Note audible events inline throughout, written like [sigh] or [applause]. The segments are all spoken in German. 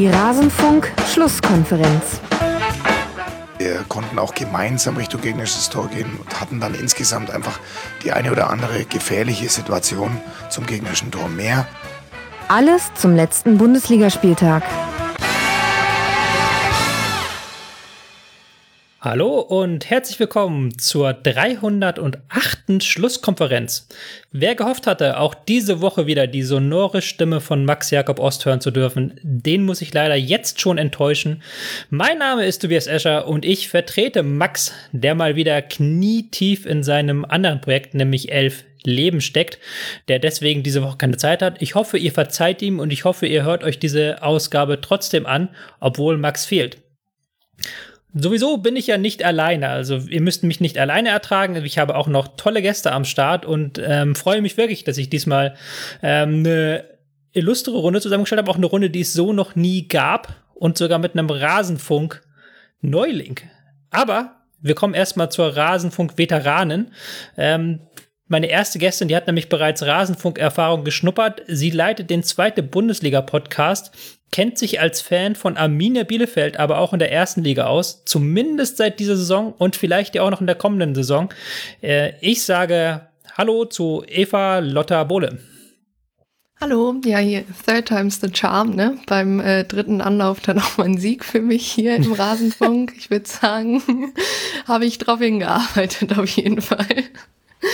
Die Rasenfunk-Schlusskonferenz. Wir konnten auch gemeinsam Richtung gegnerisches Tor gehen und hatten dann insgesamt einfach die eine oder andere gefährliche Situation zum gegnerischen Tor mehr. Alles zum letzten Bundesligaspieltag. Hallo und herzlich willkommen zur 308. Schlusskonferenz. Wer gehofft hatte, auch diese Woche wieder die sonore Stimme von Max Jakob Ost hören zu dürfen, den muss ich leider jetzt schon enttäuschen. Mein Name ist Tobias Escher und ich vertrete Max, der mal wieder knietief in seinem anderen Projekt, nämlich Elf Leben steckt, der deswegen diese Woche keine Zeit hat. Ich hoffe, ihr verzeiht ihm und ich hoffe, ihr hört euch diese Ausgabe trotzdem an, obwohl Max fehlt. Sowieso bin ich ja nicht alleine, also ihr müsst mich nicht alleine ertragen. Ich habe auch noch tolle Gäste am Start und ähm, freue mich wirklich, dass ich diesmal ähm, eine illustre Runde zusammengestellt habe, auch eine Runde, die es so noch nie gab und sogar mit einem Rasenfunk Neuling. Aber wir kommen erstmal zur Rasenfunk-Veteranen. Ähm, meine erste Gästin, die hat nämlich bereits Rasenfunk-Erfahrung geschnuppert. Sie leitet den zweite Bundesliga-Podcast, kennt sich als Fan von Arminia Bielefeld aber auch in der ersten Liga aus, zumindest seit dieser Saison und vielleicht ja auch noch in der kommenden Saison. Äh, ich sage Hallo zu Eva Lotta Bohle. Hallo, ja, hier, Third Time's the Charm, ne? Beim äh, dritten Anlauf dann auch mal ein Sieg für mich hier im Rasenfunk. Ich würde sagen, [laughs] habe ich drauf hingearbeitet, auf jeden Fall.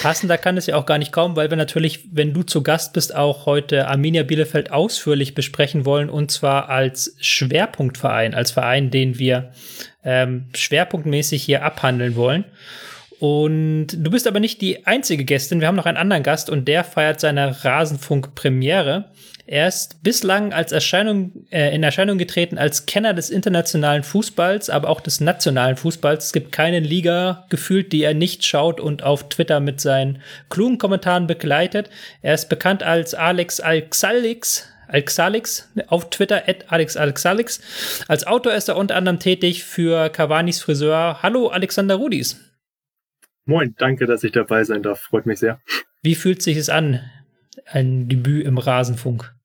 Passender kann es ja auch gar nicht kommen, weil wir natürlich, wenn du zu Gast bist, auch heute Arminia Bielefeld ausführlich besprechen wollen und zwar als Schwerpunktverein, als Verein, den wir ähm, schwerpunktmäßig hier abhandeln wollen. Und du bist aber nicht die einzige Gästin. Wir haben noch einen anderen Gast und der feiert seine Rasenfunk-Premiere. Er ist bislang als Erscheinung, äh, in Erscheinung getreten als Kenner des internationalen Fußballs, aber auch des nationalen Fußballs. Es gibt keine Liga gefühlt, die er nicht schaut und auf Twitter mit seinen klugen Kommentaren begleitet. Er ist bekannt als Alex Alexalix, Alexalix auf Twitter, at Alex Alexalix. Als Autor ist er unter anderem tätig für Cavani's Friseur. Hallo, Alexander Rudis. Moin, danke, dass ich dabei sein darf. Freut mich sehr. Wie fühlt sich es an, ein Debüt im Rasenfunk?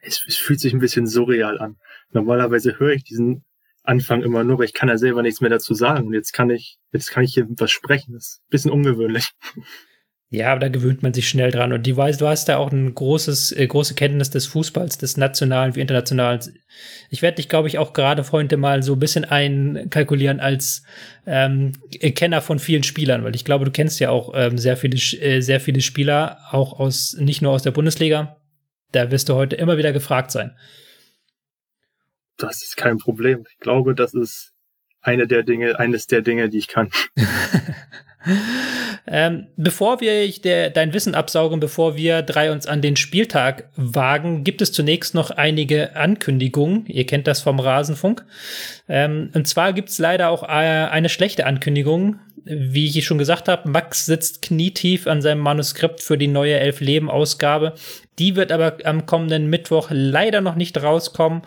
Es, es fühlt sich ein bisschen surreal an. Normalerweise höre ich diesen Anfang immer nur, aber ich kann ja selber nichts mehr dazu sagen. Und jetzt kann ich, jetzt kann ich hier was sprechen. Das ist ein bisschen ungewöhnlich. Ja, aber da gewöhnt man sich schnell dran. Und die weiß, du hast da auch ein großes, äh, große Kenntnis des Fußballs, des nationalen wie internationalen. Ich werde dich, glaube ich, auch gerade heute mal so ein bisschen einkalkulieren als ähm, Kenner von vielen Spielern, weil ich glaube, du kennst ja auch ähm, sehr viele, äh, sehr viele Spieler, auch aus, nicht nur aus der Bundesliga. Da wirst du heute immer wieder gefragt sein. Das ist kein Problem. Ich glaube, das ist eine der Dinge, eines der Dinge, die ich kann. [laughs] [laughs] ähm, bevor wir ich der, dein Wissen absaugen, bevor wir drei uns an den Spieltag wagen, gibt es zunächst noch einige Ankündigungen. Ihr kennt das vom Rasenfunk. Ähm, und zwar gibt es leider auch äh, eine schlechte Ankündigung. Wie ich schon gesagt habe, Max sitzt knietief an seinem Manuskript für die neue Elf-Leben-Ausgabe. Die wird aber am kommenden Mittwoch leider noch nicht rauskommen.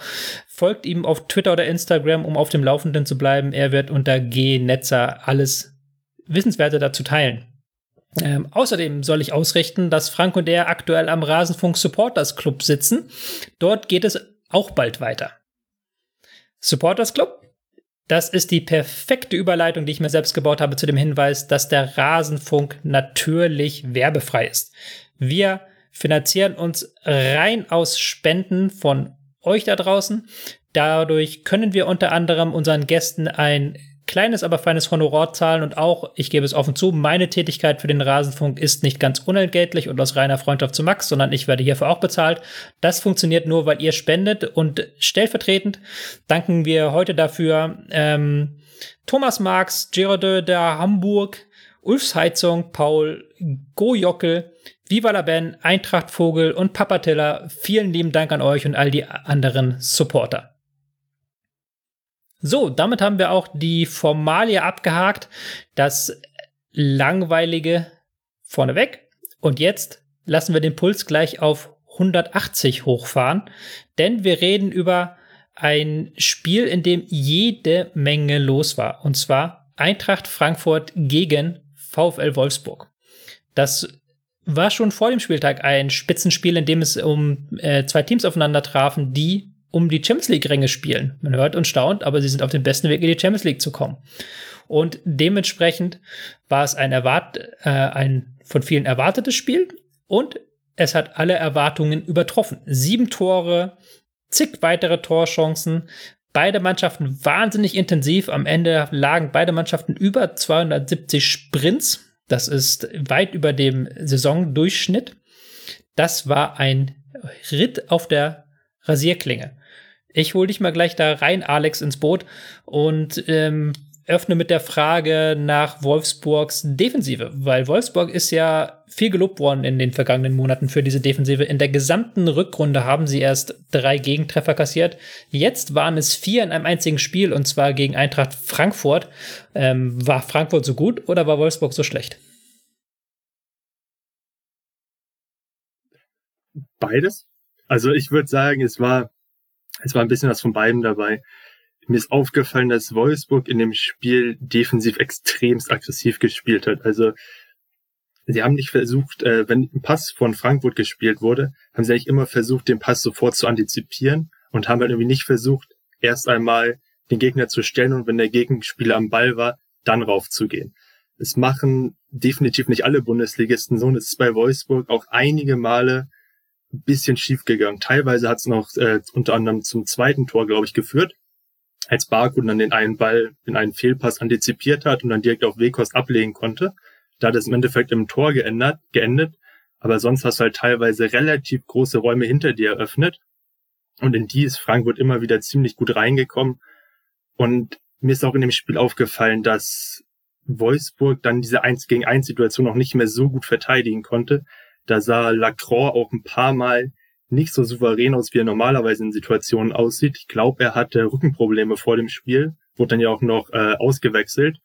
Folgt ihm auf Twitter oder Instagram, um auf dem Laufenden zu bleiben. Er wird unter G-Netzer alles Wissenswerte dazu teilen. Ähm, außerdem soll ich ausrichten, dass Frank und er aktuell am Rasenfunk Supporters Club sitzen. Dort geht es auch bald weiter. Supporters Club, das ist die perfekte Überleitung, die ich mir selbst gebaut habe zu dem Hinweis, dass der Rasenfunk natürlich werbefrei ist. Wir finanzieren uns rein aus Spenden von euch da draußen. Dadurch können wir unter anderem unseren Gästen ein kleines, aber feines Honorar zahlen und auch, ich gebe es offen zu, meine Tätigkeit für den Rasenfunk ist nicht ganz unentgeltlich und aus reiner Freundschaft zu Max, sondern ich werde hierfür auch bezahlt. Das funktioniert nur, weil ihr spendet und stellvertretend danken wir heute dafür ähm, Thomas Marx, Gerard der Hamburg, Ulfs Heizung, Paul Gojockel, Viva la Ben, Eintracht Vogel und Papatilla. Vielen lieben Dank an euch und all die anderen Supporter. So, damit haben wir auch die Formalie abgehakt. Das langweilige vorneweg. Und jetzt lassen wir den Puls gleich auf 180 hochfahren, denn wir reden über ein Spiel, in dem jede Menge los war. Und zwar Eintracht Frankfurt gegen VfL Wolfsburg. Das war schon vor dem Spieltag ein Spitzenspiel, in dem es um äh, zwei Teams aufeinander trafen, die um die Champions League-Ränge spielen. Man hört und staunt, aber sie sind auf dem besten Weg, in die Champions League zu kommen. Und dementsprechend war es ein, erwart äh, ein von vielen erwartetes Spiel und es hat alle Erwartungen übertroffen. Sieben Tore, zig weitere Torchancen, beide Mannschaften wahnsinnig intensiv. Am Ende lagen beide Mannschaften über 270 Sprints. Das ist weit über dem Saisondurchschnitt. Das war ein Ritt auf der Rasierklinge. Ich hole dich mal gleich da rein, Alex, ins Boot und ähm, öffne mit der Frage nach Wolfsburgs Defensive, weil Wolfsburg ist ja viel gelobt worden in den vergangenen Monaten für diese Defensive. In der gesamten Rückrunde haben sie erst drei Gegentreffer kassiert. Jetzt waren es vier in einem einzigen Spiel und zwar gegen Eintracht Frankfurt. Ähm, war Frankfurt so gut oder war Wolfsburg so schlecht? Beides. Also ich würde sagen, es war, es war ein bisschen was von beiden dabei. Mir ist aufgefallen, dass Wolfsburg in dem Spiel defensiv extremst aggressiv gespielt hat. Also sie haben nicht versucht, äh, wenn ein Pass von Frankfurt gespielt wurde, haben sie eigentlich immer versucht, den Pass sofort zu antizipieren und haben halt irgendwie nicht versucht, erst einmal den Gegner zu stellen und wenn der Gegenspieler am Ball war, dann raufzugehen. Es machen definitiv nicht alle Bundesligisten so und es ist bei Wolfsburg auch einige Male ein bisschen schief gegangen. Teilweise hat es noch äh, unter anderem zum zweiten Tor, glaube ich, geführt als Barkut dann den einen Ball in einen Fehlpass antizipiert hat und dann direkt auf Wekost ablegen konnte. Da hat es im Endeffekt im Tor geändert, geendet. Aber sonst hast du halt teilweise relativ große Räume hinter dir eröffnet. Und in die ist Frankfurt immer wieder ziemlich gut reingekommen. Und mir ist auch in dem Spiel aufgefallen, dass Wolfsburg dann diese 1 gegen 1 Situation auch nicht mehr so gut verteidigen konnte. Da sah Lacroix auch ein paar Mal nicht so souverän aus, wie er normalerweise in Situationen aussieht. Ich glaube, er hatte Rückenprobleme vor dem Spiel, wurde dann ja auch noch äh, ausgewechselt.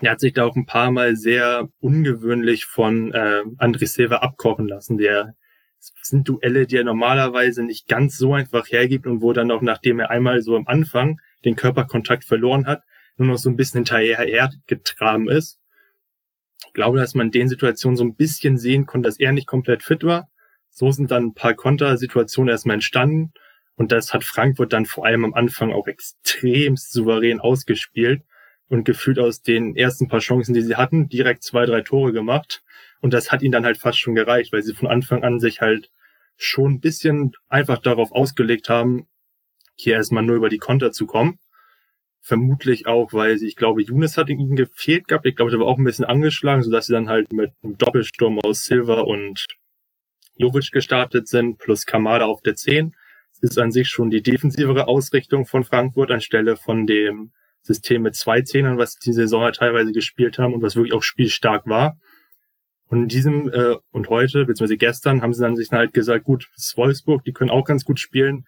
Er hat sich da auch ein paar Mal sehr ungewöhnlich von äh, André Silva abkochen lassen. Der sind Duelle, die er normalerweise nicht ganz so einfach hergibt und wo dann auch, nachdem er einmal so am Anfang den Körperkontakt verloren hat, nur noch so ein bisschen hinterher getraben ist. Ich glaube, dass man in den Situationen so ein bisschen sehen konnte, dass er nicht komplett fit war so sind dann ein paar Kontersituationen erstmal entstanden. Und das hat Frankfurt dann vor allem am Anfang auch extrem souverän ausgespielt und gefühlt aus den ersten paar Chancen, die sie hatten, direkt zwei, drei Tore gemacht. Und das hat ihnen dann halt fast schon gereicht, weil sie von Anfang an sich halt schon ein bisschen einfach darauf ausgelegt haben, hier erstmal nur über die Konter zu kommen. Vermutlich auch, weil sie, ich glaube, Younes hat ihnen gefehlt gehabt. Ich glaube, der war auch ein bisschen angeschlagen, sodass sie dann halt mit einem Doppelsturm aus Silva und Jovic gestartet sind, plus Kamada auf der 10. Das ist an sich schon die defensivere Ausrichtung von Frankfurt anstelle von dem System mit zwei Zehnern, was die Saison halt teilweise gespielt haben und was wirklich auch spielstark war. Und in diesem äh, und heute, beziehungsweise gestern, haben sie dann sich halt gesagt, gut, das ist Wolfsburg, die können auch ganz gut spielen.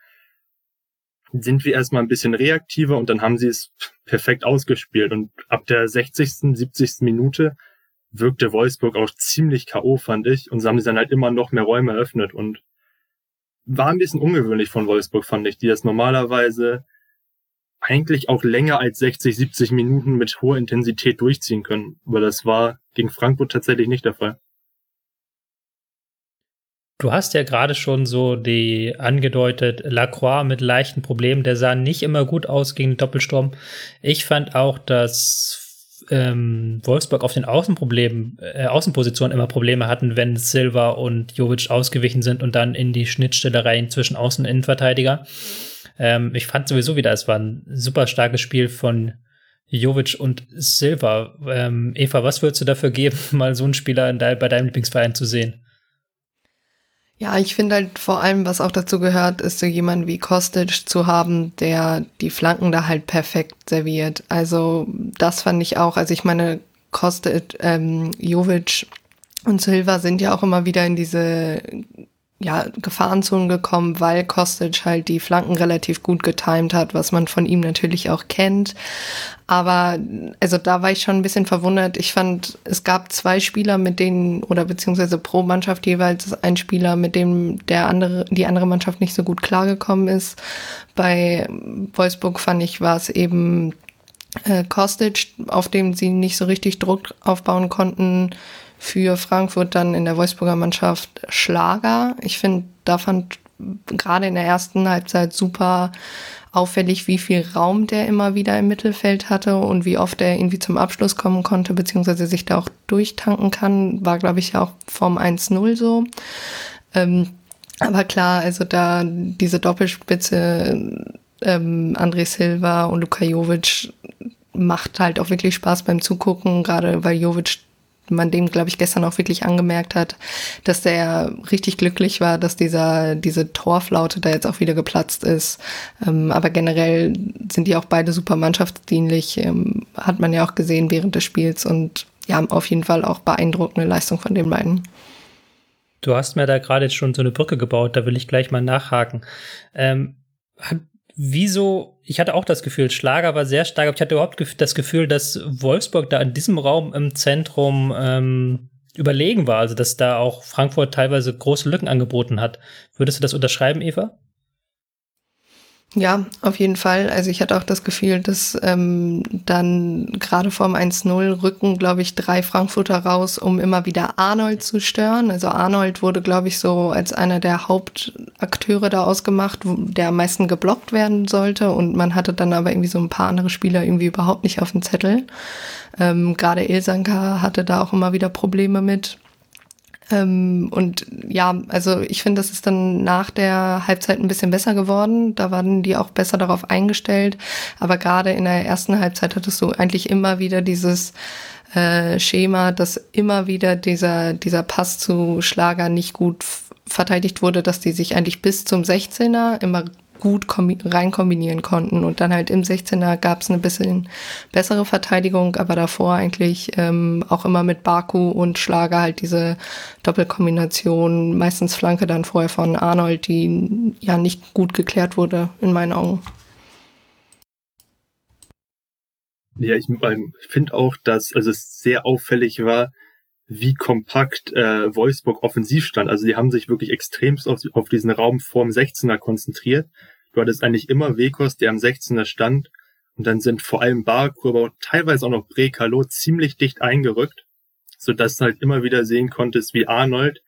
Sind wir erstmal ein bisschen reaktiver und dann haben sie es perfekt ausgespielt. Und ab der 60., 70. Minute wirkte Wolfsburg auch ziemlich K.O., fand ich. Und sie haben dann halt immer noch mehr Räume eröffnet und war ein bisschen ungewöhnlich von Wolfsburg, fand ich, die das normalerweise eigentlich auch länger als 60, 70 Minuten mit hoher Intensität durchziehen können. Aber das war gegen Frankfurt tatsächlich nicht der Fall. Du hast ja gerade schon so die angedeutet, Lacroix mit leichten Problemen, der sah nicht immer gut aus gegen den Doppelsturm. Ich fand auch, dass ähm, Wolfsburg auf den Außenproblemen, äh, Außenpositionen immer Probleme hatten, wenn Silva und Jovic ausgewichen sind und dann in die Schnittstelle rein zwischen Außen- und Innenverteidiger. Ähm, ich fand sowieso wieder, es war ein super starkes Spiel von Jovic und Silva. Ähm, Eva, was würdest du dafür geben, [laughs] mal so einen Spieler de bei deinem Lieblingsverein zu sehen? Ja, ich finde halt vor allem, was auch dazu gehört, ist so jemand wie Kostic zu haben, der die Flanken da halt perfekt serviert. Also das fand ich auch. Also ich meine, Kostic, ähm, Jovic und Silva sind ja auch immer wieder in diese ja, Gefahrenzonen gekommen, weil Kostic halt die Flanken relativ gut getimt hat, was man von ihm natürlich auch kennt. Aber also da war ich schon ein bisschen verwundert. Ich fand, es gab zwei Spieler, mit denen, oder beziehungsweise pro Mannschaft jeweils ein Spieler, mit dem der andere, die andere Mannschaft nicht so gut klargekommen ist. Bei Wolfsburg fand ich, war es eben äh, Kostic, auf dem sie nicht so richtig Druck aufbauen konnten. Für Frankfurt dann in der Wolfsburger Mannschaft Schlager. Ich finde, da fand gerade in der ersten Halbzeit super auffällig, wie viel Raum der immer wieder im Mittelfeld hatte und wie oft er irgendwie zum Abschluss kommen konnte, beziehungsweise sich da auch durchtanken kann. War, glaube ich, ja auch vom 1-0 so. Ähm, aber klar, also da diese Doppelspitze ähm, André Silva und Luka Jovic macht halt auch wirklich Spaß beim Zugucken, gerade weil Jovic man dem, glaube ich, gestern auch wirklich angemerkt hat, dass der richtig glücklich war, dass dieser, diese Torflaute da jetzt auch wieder geplatzt ist. Ähm, aber generell sind die auch beide super mannschaftsdienlich, ähm, hat man ja auch gesehen während des Spiels und ja, auf jeden Fall auch beeindruckende Leistung von den beiden. Du hast mir da gerade jetzt schon so eine Brücke gebaut, da will ich gleich mal nachhaken. Ähm, hat, wieso, ich hatte auch das Gefühl, Schlager war sehr stark, aber ich hatte überhaupt das Gefühl, dass Wolfsburg da in diesem Raum im Zentrum ähm, überlegen war, also dass da auch Frankfurt teilweise große Lücken angeboten hat. Würdest du das unterschreiben, Eva? Ja, auf jeden Fall. Also ich hatte auch das Gefühl, dass ähm, dann gerade vorm 1-0 rücken, glaube ich, drei Frankfurter raus, um immer wieder Arnold zu stören. Also Arnold wurde, glaube ich, so als einer der Hauptakteure da ausgemacht, der am meisten geblockt werden sollte. Und man hatte dann aber irgendwie so ein paar andere Spieler irgendwie überhaupt nicht auf dem Zettel. Ähm, gerade Ilsanka hatte da auch immer wieder Probleme mit. Ähm, und ja, also ich finde, das ist dann nach der Halbzeit ein bisschen besser geworden. Da waren die auch besser darauf eingestellt. Aber gerade in der ersten Halbzeit hattest du eigentlich immer wieder dieses äh, Schema, dass immer wieder dieser, dieser Pass zu Schlager nicht gut verteidigt wurde, dass die sich eigentlich bis zum 16er immer gut rein kombinieren konnten. Und dann halt im 16er gab es eine bisschen bessere Verteidigung, aber davor eigentlich ähm, auch immer mit Baku und Schlager halt diese Doppelkombination, meistens Flanke dann vorher von Arnold, die ja nicht gut geklärt wurde, in meinen Augen. Ja, ich, ich finde auch, dass also es sehr auffällig war, wie kompakt äh, Wolfsburg offensiv stand. Also die haben sich wirklich extremst auf, auf diesen Raum vorm 16er konzentriert Du hattest eigentlich immer Wekos, der am 16er stand. Und dann sind vor allem Barkur, aber teilweise auch noch Brekalo ziemlich dicht eingerückt, sodass du halt immer wieder sehen konntest, wie Arnold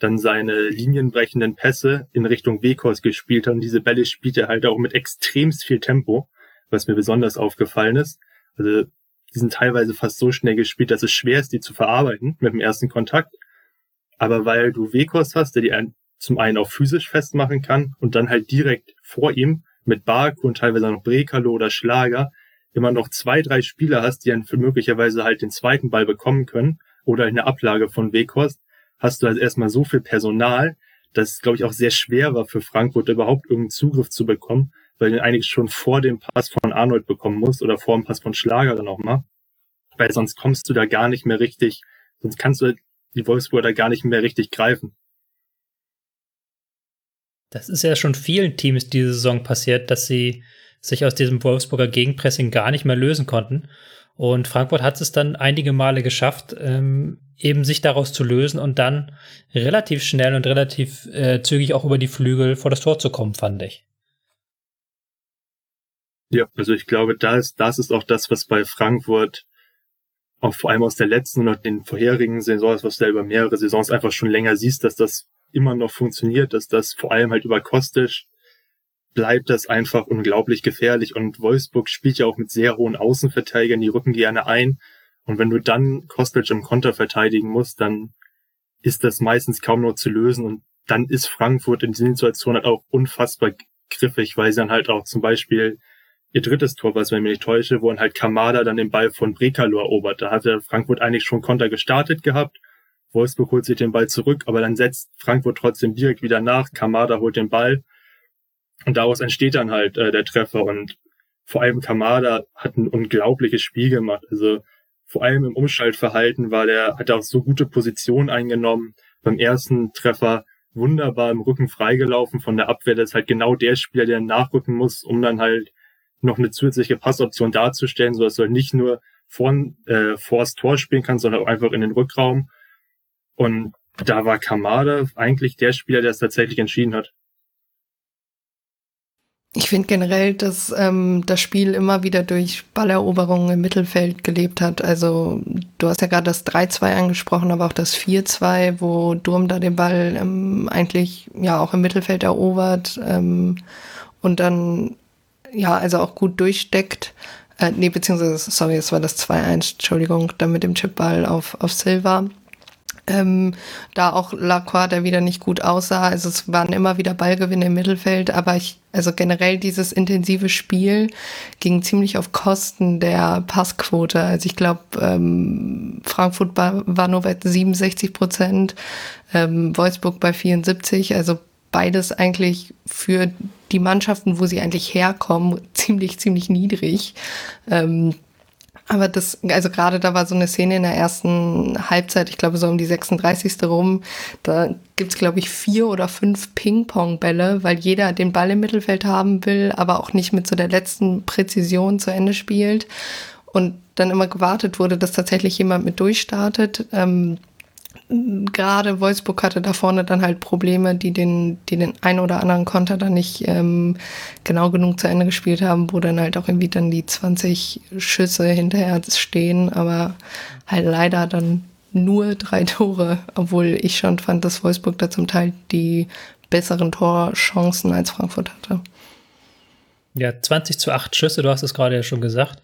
dann seine linienbrechenden Pässe in Richtung Wekos gespielt hat. Und diese Bälle spielt er halt auch mit extremst viel Tempo, was mir besonders aufgefallen ist. Also die sind teilweise fast so schnell gespielt, dass es schwer ist, die zu verarbeiten mit dem ersten Kontakt. Aber weil du Wekos hast, der die zum einen auch physisch festmachen kann und dann halt direkt vor ihm mit Bark und teilweise noch Brekalo oder Schlager immer noch zwei, drei Spieler hast, die dann für möglicherweise halt den zweiten Ball bekommen können oder eine Ablage von Weghorst, hast du also erstmal so viel Personal, dass es, glaube ich, auch sehr schwer war für Frankfurt überhaupt irgendeinen Zugriff zu bekommen, weil du eigentlich schon vor dem Pass von Arnold bekommen musst oder vor dem Pass von Schlager dann auch mal. Weil sonst kommst du da gar nicht mehr richtig, sonst kannst du die Wolfsburger da gar nicht mehr richtig greifen. Das ist ja schon vielen Teams diese Saison passiert, dass sie sich aus diesem Wolfsburger Gegenpressing gar nicht mehr lösen konnten. Und Frankfurt hat es dann einige Male geschafft, ähm, eben sich daraus zu lösen und dann relativ schnell und relativ äh, zügig auch über die Flügel vor das Tor zu kommen, fand ich. Ja, also ich glaube, das, das ist auch das, was bei Frankfurt auch vor allem aus der letzten und den vorherigen Saisons, was du da über mehrere Saisons einfach schon länger siehst, dass das immer noch funktioniert, dass das vor allem halt über Kostic bleibt das einfach unglaublich gefährlich. Und Wolfsburg spielt ja auch mit sehr hohen Außenverteidigern, die rücken gerne ein. Und wenn du dann Kostic im Konter verteidigen musst, dann ist das meistens kaum noch zu lösen. Und dann ist Frankfurt in dieser Situation halt auch unfassbar griffig, weil sie dann halt auch zum Beispiel ihr drittes Tor, was wenn ich mich nicht täusche, wo dann halt Kamada dann den Ball von Brekalo erobert. Da hatte Frankfurt eigentlich schon Konter gestartet gehabt Wolfsburg holt sich den Ball zurück, aber dann setzt Frankfurt trotzdem direkt wieder nach. Kamada holt den Ball und daraus entsteht dann halt äh, der Treffer und vor allem Kamada hat ein unglaubliches Spiel gemacht. Also vor allem im Umschaltverhalten war der, hat er auch so gute Position eingenommen. Beim ersten Treffer wunderbar im Rücken freigelaufen von der Abwehr. Das ist halt genau der Spieler, der nachrücken muss, um dann halt noch eine zusätzliche Passoption darzustellen, sodass du halt nicht nur vor, äh, vor das Tor spielen kannst, sondern auch einfach in den Rückraum. Und da war Kamada eigentlich der Spieler, der es tatsächlich entschieden hat. Ich finde generell, dass ähm, das Spiel immer wieder durch Balleroberungen im Mittelfeld gelebt hat. Also du hast ja gerade das 3-2 angesprochen, aber auch das 4-2, wo Durm da den Ball ähm, eigentlich ja auch im Mittelfeld erobert ähm, und dann ja also auch gut durchsteckt. Äh, nee, beziehungsweise, sorry, es war das 2-1, Entschuldigung, dann mit dem Chipball auf, auf Silva. Ähm, da auch Lacroix, der wieder nicht gut aussah. Also es waren immer wieder Ballgewinne im Mittelfeld, aber ich, also generell dieses intensive Spiel ging ziemlich auf Kosten der Passquote. Also ich glaube, ähm, Frankfurt war, nur bei 67 Prozent, ähm, Wolfsburg bei 74, also beides eigentlich für die Mannschaften, wo sie eigentlich herkommen, ziemlich, ziemlich niedrig. Ähm, aber das, also gerade da war so eine Szene in der ersten Halbzeit, ich glaube so um die 36. rum, da gibt's glaube ich, vier oder fünf Ping-Pong-Bälle, weil jeder den Ball im Mittelfeld haben will, aber auch nicht mit so der letzten Präzision zu Ende spielt. Und dann immer gewartet wurde, dass tatsächlich jemand mit durchstartet. Ähm, gerade Wolfsburg hatte da vorne dann halt Probleme, die den, die den ein oder anderen Konter dann nicht ähm, genau genug zu Ende gespielt haben, wo dann halt auch irgendwie dann die 20 Schüsse hinterher stehen, aber halt leider dann nur drei Tore, obwohl ich schon fand, dass Wolfsburg da zum Teil die besseren Torchancen als Frankfurt hatte. Ja, 20 zu 8 Schüsse, du hast es gerade ja schon gesagt.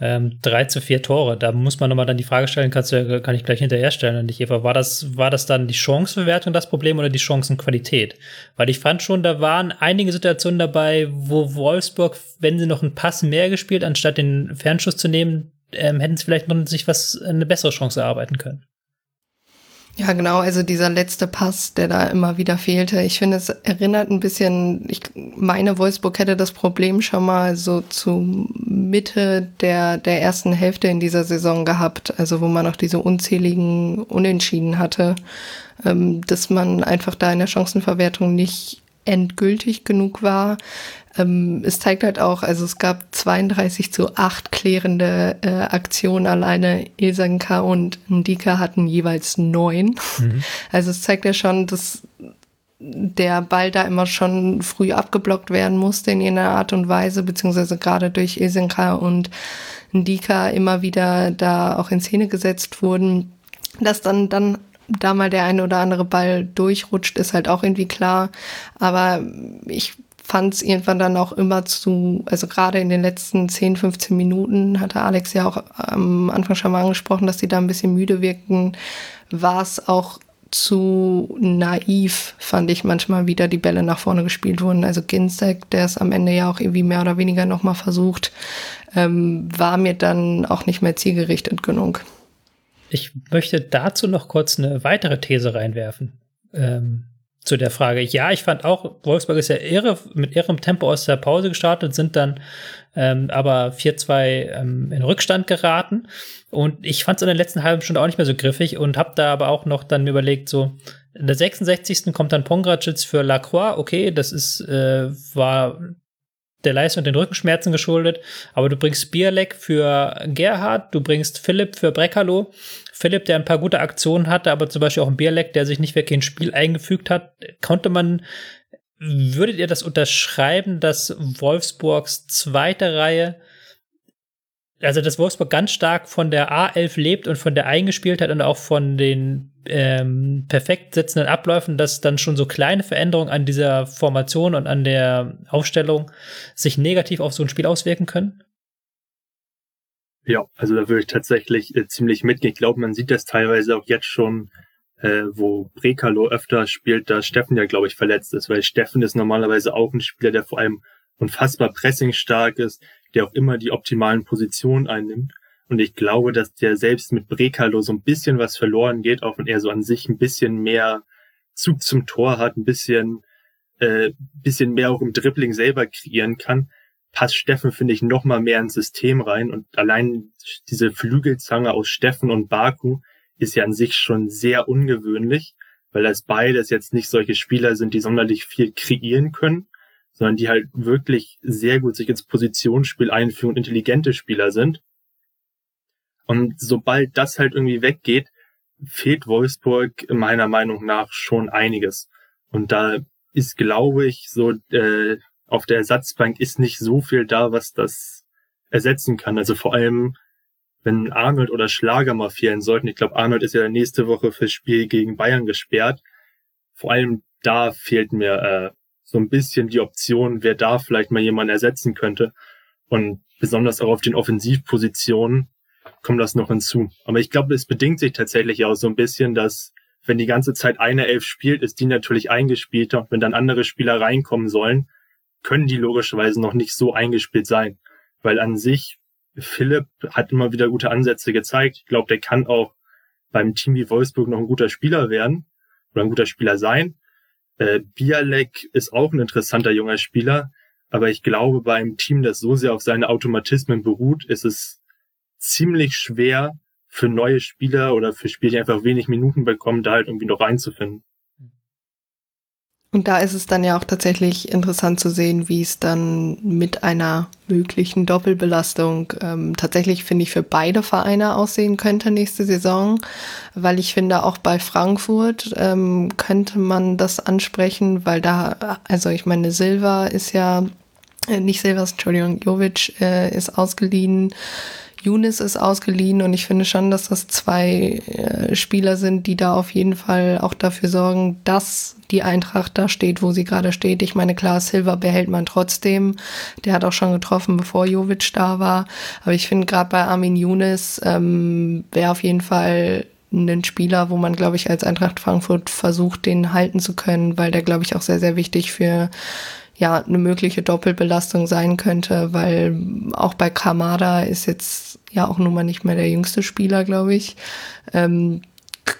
Ähm, 3 zu 4 Tore. Da muss man nochmal dann die Frage stellen, kannst du, kann ich gleich hinterher stellen an dich, Eva. War das, war das dann die Chancenbewertung das Problem oder die Chancenqualität? Weil ich fand schon, da waren einige Situationen dabei, wo Wolfsburg, wenn sie noch einen Pass mehr gespielt, anstatt den Fernschuss zu nehmen, ähm, hätten sie vielleicht noch sich was, eine bessere Chance erarbeiten können. Ja, genau, also dieser letzte Pass, der da immer wieder fehlte. Ich finde, es erinnert ein bisschen, ich meine, Wolfsburg hätte das Problem schon mal so zu Mitte der, der ersten Hälfte in dieser Saison gehabt, also wo man auch diese unzähligen Unentschieden hatte, ähm, dass man einfach da in der Chancenverwertung nicht endgültig genug war. Ähm, es zeigt halt auch, also es gab 32 zu 8 klärende äh, Aktionen alleine. Ilsanka und Ndika hatten jeweils neun. Mhm. Also es zeigt ja schon, dass der Ball da immer schon früh abgeblockt werden musste in irgendeiner Art und Weise, beziehungsweise gerade durch Ilsenka und Ndika immer wieder da auch in Szene gesetzt wurden, dass dann, dann da mal der eine oder andere Ball durchrutscht, ist halt auch irgendwie klar. Aber ich fand es irgendwann dann auch immer zu, also gerade in den letzten 10, 15 Minuten hatte Alex ja auch am Anfang schon mal angesprochen, dass die da ein bisschen müde wirkten, war es auch zu naiv, fand ich manchmal wieder die Bälle nach vorne gespielt wurden. Also Ginzek, der es am Ende ja auch irgendwie mehr oder weniger nochmal versucht, ähm, war mir dann auch nicht mehr zielgerichtet genug. Ich möchte dazu noch kurz eine weitere These reinwerfen. Ähm, zu der Frage. Ja, ich fand auch, Wolfsburg ist ja irre, mit irrem Tempo aus der Pause gestartet, sind dann ähm, aber 4-2 ähm, in Rückstand geraten. Und ich fand es in der letzten halben Stunde auch nicht mehr so griffig und habe da aber auch noch dann überlegt, so, in der 66. kommt dann Pongracic für Lacroix. Okay, das ist, äh, war der Leistung und den Rückenschmerzen geschuldet. Aber du bringst Bierleck für Gerhard, du bringst Philipp für Breckerloh. Philipp, der ein paar gute Aktionen hatte, aber zum Beispiel auch ein Bierleck, der sich nicht wirklich ins Spiel eingefügt hat, konnte man, würdet ihr das unterschreiben, dass Wolfsburgs zweite Reihe also dass Wolfsburg ganz stark von der A11 lebt und von der Eingespieltheit und auch von den ähm, perfekt sitzenden Abläufen, dass dann schon so kleine Veränderungen an dieser Formation und an der Aufstellung sich negativ auf so ein Spiel auswirken können? Ja, also da würde ich tatsächlich äh, ziemlich mitgehen. Ich glaube, man sieht das teilweise auch jetzt schon, äh, wo Brekalo öfter spielt, da Steffen ja, glaube ich, verletzt ist, weil Steffen ist normalerweise auch ein Spieler, der vor allem unfassbar pressingstark ist, der auch immer die optimalen Positionen einnimmt. Und ich glaube, dass der selbst mit Brekalo so ein bisschen was verloren geht, auch wenn er so an sich ein bisschen mehr Zug zum Tor hat, ein bisschen, äh, bisschen mehr auch im Dribbling selber kreieren kann, passt Steffen, finde ich, noch mal mehr ins System rein. Und allein diese Flügelzange aus Steffen und Baku ist ja an sich schon sehr ungewöhnlich, weil das beides jetzt nicht solche Spieler sind, die sonderlich viel kreieren können, sondern die halt wirklich sehr gut sich ins Positionsspiel einführen und intelligente Spieler sind. Und sobald das halt irgendwie weggeht, fehlt Wolfsburg meiner Meinung nach schon einiges. Und da ist, glaube ich, so äh, auf der Ersatzbank ist nicht so viel da, was das ersetzen kann. Also vor allem, wenn Arnold oder Schlager mal fehlen sollten. Ich glaube, Arnold ist ja nächste Woche fürs Spiel gegen Bayern gesperrt. Vor allem da fehlt mir äh, so ein bisschen die Option, wer da vielleicht mal jemanden ersetzen könnte. Und besonders auch auf den Offensivpositionen kommt das noch hinzu. Aber ich glaube, es bedingt sich tatsächlich auch so ein bisschen, dass wenn die ganze Zeit eine Elf spielt, ist die natürlich eingespielter. Wenn dann andere Spieler reinkommen sollen, können die logischerweise noch nicht so eingespielt sein. Weil an sich, Philipp hat immer wieder gute Ansätze gezeigt. Ich glaube, der kann auch beim Team wie Wolfsburg noch ein guter Spieler werden oder ein guter Spieler sein. Äh, Bialek ist auch ein interessanter junger Spieler, aber ich glaube, bei einem Team, das so sehr auf seine Automatismen beruht, ist es ziemlich schwer für neue Spieler oder für Spieler, die einfach wenig Minuten bekommen, da halt irgendwie noch reinzufinden. Und da ist es dann ja auch tatsächlich interessant zu sehen, wie es dann mit einer möglichen Doppelbelastung ähm, tatsächlich, finde ich, für beide Vereine aussehen könnte nächste Saison. Weil ich finde, auch bei Frankfurt ähm, könnte man das ansprechen, weil da, also ich meine, Silva ist ja, äh, nicht Silvas, Entschuldigung, Jovic äh, ist ausgeliehen. Younes ist ausgeliehen und ich finde schon, dass das zwei äh, Spieler sind, die da auf jeden Fall auch dafür sorgen, dass die Eintracht da steht, wo sie gerade steht. Ich meine, klar, Silva behält man trotzdem. Der hat auch schon getroffen, bevor Jovic da war. Aber ich finde gerade bei Armin Younes ähm, wäre auf jeden Fall ein Spieler, wo man, glaube ich, als Eintracht Frankfurt versucht, den halten zu können, weil der, glaube ich, auch sehr, sehr wichtig für ja eine mögliche Doppelbelastung sein könnte, weil auch bei Kamada ist jetzt ja auch nun mal nicht mehr der jüngste Spieler, glaube ich. Ähm,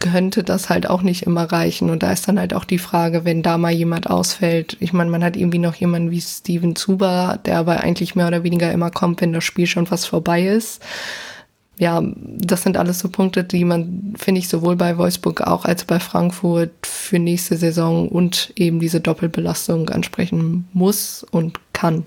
könnte das halt auch nicht immer reichen. Und da ist dann halt auch die Frage, wenn da mal jemand ausfällt. Ich meine, man hat irgendwie noch jemanden wie Steven Zuber, der aber eigentlich mehr oder weniger immer kommt, wenn das Spiel schon fast vorbei ist ja, das sind alles so Punkte, die man, finde ich, sowohl bei Wolfsburg auch als bei Frankfurt für nächste Saison und eben diese Doppelbelastung ansprechen muss und kann.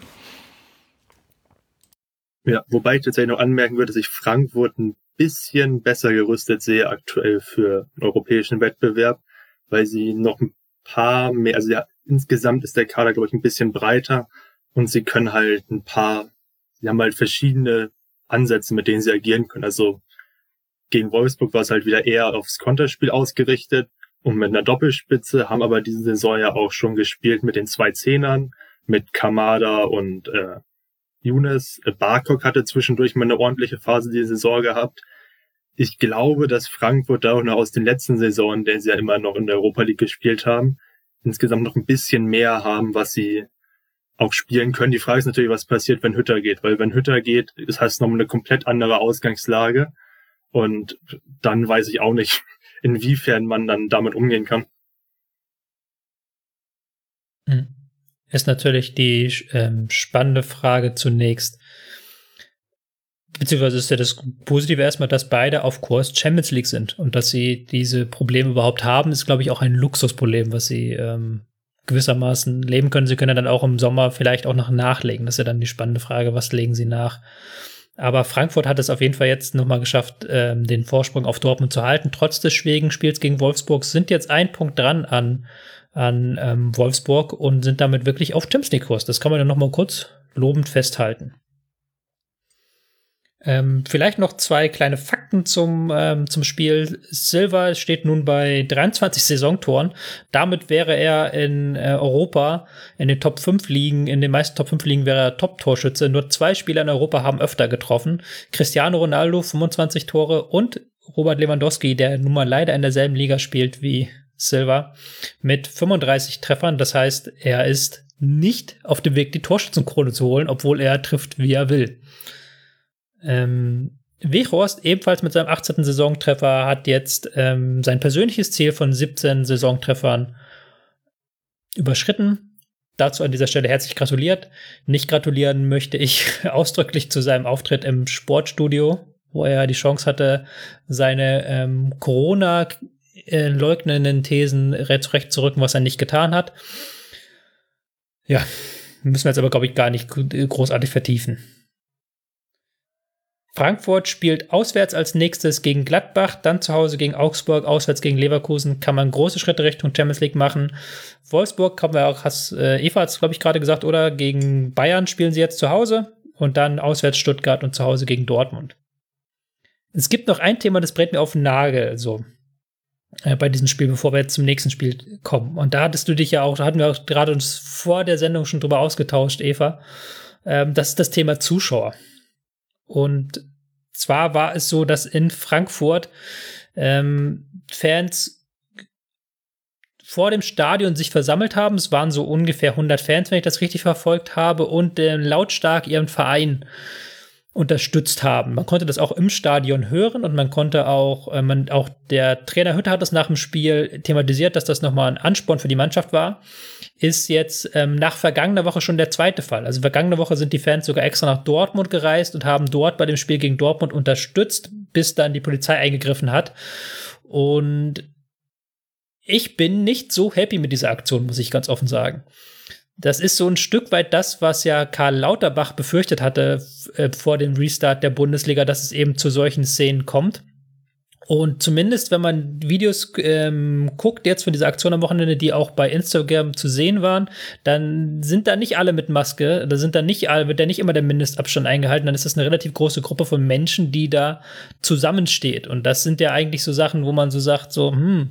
Ja, wobei ich tatsächlich noch anmerken würde, dass ich Frankfurt ein bisschen besser gerüstet sehe aktuell für europäischen Wettbewerb, weil sie noch ein paar mehr, also ja, insgesamt ist der Kader, glaube ich, ein bisschen breiter und sie können halt ein paar, sie haben halt verschiedene Ansätze, mit denen sie agieren können. Also gegen Wolfsburg war es halt wieder eher aufs Konterspiel ausgerichtet und mit einer Doppelspitze, haben aber diese Saison ja auch schon gespielt mit den zwei Zehnern, mit Kamada und äh, Younes. Äh, Barkok hatte zwischendurch mal eine ordentliche Phase diese Saison gehabt. Ich glaube, dass Frankfurt da auch noch aus den letzten Saisonen, der sie ja immer noch in der Europa League gespielt haben, insgesamt noch ein bisschen mehr haben, was sie auch spielen können. Die Frage ist natürlich, was passiert, wenn Hütter geht, weil wenn Hütter geht, das heißt nochmal eine komplett andere Ausgangslage und dann weiß ich auch nicht, [laughs] inwiefern man dann damit umgehen kann. Hm. Ist natürlich die ähm, spannende Frage zunächst. Beziehungsweise ist ja das Positive erstmal, dass beide auf Kurs Champions League sind und dass sie diese Probleme überhaupt haben, ist, glaube ich, auch ein Luxusproblem, was sie ähm, gewissermaßen leben können. Sie können dann auch im Sommer vielleicht auch noch nachlegen. Das ist ja dann die spannende Frage, was legen sie nach? Aber Frankfurt hat es auf jeden Fall jetzt nochmal geschafft, ähm, den Vorsprung auf Dortmund zu halten. Trotz des schwierigen Spiels gegen Wolfsburg sind jetzt ein Punkt dran an, an ähm, Wolfsburg und sind damit wirklich auf Champions League-Kurs. Das kann man ja nochmal kurz lobend festhalten. Ähm, vielleicht noch zwei kleine Fakten zum, ähm, zum Spiel. Silva steht nun bei 23 Saisontoren. Damit wäre er in äh, Europa in den Top 5 Ligen, in den meisten Top 5 Ligen wäre er Top-Torschütze. Nur zwei Spieler in Europa haben öfter getroffen. Cristiano Ronaldo 25 Tore und Robert Lewandowski, der nun mal leider in derselben Liga spielt wie Silva, mit 35 Treffern. Das heißt, er ist nicht auf dem Weg, die Torschützenkrone zu holen, obwohl er trifft, wie er will. Ähm, Weghorst, ebenfalls mit seinem 18. Saisontreffer, hat jetzt ähm, sein persönliches Ziel von 17 Saisontreffern überschritten. Dazu an dieser Stelle herzlich gratuliert. Nicht gratulieren möchte ich [laughs] ausdrücklich zu seinem Auftritt im Sportstudio, wo er die Chance hatte, seine ähm, Corona-leugnenden Thesen zurecht zu rücken, was er nicht getan hat. Ja, müssen wir jetzt aber, glaube ich, gar nicht großartig vertiefen. Frankfurt spielt auswärts als nächstes gegen Gladbach, dann zu Hause gegen Augsburg, auswärts gegen Leverkusen. Kann man große Schritte Richtung Champions League machen. Wolfsburg haben wir auch, hast, äh, Eva hat es, glaube ich, gerade gesagt, oder? Gegen Bayern spielen sie jetzt zu Hause und dann auswärts Stuttgart und zu Hause gegen Dortmund. Es gibt noch ein Thema, das brät mir auf den Nagel, so äh, bei diesem Spiel, bevor wir jetzt zum nächsten Spiel kommen. Und da hattest du dich ja auch, da hatten wir auch gerade uns vor der Sendung schon drüber ausgetauscht, Eva. Ähm, das ist das Thema Zuschauer. Und zwar war es so, dass in Frankfurt ähm, Fans vor dem Stadion sich versammelt haben. Es waren so ungefähr 100 Fans, wenn ich das richtig verfolgt habe, und äh, lautstark ihren Verein unterstützt haben. Man konnte das auch im Stadion hören und man konnte auch, äh, man, auch der Trainer Hütter hat das nach dem Spiel thematisiert, dass das nochmal ein Ansporn für die Mannschaft war. Ist jetzt ähm, nach vergangener Woche schon der zweite Fall. Also vergangene Woche sind die Fans sogar extra nach Dortmund gereist und haben dort bei dem Spiel gegen Dortmund unterstützt, bis dann die Polizei eingegriffen hat. Und ich bin nicht so happy mit dieser Aktion, muss ich ganz offen sagen das ist so ein Stück weit das, was ja Karl Lauterbach befürchtet hatte äh, vor dem Restart der Bundesliga, dass es eben zu solchen Szenen kommt. Und zumindest, wenn man Videos ähm, guckt, jetzt von dieser Aktion am Wochenende, die auch bei Instagram zu sehen waren, dann sind da nicht alle mit Maske, da sind da nicht alle, wird da nicht immer der Mindestabstand eingehalten, dann ist das eine relativ große Gruppe von Menschen, die da zusammensteht. Und das sind ja eigentlich so Sachen, wo man so sagt, so, hm,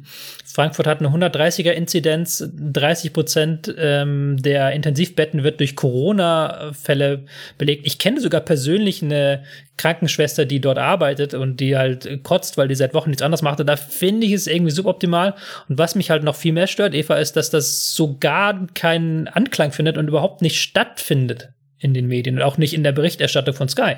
Frankfurt hat eine 130er-Inzidenz, 30 Prozent ähm, der Intensivbetten wird durch Corona-Fälle belegt. Ich kenne sogar persönlich eine Krankenschwester, die dort arbeitet und die halt kotzt, weil die seit Wochen nichts anderes macht. Und da finde ich es irgendwie suboptimal. Und was mich halt noch viel mehr stört, Eva, ist, dass das so gar keinen Anklang findet und überhaupt nicht stattfindet in den Medien und auch nicht in der Berichterstattung von Sky.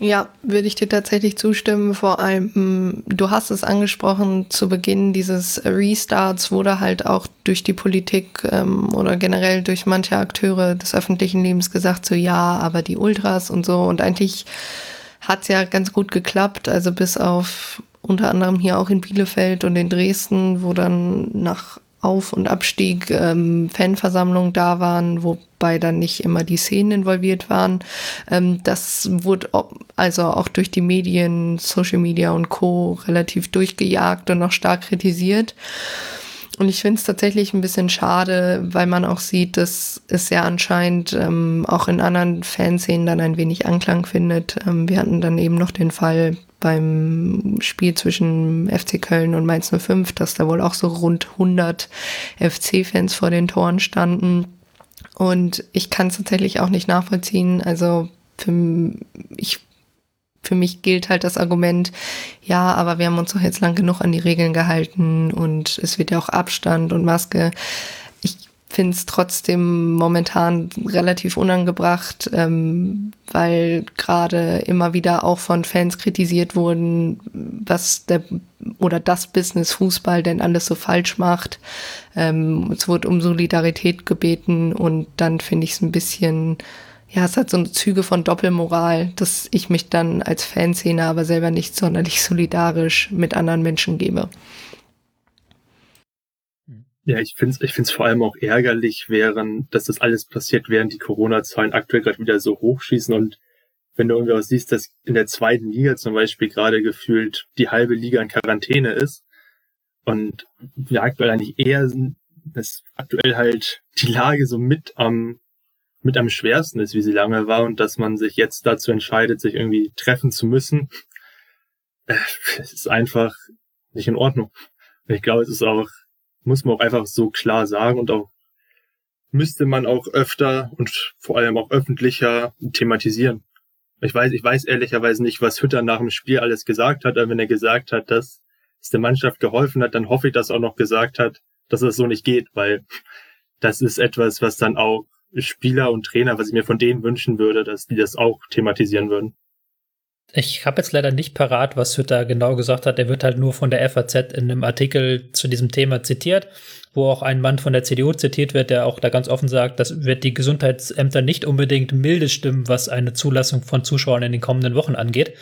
Ja, würde ich dir tatsächlich zustimmen. Vor allem, mm, du hast es angesprochen, zu Beginn dieses Restarts wurde halt auch durch die Politik ähm, oder generell durch manche Akteure des öffentlichen Lebens gesagt, so ja, aber die Ultras und so. Und eigentlich hat's ja ganz gut geklappt. Also bis auf unter anderem hier auch in Bielefeld und in Dresden, wo dann nach auf- und Abstieg ähm, Fanversammlungen da waren, wobei dann nicht immer die Szenen involviert waren. Ähm, das wurde also auch durch die Medien, Social Media und Co. relativ durchgejagt und auch stark kritisiert. Und ich finde es tatsächlich ein bisschen schade, weil man auch sieht, dass es ja anscheinend ähm, auch in anderen Fanszenen dann ein wenig Anklang findet. Ähm, wir hatten dann eben noch den Fall beim Spiel zwischen FC Köln und Mainz 05, dass da wohl auch so rund 100 FC-Fans vor den Toren standen. Und ich kann es tatsächlich auch nicht nachvollziehen. Also für, ich, für mich gilt halt das Argument, ja, aber wir haben uns doch jetzt lang genug an die Regeln gehalten und es wird ja auch Abstand und Maske finde es trotzdem momentan relativ unangebracht, ähm, weil gerade immer wieder auch von Fans kritisiert wurden, was der oder das Business Fußball denn alles so falsch macht. Ähm, es wurde um Solidarität gebeten und dann finde ich es ein bisschen, ja, es hat so Züge von Doppelmoral, dass ich mich dann als Fanszene aber selber nicht sonderlich solidarisch mit anderen Menschen gebe. Ja, ich finde es ich find's vor allem auch ärgerlich, während, dass das alles passiert, während die Corona-Zahlen aktuell gerade wieder so hochschießen und wenn du irgendwie auch siehst, dass in der zweiten Liga zum Beispiel gerade gefühlt die halbe Liga in Quarantäne ist und wir aktuell eigentlich eher dass aktuell halt die Lage so mit am mit am schwersten ist, wie sie lange war und dass man sich jetzt dazu entscheidet, sich irgendwie treffen zu müssen, äh, es ist einfach nicht in Ordnung. Ich glaube, es ist auch muss man auch einfach so klar sagen und auch müsste man auch öfter und vor allem auch öffentlicher thematisieren. Ich weiß, ich weiß ehrlicherweise nicht, was Hütter nach dem Spiel alles gesagt hat, aber wenn er gesagt hat, dass es der Mannschaft geholfen hat, dann hoffe ich, dass er auch noch gesagt hat, dass es so nicht geht, weil das ist etwas, was dann auch Spieler und Trainer, was ich mir von denen wünschen würde, dass die das auch thematisieren würden. Ich habe jetzt leider nicht parat, was Hütter genau gesagt hat. Er wird halt nur von der FAZ in einem Artikel zu diesem Thema zitiert, wo auch ein Mann von der CDU zitiert wird, der auch da ganz offen sagt, das wird die Gesundheitsämter nicht unbedingt milde stimmen, was eine Zulassung von Zuschauern in den kommenden Wochen angeht.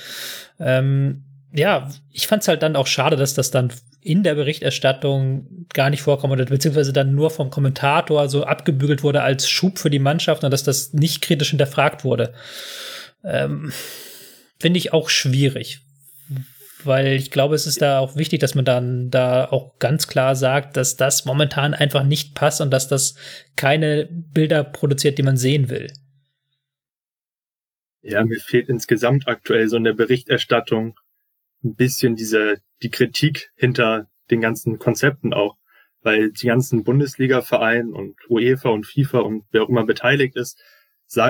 Ähm, ja, ich fand es halt dann auch schade, dass das dann in der Berichterstattung gar nicht vorkommt oder beziehungsweise dann nur vom Kommentator so abgebügelt wurde als Schub für die Mannschaft und dass das nicht kritisch hinterfragt wurde. Ähm, finde ich auch schwierig. Weil ich glaube, es ist da auch wichtig, dass man dann da auch ganz klar sagt, dass das momentan einfach nicht passt und dass das keine Bilder produziert, die man sehen will. Ja, mir fehlt insgesamt aktuell so in der Berichterstattung ein bisschen diese, die Kritik hinter den ganzen Konzepten auch. Weil die ganzen Bundesliga-Vereine und UEFA und FIFA und wer auch immer beteiligt ist,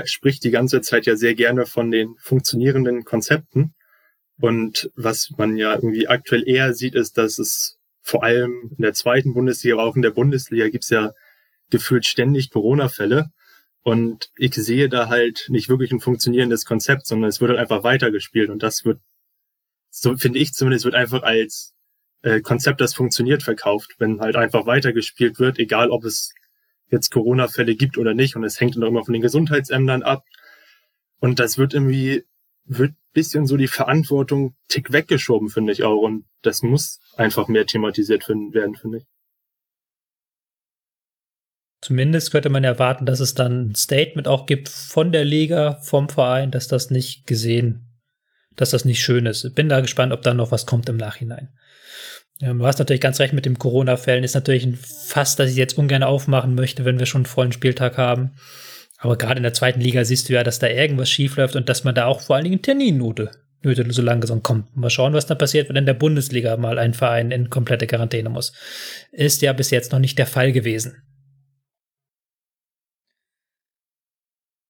spricht die ganze Zeit ja sehr gerne von den funktionierenden Konzepten. Und was man ja irgendwie aktuell eher sieht, ist, dass es vor allem in der zweiten Bundesliga, aber auch in der Bundesliga gibt's ja gefühlt ständig Corona-Fälle. Und ich sehe da halt nicht wirklich ein funktionierendes Konzept, sondern es wird halt einfach weitergespielt. Und das wird, so finde ich zumindest, wird einfach als äh, Konzept, das funktioniert, verkauft, wenn halt einfach weitergespielt wird, egal ob es jetzt Corona-Fälle gibt oder nicht. Und es hängt dann immer von den Gesundheitsämtern ab. Und das wird irgendwie, wird bisschen so die Verantwortung tick weggeschoben, finde ich auch. Und das muss einfach mehr thematisiert werden, finde ich. Zumindest könnte man erwarten, dass es dann ein Statement auch gibt von der Liga, vom Verein, dass das nicht gesehen, dass das nicht schön ist. Bin da gespannt, ob da noch was kommt im Nachhinein. Ähm, du hast natürlich ganz recht mit dem Corona-Fällen. Ist natürlich ein Fass, das ich jetzt ungern aufmachen möchte, wenn wir schon einen vollen Spieltag haben. Aber gerade in der zweiten Liga siehst du ja, dass da irgendwas schief läuft und dass man da auch vor allen Dingen Terminnote nötigt, so langsam kommt. Mal schauen, was dann passiert, wenn in der Bundesliga mal ein Verein in komplette Quarantäne muss. Ist ja bis jetzt noch nicht der Fall gewesen.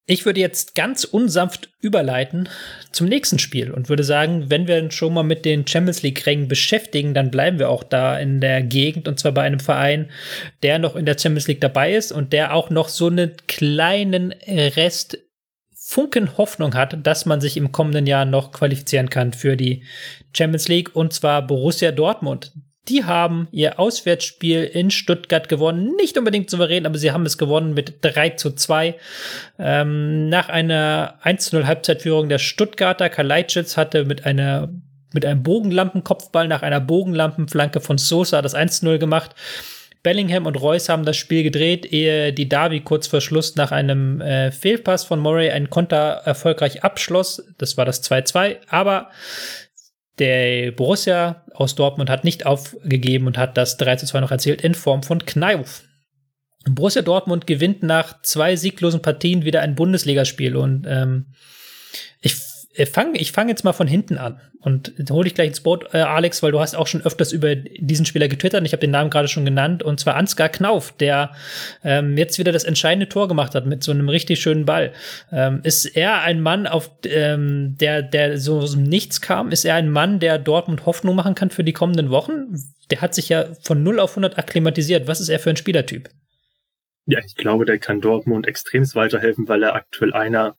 Ich würde jetzt ganz unsanft überleiten zum nächsten Spiel und würde sagen, wenn wir schon mal mit den Champions League-Rängen beschäftigen, dann bleiben wir auch da in der Gegend und zwar bei einem Verein, der noch in der Champions League dabei ist und der auch noch so einen kleinen Rest Funken Hoffnung hat, dass man sich im kommenden Jahr noch qualifizieren kann für die Champions League und zwar Borussia Dortmund. Die haben ihr Auswärtsspiel in Stuttgart gewonnen. Nicht unbedingt souverän, aber sie haben es gewonnen mit 3 zu 2. Ähm, nach einer 1 zu 0 Halbzeitführung der Stuttgarter Kalajdzic hatte mit einer mit einem Bogenlampenkopfball nach einer Bogenlampenflanke von Sosa das 1 zu 0 gemacht. Bellingham und Reus haben das Spiel gedreht, ehe die Davi kurz vor Schluss nach einem äh, Fehlpass von Murray einen Konter erfolgreich abschloss. Das war das 2-2. Aber der Borussia aus Dortmund hat nicht aufgegeben und hat das 3 zu 2 noch erzielt in Form von Knauf. Borussia Dortmund gewinnt nach zwei sieglosen Partien wieder ein Bundesligaspiel und ähm, ich äh, fange ich fang jetzt mal von hinten an und hole dich gleich ins Boot, äh, Alex, weil du hast auch schon öfters über diesen Spieler getwittert ich habe den Namen gerade schon genannt und zwar Ansgar Knauf, der ähm, jetzt wieder das entscheidende Tor gemacht hat mit so einem richtig schönen Ball. Ähm, ist er ein Mann, auf ähm, der der so aus dem Nichts kam? Ist er ein Mann, der Dortmund Hoffnung machen kann für die kommenden Wochen? Der hat sich ja von 0 auf 100 akklimatisiert. Was ist er für ein Spielertyp? Ja, ich glaube, der kann Dortmund extremst weiterhelfen, weil er aktuell einer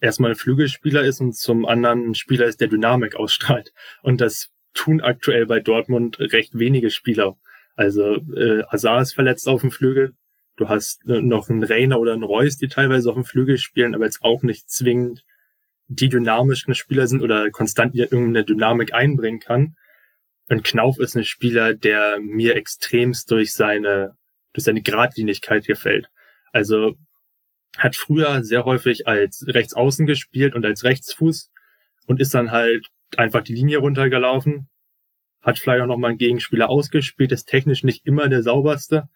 erstmal ein Flügelspieler ist und zum anderen ein Spieler ist, der Dynamik ausstrahlt. Und das tun aktuell bei Dortmund recht wenige Spieler. Also äh, Azar ist verletzt auf dem Flügel. Du hast äh, noch einen Reiner oder einen Reus, die teilweise auf dem Flügel spielen, aber jetzt auch nicht zwingend die dynamischen Spieler sind oder konstant irgendeine Dynamik einbringen kann. Und Knauf ist ein Spieler, der mir extremst durch seine, durch seine Gradlinigkeit gefällt. Also hat früher sehr häufig als Rechtsaußen gespielt und als Rechtsfuß und ist dann halt einfach die Linie runtergelaufen, hat vielleicht auch noch mal einen Gegenspieler ausgespielt, ist technisch nicht immer der sauberste,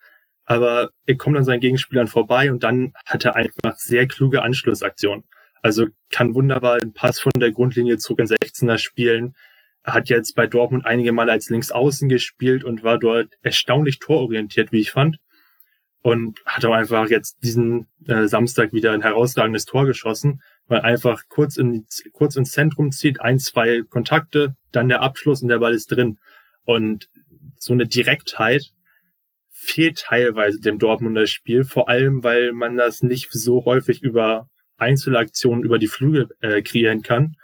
aber er kommt an seinen Gegenspielern vorbei und dann hat er einfach sehr kluge Anschlussaktionen. Also kann wunderbar einen Pass von der Grundlinie zurück in 16er spielen. Hat jetzt bei Dortmund einige Mal als Linksaußen gespielt und war dort erstaunlich tororientiert, wie ich fand und hat auch einfach jetzt diesen äh, Samstag wieder ein herausragendes Tor geschossen, weil einfach kurz, in, kurz ins Zentrum zieht, ein, zwei Kontakte, dann der Abschluss und der Ball ist drin. Und so eine Direktheit fehlt teilweise dem Dortmunder Spiel, vor allem weil man das nicht so häufig über Einzelaktionen über die Flügel äh, kreieren kann.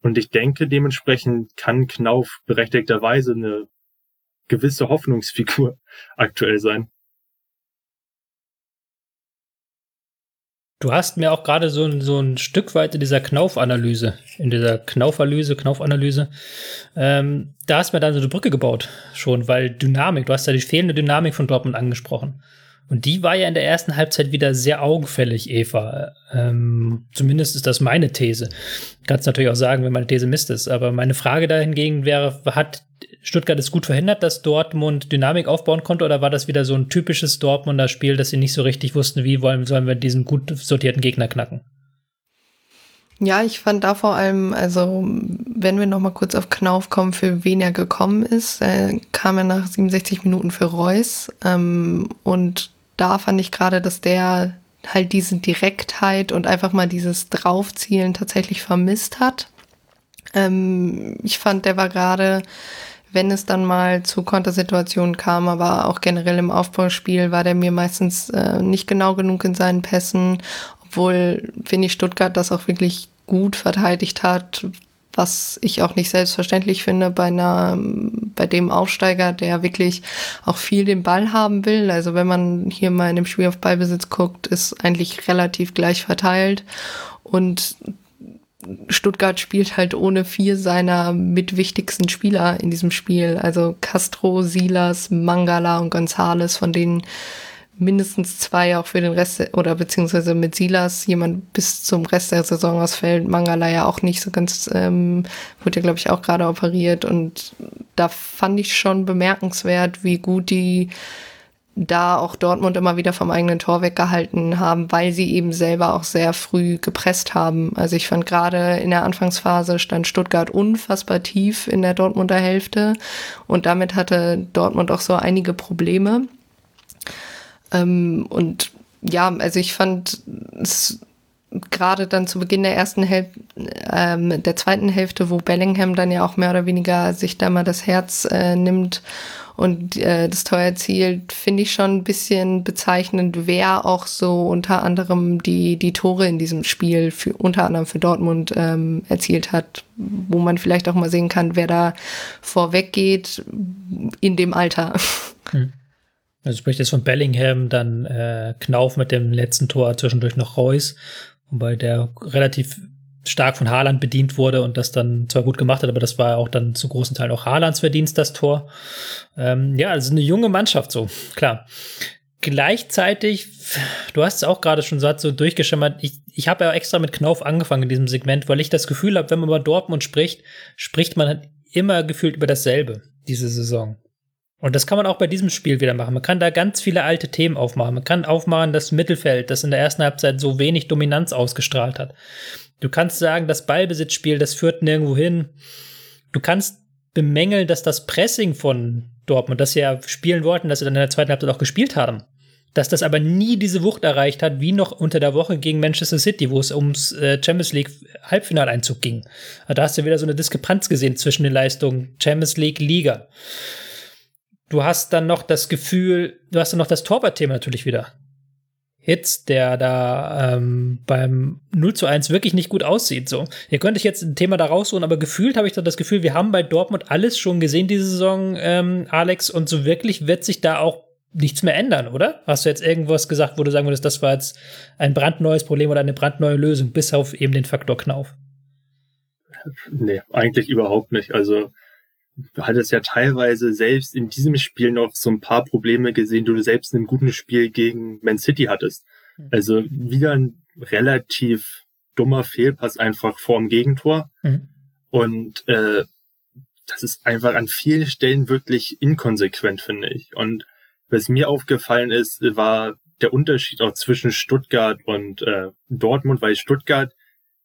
Und ich denke, dementsprechend kann Knauf berechtigterweise eine gewisse Hoffnungsfigur [laughs] aktuell sein. Du hast mir auch gerade so, so ein Stück weit in dieser Knauf-Analyse, in dieser Knauf-Analyse, Knauf-Analyse, ähm, da hast du mir dann so eine Brücke gebaut schon, weil Dynamik, du hast ja die fehlende Dynamik von Dortmund angesprochen. Und die war ja in der ersten Halbzeit wieder sehr augenfällig, Eva. Ähm, zumindest ist das meine These. Kannst natürlich auch sagen, wenn meine These Mist ist. Aber meine Frage dahingegen wäre, hat Stuttgart es gut verhindert, dass Dortmund Dynamik aufbauen konnte? Oder war das wieder so ein typisches Dortmunder Spiel, dass sie nicht so richtig wussten, wie wollen, sollen wir diesen gut sortierten Gegner knacken? Ja, ich fand da vor allem, also wenn wir noch mal kurz auf Knauf kommen, für wen er gekommen ist, äh, kam er nach 67 Minuten für Reus ähm, und da fand ich gerade, dass der halt diese Direktheit und einfach mal dieses Draufzielen tatsächlich vermisst hat. Ähm, ich fand, der war gerade, wenn es dann mal zu Kontersituationen kam, aber auch generell im Aufbauspiel, war der mir meistens äh, nicht genau genug in seinen Pässen, obwohl, finde ich, Stuttgart das auch wirklich gut verteidigt hat, was ich auch nicht selbstverständlich finde bei einer, bei dem Aufsteiger, der wirklich auch viel den Ball haben will. Also wenn man hier mal in dem Spiel auf Ballbesitz guckt, ist eigentlich relativ gleich verteilt und Stuttgart spielt halt ohne vier seiner mitwichtigsten Spieler in diesem Spiel. Also Castro, Silas, Mangala und Gonzales, von denen mindestens zwei auch für den Rest oder beziehungsweise mit Silas jemand bis zum Rest der Saison ausfällt. Mangala ja auch nicht so ganz, ähm, wurde ja glaube ich auch gerade operiert und da fand ich schon bemerkenswert, wie gut die da auch Dortmund immer wieder vom eigenen Tor weggehalten haben, weil sie eben selber auch sehr früh gepresst haben. Also ich fand gerade in der Anfangsphase stand Stuttgart unfassbar tief in der Dortmunder Hälfte und damit hatte Dortmund auch so einige Probleme. Ähm, und ja, also ich fand es gerade dann zu Beginn der ersten Hälfte, ähm, der zweiten Hälfte, wo Bellingham dann ja auch mehr oder weniger sich da mal das Herz äh, nimmt und äh, das Tor erzielt, finde ich schon ein bisschen bezeichnend, wer auch so unter anderem die, die Tore in diesem Spiel für, unter anderem für Dortmund ähm, erzielt hat, wo man vielleicht auch mal sehen kann, wer da vorweg geht in dem Alter. [laughs] Hm. Also spricht jetzt von Bellingham, dann äh, Knauf mit dem letzten Tor, zwischendurch noch Reus, wobei der relativ stark von Haaland bedient wurde und das dann zwar gut gemacht hat, aber das war auch dann zu großen Teilen auch Haalands Verdienst, das Tor. Ähm, ja, also eine junge Mannschaft so, klar. Gleichzeitig, du hast es auch gerade schon so, so durchgeschimmert, ich, ich habe ja extra mit Knauf angefangen in diesem Segment, weil ich das Gefühl habe, wenn man über Dortmund spricht, spricht man immer gefühlt über dasselbe diese Saison. Und das kann man auch bei diesem Spiel wieder machen. Man kann da ganz viele alte Themen aufmachen. Man kann aufmachen das Mittelfeld, das in der ersten Halbzeit so wenig Dominanz ausgestrahlt hat. Du kannst sagen, das Ballbesitzspiel, das führt nirgendwo hin. Du kannst bemängeln, dass das Pressing von Dortmund, das sie ja spielen wollten, dass sie dann in der zweiten Halbzeit auch gespielt haben, dass das aber nie diese Wucht erreicht hat, wie noch unter der Woche gegen Manchester City, wo es ums äh, Champions League Halbfinaleinzug ging. Da hast du wieder so eine Diskrepanz gesehen zwischen den Leistungen Champions League Liga. Du hast dann noch das Gefühl, du hast dann noch das Torwartthema natürlich wieder. Hitz, der da ähm, beim 0 zu 1 wirklich nicht gut aussieht. So, ihr könnt euch jetzt ein Thema da rausholen, aber gefühlt habe ich da das Gefühl, wir haben bei Dortmund alles schon gesehen diese Saison, ähm, Alex, und so wirklich wird sich da auch nichts mehr ändern, oder? Hast du jetzt irgendwas gesagt, wo du sagen würdest, das war jetzt ein brandneues Problem oder eine brandneue Lösung, bis auf eben den Faktor Knauf? Nee, eigentlich überhaupt nicht. Also du hattest ja teilweise selbst in diesem Spiel noch so ein paar Probleme gesehen, die du selbst in einem guten Spiel gegen Man City hattest. Mhm. Also wieder ein relativ dummer Fehlpass einfach vorm Gegentor. Mhm. Und äh, das ist einfach an vielen Stellen wirklich inkonsequent, finde ich. Und was mir aufgefallen ist, war der Unterschied auch zwischen Stuttgart und äh, Dortmund, weil Stuttgart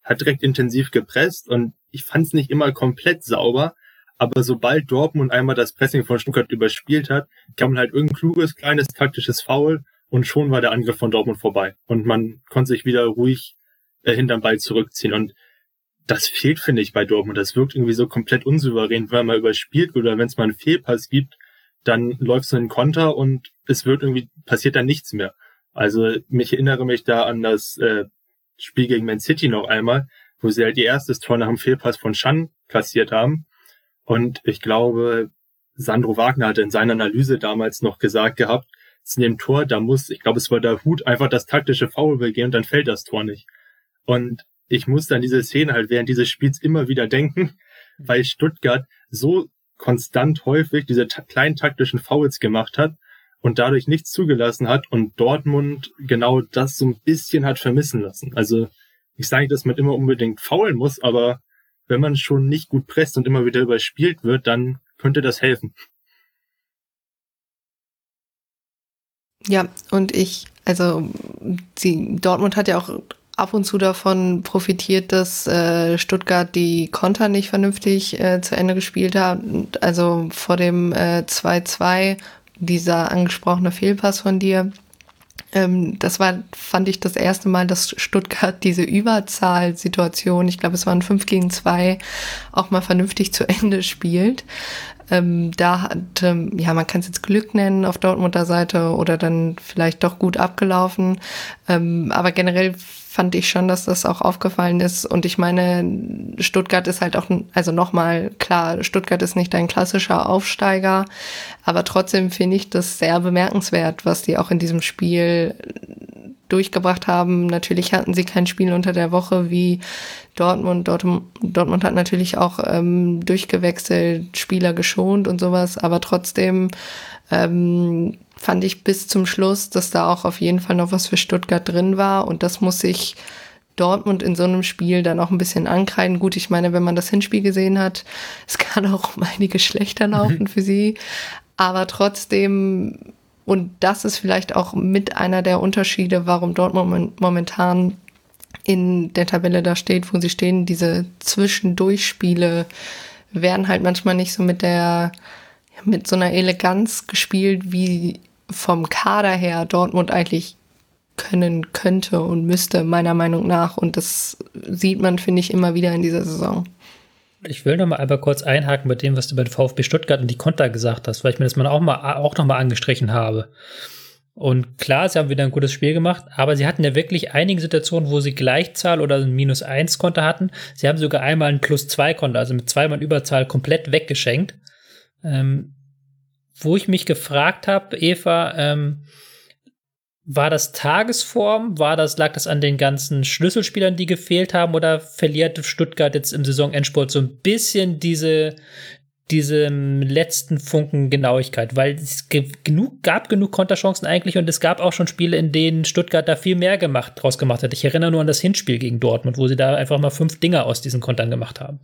hat direkt intensiv gepresst und ich fand es nicht immer komplett sauber, aber sobald Dortmund einmal das Pressing von Stuttgart überspielt hat, kam halt irgendein kluges, kleines taktisches Foul und schon war der Angriff von Dortmund vorbei. Und man konnte sich wieder ruhig äh, hinterm Ball zurückziehen. Und das fehlt, finde ich, bei Dortmund. Das wirkt irgendwie so komplett unsouverän, wenn man überspielt oder wenn es mal einen Fehlpass gibt, dann läuft du in Konter und es wird irgendwie, passiert dann nichts mehr. Also mich erinnere mich da an das äh, Spiel gegen Man City noch einmal, wo sie halt ihr erstes Tor nach dem Fehlpass von Chan kassiert haben und ich glaube, Sandro Wagner hatte in seiner Analyse damals noch gesagt gehabt, zu dem Tor, da muss, ich glaube, es war der Hut, einfach das taktische Foul begehen und dann fällt das Tor nicht. Und ich musste an diese Szene halt während dieses Spiels immer wieder denken, weil Stuttgart so konstant häufig diese ta kleinen taktischen Fouls gemacht hat und dadurch nichts zugelassen hat und Dortmund genau das so ein bisschen hat vermissen lassen. Also ich sage nicht, dass man immer unbedingt faulen muss, aber wenn man schon nicht gut presst und immer wieder überspielt wird, dann könnte das helfen. Ja, und ich, also sie, Dortmund hat ja auch ab und zu davon profitiert, dass äh, Stuttgart die Konter nicht vernünftig äh, zu Ende gespielt hat. Also vor dem 2-2 äh, dieser angesprochene Fehlpass von dir. Ähm, das war, fand ich, das erste Mal, dass Stuttgart diese Überzahlsituation, ich glaube, es waren 5 gegen 2, auch mal vernünftig zu Ende spielt. Ähm, da hat, ähm, ja, man kann es jetzt Glück nennen auf Dortmunder Seite oder dann vielleicht doch gut abgelaufen. Ähm, aber generell fand ich schon, dass das auch aufgefallen ist. Und ich meine, Stuttgart ist halt auch, also nochmal, klar, Stuttgart ist nicht ein klassischer Aufsteiger, aber trotzdem finde ich das sehr bemerkenswert, was die auch in diesem Spiel durchgebracht haben. Natürlich hatten sie kein Spiel unter der Woche wie Dortmund. Dortmund, Dortmund hat natürlich auch ähm, durchgewechselt, Spieler geschont und sowas, aber trotzdem ähm, fand ich bis zum Schluss, dass da auch auf jeden Fall noch was für Stuttgart drin war und das muss ich Dortmund in so einem Spiel dann auch ein bisschen ankreiden. Gut, ich meine, wenn man das Hinspiel gesehen hat, [laughs] es kann auch um einige schlechter laufen für sie, aber trotzdem und das ist vielleicht auch mit einer der Unterschiede, warum Dortmund momentan in der Tabelle da steht, wo sie stehen. Diese Zwischendurchspiele werden halt manchmal nicht so mit der, mit so einer Eleganz gespielt, wie vom Kader her Dortmund eigentlich können könnte und müsste, meiner Meinung nach. Und das sieht man, finde ich, immer wieder in dieser Saison. Ich will noch mal einmal kurz einhaken mit dem, was du bei VfB Stuttgart und die Konter gesagt hast, weil ich mir das mal auch mal auch noch mal angestrichen habe. Und klar, sie haben wieder ein gutes Spiel gemacht, aber sie hatten ja wirklich einige Situationen, wo sie Gleichzahl oder ein Minus 1 Konter hatten. Sie haben sogar einmal ein Plus 2 Konter, also mit zweimal Überzahl komplett weggeschenkt. Ähm, wo ich mich gefragt habe, Eva, ähm, war das Tagesform? War das, lag das an den ganzen Schlüsselspielern, die gefehlt haben? Oder verliert Stuttgart jetzt im Saisonendsport so ein bisschen diese, diese letzten Funken Genauigkeit? Weil es genug, gab genug Konterchancen eigentlich und es gab auch schon Spiele, in denen Stuttgart da viel mehr gemacht, draus gemacht hat. Ich erinnere nur an das Hinspiel gegen Dortmund, wo sie da einfach mal fünf Dinger aus diesen Kontern gemacht haben.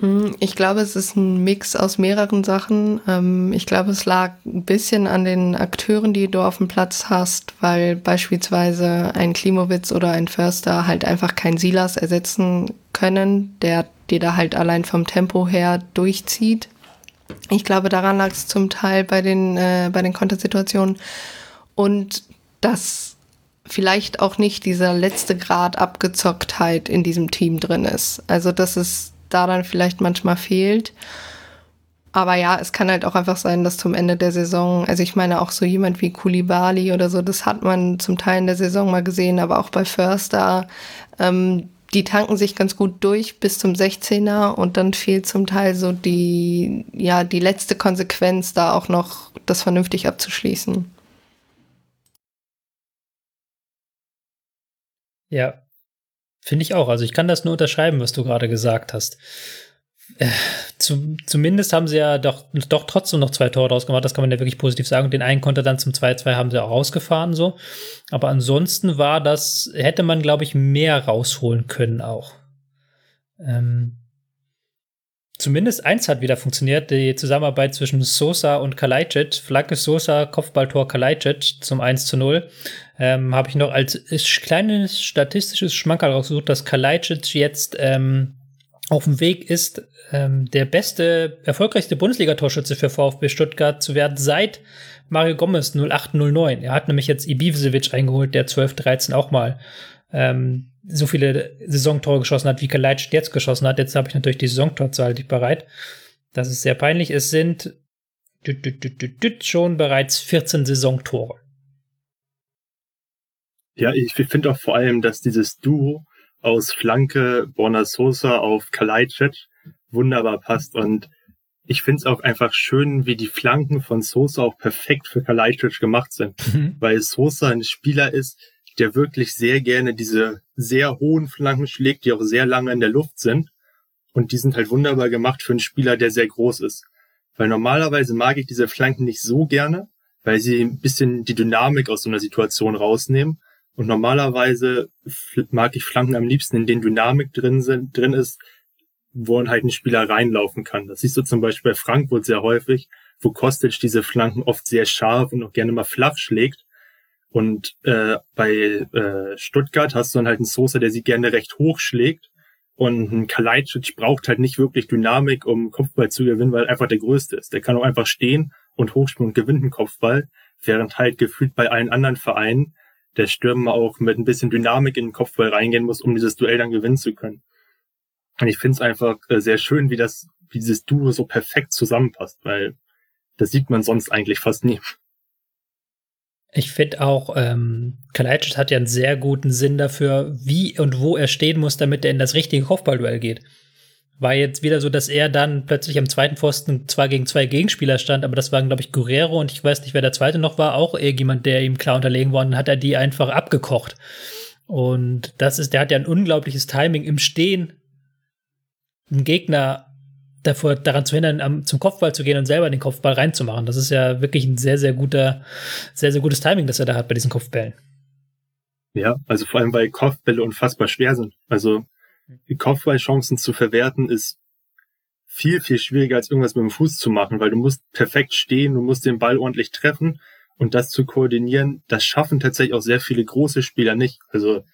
Mm, ich glaube, es ist ein Mix aus mehreren Sachen. Ähm, ich glaube, es lag ein bisschen an den Akteuren, die du auf dem Platz hast, weil beispielsweise ein Klimowitz oder ein Förster halt einfach kein Silas ersetzen können, der dir da halt allein vom Tempo her durchzieht. Ich glaube, daran lag es zum Teil bei den, äh, bei den Kontersituationen. Und dass vielleicht auch nicht dieser letzte Grad Abgezocktheit in diesem Team drin ist. Also, dass es da dann vielleicht manchmal fehlt. Aber ja, es kann halt auch einfach sein, dass zum Ende der Saison, also ich meine auch so jemand wie Kulibali oder so, das hat man zum Teil in der Saison mal gesehen, aber auch bei Förster, ähm, die tanken sich ganz gut durch bis zum 16er und dann fehlt zum Teil so die, ja, die letzte Konsequenz, da auch noch das vernünftig abzuschließen. Ja, Finde ich auch. Also ich kann das nur unterschreiben, was du gerade gesagt hast. Äh, zum, zumindest haben sie ja doch, doch trotzdem noch zwei Tore draus gemacht, das kann man ja wirklich positiv sagen. Den einen konnte dann zum 2-2 haben sie auch rausgefahren, so. Aber ansonsten war das, hätte man, glaube ich, mehr rausholen können auch. Ähm, zumindest eins hat wieder funktioniert, die Zusammenarbeit zwischen Sosa und Kalajdzic. Flanke Sosa, Kopfballtor Kalajdzic zum 1 zu 0 ähm, habe ich noch als kleines statistisches Schmankerl rausgesucht, dass Kalajdzic jetzt ähm, auf dem Weg ist, ähm, der beste, erfolgreichste Bundesliga-Torschütze für VfB Stuttgart zu werden seit Mario Gomez 0809. Er hat nämlich jetzt Ibisevic eingeholt, der 12-13 auch mal ähm, so viele Saisontore geschossen hat, wie Kalajdzic jetzt geschossen hat. Jetzt habe ich natürlich die Saisontorzahl nicht bereit. Das ist sehr peinlich. Es sind schon bereits 14 Saisontore. Ja, ich finde auch vor allem, dass dieses Duo aus Flanke Borna Sosa auf Kalajdzic wunderbar passt und ich finde es auch einfach schön, wie die Flanken von Sosa auch perfekt für Kalajdzic gemacht sind, mhm. weil Sosa ein Spieler ist, der wirklich sehr gerne diese sehr hohen Flanken schlägt, die auch sehr lange in der Luft sind und die sind halt wunderbar gemacht für einen Spieler, der sehr groß ist. Weil normalerweise mag ich diese Flanken nicht so gerne, weil sie ein bisschen die Dynamik aus so einer Situation rausnehmen. Und normalerweise mag ich Flanken am liebsten, in denen Dynamik drin sind, drin ist, wo halt ein Spieler reinlaufen kann. Das siehst du zum Beispiel bei Frankfurt sehr häufig, wo Kostic diese Flanken oft sehr scharf und auch gerne mal flach schlägt. Und äh, bei äh, Stuttgart hast du dann halt einen Sosa, der sie gerne recht hoch schlägt. Und ein Kalajdzic braucht halt nicht wirklich Dynamik, um Kopfball zu gewinnen, weil er einfach der Größte ist. Der kann auch einfach stehen und hochspringen und gewinnt einen Kopfball, während halt gefühlt bei allen anderen Vereinen der Stürmer auch mit ein bisschen Dynamik in den Kopfball reingehen muss, um dieses Duell dann gewinnen zu können. Und ich finde es einfach äh, sehr schön, wie das, wie dieses Duo so perfekt zusammenpasst, weil das sieht man sonst eigentlich fast nie. Ich finde auch, ähm, Kalajdzic hat ja einen sehr guten Sinn dafür, wie und wo er stehen muss, damit er in das richtige Kopfballduell geht. War jetzt wieder so, dass er dann plötzlich am zweiten Pfosten zwar gegen zwei Gegenspieler stand, aber das waren, glaube ich, Guerrero und ich weiß nicht, wer der zweite noch war, auch irgendjemand, der ihm klar unterlegen war, und hat er die einfach abgekocht. Und das ist, der hat ja ein unglaubliches Timing im Stehen, einen Gegner davor, daran zu hindern, am, zum Kopfball zu gehen und selber den Kopfball reinzumachen. Das ist ja wirklich ein sehr, sehr guter, sehr, sehr gutes Timing, das er da hat bei diesen Kopfbällen. Ja, also vor allem, weil Kopfbälle unfassbar schwer sind. Also Kopfballchancen zu verwerten ist viel, viel schwieriger als irgendwas mit dem Fuß zu machen, weil du musst perfekt stehen, du musst den Ball ordentlich treffen und das zu koordinieren, das schaffen tatsächlich auch sehr viele große Spieler nicht. Also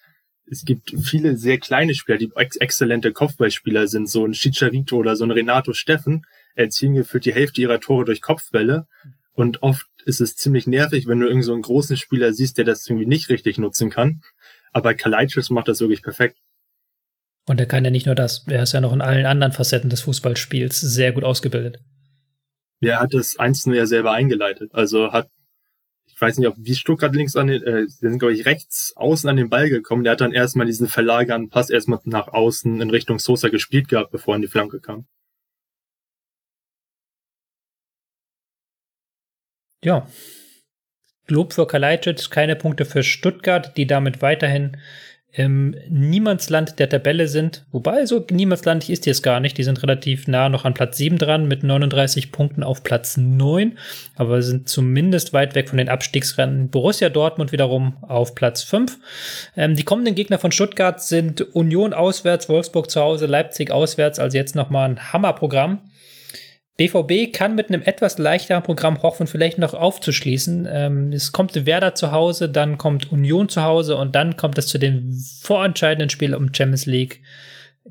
es gibt viele sehr kleine Spieler, die ex exzellente Kopfballspieler sind, so ein Chicharito oder so ein Renato Steffen, erzielen gefühlt die Hälfte ihrer Tore durch Kopfbälle. Und oft ist es ziemlich nervig, wenn du irgend so einen großen Spieler siehst, der das irgendwie nicht richtig nutzen kann. Aber Kalajdzic macht das wirklich perfekt. Und er kann ja nicht nur das, er ist ja noch in allen anderen Facetten des Fußballspiels sehr gut ausgebildet. Ja, er hat das 1 ja selber eingeleitet. Also hat, ich weiß nicht, ob wie Stuttgart links an den, äh, sind, glaube ich, rechts außen an den Ball gekommen. Der hat dann erstmal diesen verlagernden Pass erstmal nach außen in Richtung Sosa gespielt gehabt, bevor er in die Flanke kam. Ja. Lob für Kalajdzic, keine Punkte für Stuttgart, die damit weiterhin im Niemandsland der Tabelle sind. Wobei, so Niemandsland ist jetzt gar nicht. Die sind relativ nah noch an Platz 7 dran mit 39 Punkten auf Platz 9. Aber sind zumindest weit weg von den Abstiegsrennen. Borussia Dortmund wiederum auf Platz 5. Ähm, die kommenden Gegner von Stuttgart sind Union auswärts, Wolfsburg zu Hause, Leipzig auswärts. Also jetzt nochmal ein Hammerprogramm. BVB kann mit einem etwas leichteren Programm hoffen, vielleicht noch aufzuschließen. Ähm, es kommt Werder zu Hause, dann kommt Union zu Hause und dann kommt es zu dem vorentscheidenden Spiel um Champions League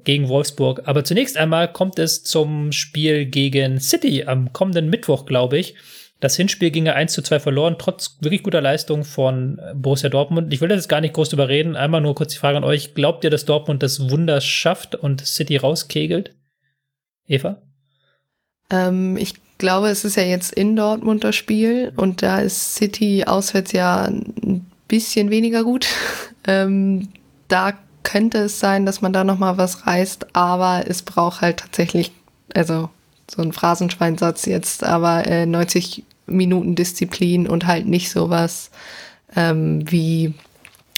gegen Wolfsburg. Aber zunächst einmal kommt es zum Spiel gegen City am kommenden Mittwoch, glaube ich. Das Hinspiel ging ja 1 zu 2 verloren, trotz wirklich guter Leistung von Borussia Dortmund. Ich will das jetzt gar nicht groß überreden. Einmal nur kurz die Frage an euch. Glaubt ihr, dass Dortmund das Wunder schafft und City rauskegelt? Eva? Ähm, ich glaube, es ist ja jetzt in Dortmund das Spiel und da ist City auswärts ja ein bisschen weniger gut. [laughs] ähm, da könnte es sein, dass man da noch mal was reißt, aber es braucht halt tatsächlich, also so ein Phrasenschweinsatz jetzt, aber äh, 90 Minuten Disziplin und halt nicht sowas ähm, wie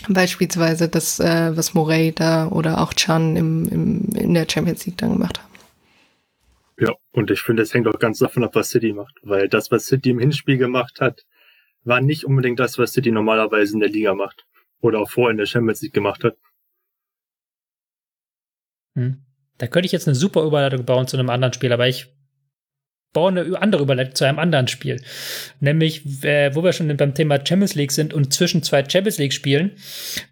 beispielsweise das, äh, was Morey da oder auch Chan im, im, in der Champions League dann gemacht haben. Ja, und ich finde, es hängt auch ganz davon ab, was City macht. Weil das, was City im Hinspiel gemacht hat, war nicht unbedingt das, was City normalerweise in der Liga macht. Oder auch vorher in der Champions League gemacht hat. Hm. Da könnte ich jetzt eine super Überleitung bauen zu einem anderen Spiel, aber ich baue eine andere Überleitung zu einem anderen Spiel. Nämlich, äh, wo wir schon beim Thema Champions League sind und zwischen zwei Champions League Spielen.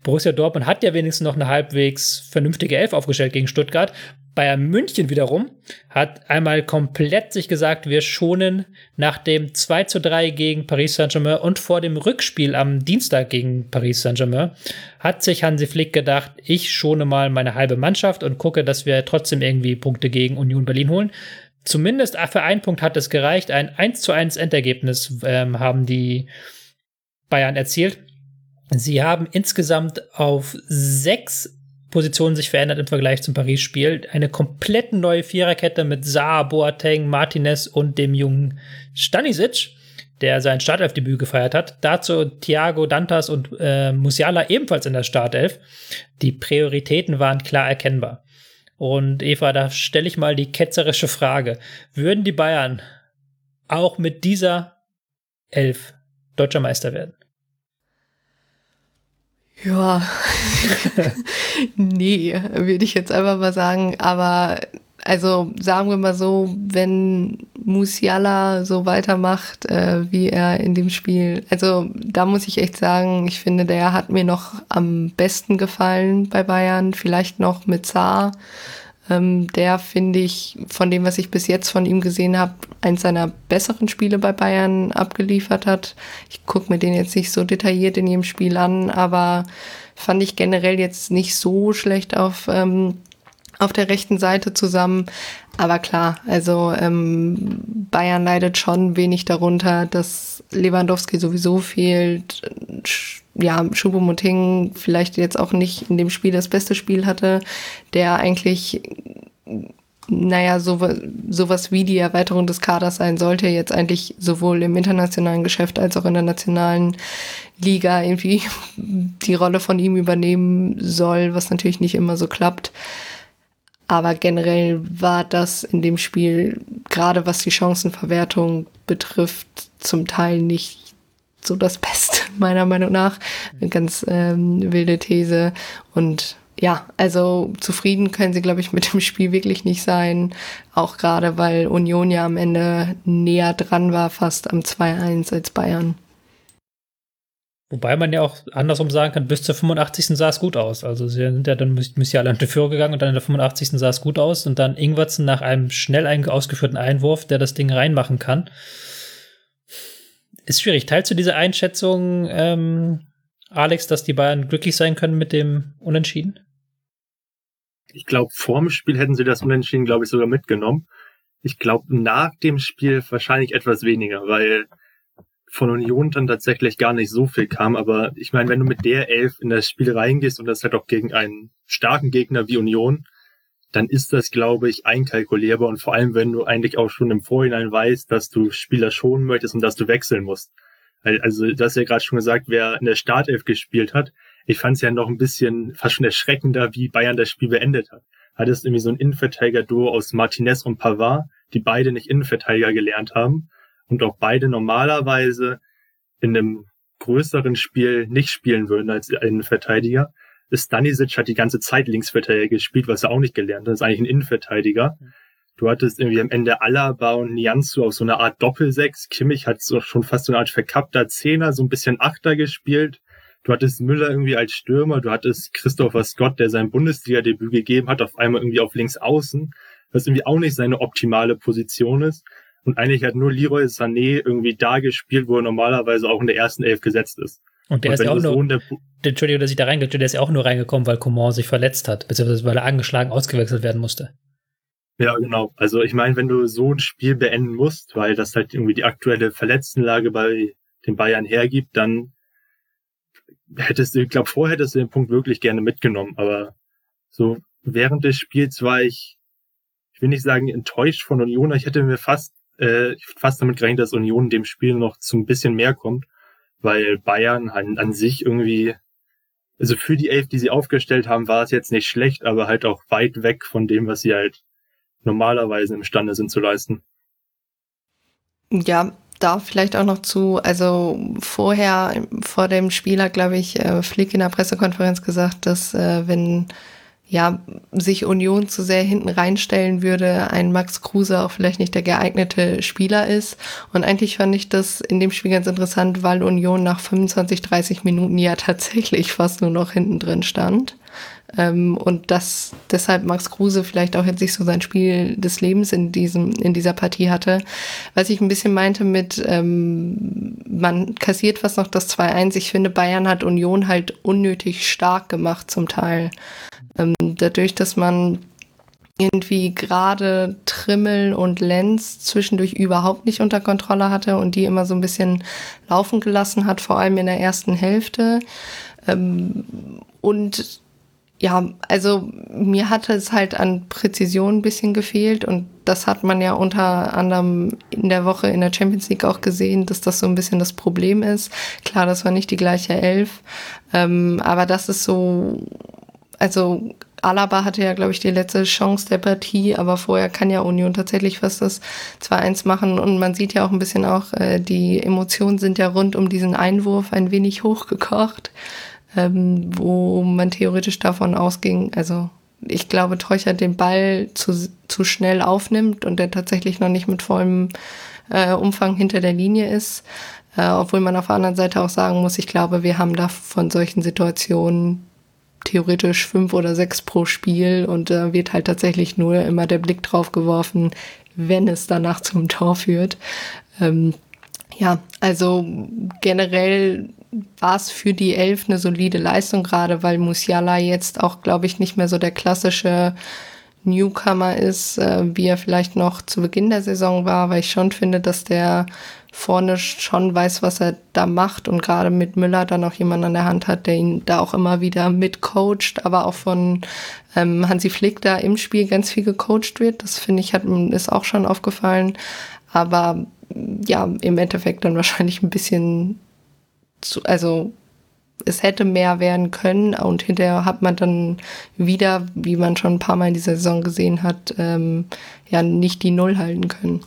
Borussia Dortmund hat ja wenigstens noch eine halbwegs vernünftige Elf aufgestellt gegen Stuttgart. Bayern München wiederum hat einmal komplett sich gesagt, wir schonen nach dem 2 zu 3 gegen Paris Saint-Germain und vor dem Rückspiel am Dienstag gegen Paris Saint-Germain hat sich Hansi Flick gedacht, ich schone mal meine halbe Mannschaft und gucke, dass wir trotzdem irgendwie Punkte gegen Union Berlin holen. Zumindest für einen Punkt hat es gereicht. Ein 1 zu 1 Endergebnis ähm, haben die Bayern erzielt. Sie haben insgesamt auf sechs Position sich verändert im Vergleich zum Paris-Spiel. Eine komplett neue Viererkette mit Saar, Boateng, Martinez und dem jungen Stanisic, der sein Startelfdebüt gefeiert hat. Dazu Thiago, Dantas und äh, Musiala ebenfalls in der Startelf. Die Prioritäten waren klar erkennbar. Und Eva, da stelle ich mal die ketzerische Frage. Würden die Bayern auch mit dieser Elf deutscher Meister werden? Ja, [laughs] nee, würde ich jetzt einfach mal sagen. Aber also sagen wir mal so, wenn Musiala so weitermacht, äh, wie er in dem Spiel, also da muss ich echt sagen, ich finde, der hat mir noch am besten gefallen bei Bayern, vielleicht noch mit Saar. Ähm, der finde ich von dem, was ich bis jetzt von ihm gesehen habe, eins seiner besseren Spiele bei Bayern abgeliefert hat. Ich gucke mir den jetzt nicht so detailliert in jedem Spiel an, aber fand ich generell jetzt nicht so schlecht auf, ähm, auf der rechten Seite zusammen. Aber klar, also ähm, Bayern leidet schon wenig darunter, dass Lewandowski sowieso fehlt. Ja, Choupo-Moting vielleicht jetzt auch nicht in dem Spiel das beste Spiel hatte, der eigentlich naja, so, sowas wie die Erweiterung des Kaders sein sollte, jetzt eigentlich sowohl im internationalen Geschäft als auch in der nationalen Liga irgendwie [laughs] die Rolle von ihm übernehmen soll, was natürlich nicht immer so klappt. Aber generell war das in dem Spiel, gerade was die Chancenverwertung betrifft, zum Teil nicht so das Beste, [laughs] meiner Meinung nach. Eine ganz ähm, wilde These. Und ja, also zufrieden können sie, glaube ich, mit dem Spiel wirklich nicht sein. Auch gerade, weil Union ja am Ende näher dran war, fast am 2-1 als Bayern. Wobei man ja auch andersrum sagen kann, bis zur 85. sah es gut aus. Also sie sind ja dann Musiala in die Führung gegangen und dann in der 85. sah es gut aus und dann Ingwertsen nach einem schnell ausgeführten Einwurf, der das Ding reinmachen kann. Ist schwierig. Teilst du diese Einschätzung, ähm, Alex, dass die Bayern glücklich sein können mit dem Unentschieden? Ich glaube, vorm Spiel hätten sie das Unentschieden, glaube ich, sogar mitgenommen. Ich glaube, nach dem Spiel wahrscheinlich etwas weniger, weil von Union dann tatsächlich gar nicht so viel kam. Aber ich meine, wenn du mit der Elf in das Spiel reingehst und das halt auch gegen einen starken Gegner wie Union, dann ist das, glaube ich, einkalkulierbar. Und vor allem, wenn du eigentlich auch schon im Vorhinein weißt, dass du Spieler schonen möchtest und dass du wechseln musst. Also, du hast ja gerade schon gesagt, wer in der Startelf gespielt hat. Ich fand es ja noch ein bisschen fast schon erschreckender, wie Bayern das Spiel beendet hat. Hattest irgendwie so ein Innenverteidiger-Duo aus Martinez und Pavard, die beide nicht Innenverteidiger gelernt haben und auch beide normalerweise in einem größeren Spiel nicht spielen würden als ein Verteidiger. Stanisic hat die ganze Zeit Linksverteidiger gespielt, was er auch nicht gelernt hat. Das ist eigentlich ein Innenverteidiger. Du hattest irgendwie am Ende Alaba und Nianzu auf so eine Art Doppelsechs. Kimmich hat so schon fast so eine Art verkappter Zehner, so ein bisschen Achter gespielt. Du hattest Müller irgendwie als Stürmer. Du hattest Christopher Scott, der sein Bundesliga-Debüt gegeben hat, auf einmal irgendwie auf links außen, was irgendwie auch nicht seine optimale Position ist. Und eigentlich hat nur Leroy Sané irgendwie da gespielt, wo er normalerweise auch in der ersten Elf gesetzt ist. Und der und ist ja auch nur, der, Entschuldigung, dass ich da reingehe, der ist ja auch nur reingekommen, weil Coman sich verletzt hat, beziehungsweise weil er angeschlagen ausgewechselt werden musste. Ja, genau. Also ich meine, wenn du so ein Spiel beenden musst, weil das halt irgendwie die aktuelle Verletztenlage bei den Bayern hergibt, dann hättest du, ich glaube, vorher hättest du den Punkt wirklich gerne mitgenommen, aber so während des Spiels war ich, ich will nicht sagen enttäuscht von Union, ich hätte mir fast äh, fast damit gerechnet, dass Union dem Spiel noch zu ein bisschen mehr kommt, weil Bayern an, an sich irgendwie, also für die Elf, die sie aufgestellt haben, war es jetzt nicht schlecht, aber halt auch weit weg von dem, was sie halt normalerweise imstande sind zu leisten. Ja, da vielleicht auch noch zu, also vorher, vor dem Spiel hat, glaube ich, äh, Flick in der Pressekonferenz gesagt, dass äh, wenn ja, sich Union zu sehr hinten reinstellen würde, ein Max Kruse auch vielleicht nicht der geeignete Spieler ist. Und eigentlich fand ich das in dem Spiel ganz interessant, weil Union nach 25, 30 Minuten ja [laughs] tatsächlich fast nur noch hinten drin stand. Ähm, und dass deshalb Max Kruse vielleicht auch jetzt nicht so sein Spiel des Lebens in diesem, in dieser Partie hatte. Was ich ein bisschen meinte mit, ähm, man kassiert fast noch das 2-1. Ich finde, Bayern hat Union halt unnötig stark gemacht zum Teil. Ähm, dadurch, dass man irgendwie gerade Trimmel und Lenz zwischendurch überhaupt nicht unter Kontrolle hatte und die immer so ein bisschen laufen gelassen hat, vor allem in der ersten Hälfte. Ähm, und ja, also mir hatte es halt an Präzision ein bisschen gefehlt und das hat man ja unter anderem in der Woche in der Champions League auch gesehen, dass das so ein bisschen das Problem ist. Klar, das war nicht die gleiche Elf, ähm, aber das ist so also Alaba hatte ja, glaube ich, die letzte Chance der Partie, aber vorher kann ja Union tatsächlich fast das 2-1 machen und man sieht ja auch ein bisschen auch, äh, die Emotionen sind ja rund um diesen Einwurf ein wenig hochgekocht, ähm, wo man theoretisch davon ausging, also ich glaube, Teucher den Ball zu, zu schnell aufnimmt und der tatsächlich noch nicht mit vollem äh, Umfang hinter der Linie ist. Äh, obwohl man auf der anderen Seite auch sagen muss, ich glaube, wir haben da von solchen Situationen theoretisch fünf oder sechs pro Spiel und da äh, wird halt tatsächlich nur immer der Blick drauf geworfen, wenn es danach zum Tor führt. Ähm, ja, also generell war es für die Elf eine solide Leistung, gerade weil Musiala jetzt auch, glaube ich, nicht mehr so der klassische Newcomer ist, äh, wie er vielleicht noch zu Beginn der Saison war, weil ich schon finde, dass der vorne schon weiß, was er da macht und gerade mit Müller dann auch jemand an der Hand hat, der ihn da auch immer wieder mitcoacht, aber auch von ähm, Hansi Flick da im Spiel ganz viel gecoacht wird. Das finde ich hat ist auch schon aufgefallen. Aber ja, im Endeffekt dann [laughs] wahrscheinlich ein bisschen zu, also es hätte mehr werden können und hinterher hat man dann wieder, wie man schon ein paar Mal in dieser Saison gesehen hat, ähm, ja nicht die Null halten können.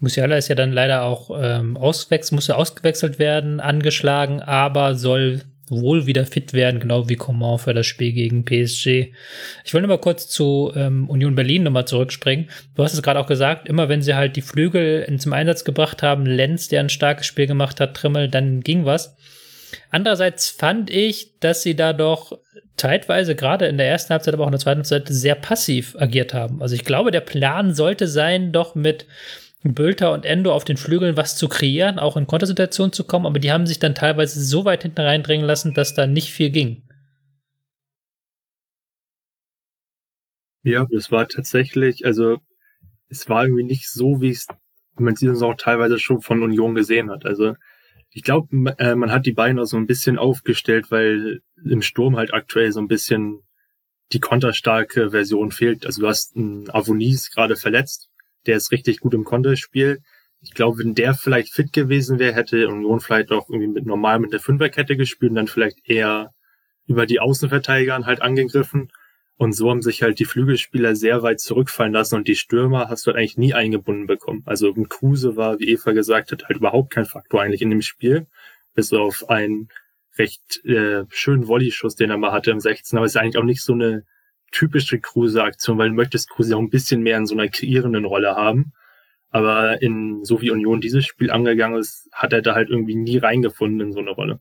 Musiala ist ja dann leider auch ähm, auswechselt, musste ausgewechselt werden, angeschlagen, aber soll wohl wieder fit werden, genau wie Coman für das Spiel gegen PSG. Ich will mal kurz zu ähm, Union Berlin nochmal zurückspringen. Du hast es gerade auch gesagt, immer wenn sie halt die Flügel zum Einsatz gebracht haben, Lenz, der ein starkes Spiel gemacht hat, Trimmel, dann ging was. Andererseits fand ich, dass sie da doch zeitweise, gerade in der ersten Halbzeit, aber auch in der zweiten Halbzeit, sehr passiv agiert haben. Also ich glaube, der Plan sollte sein, doch mit Bülter und Endo auf den Flügeln was zu kreieren, auch in Kontersituationen zu kommen, aber die haben sich dann teilweise so weit hinten reindringen lassen, dass da nicht viel ging. Ja, es war tatsächlich, also es war irgendwie nicht so, wie es man es auch teilweise schon von Union gesehen hat. Also ich glaube, äh, man hat die Beine auch so ein bisschen aufgestellt, weil im Sturm halt aktuell so ein bisschen die konterstarke Version fehlt. Also du hast einen Avonis gerade verletzt, der ist richtig gut im Konterspiel. Ich glaube, wenn der vielleicht fit gewesen wäre, hätte Union vielleicht auch irgendwie mit normal mit der Fünferkette gespielt und dann vielleicht eher über die Außenverteidiger halt angegriffen. Und so haben sich halt die Flügelspieler sehr weit zurückfallen lassen und die Stürmer hast du halt eigentlich nie eingebunden bekommen. Also ein Kruse war, wie Eva gesagt hat, halt überhaupt kein Faktor eigentlich in dem Spiel, bis auf einen recht äh, schönen Volley-Schuss, den er mal hatte im 16. Aber es ist eigentlich auch nicht so eine typische Kruse-Aktion, weil du möchtest Kruse auch ein bisschen mehr in so einer kreierenden Rolle haben. Aber in so wie Union dieses Spiel angegangen ist, hat er da halt irgendwie nie reingefunden in so eine Rolle.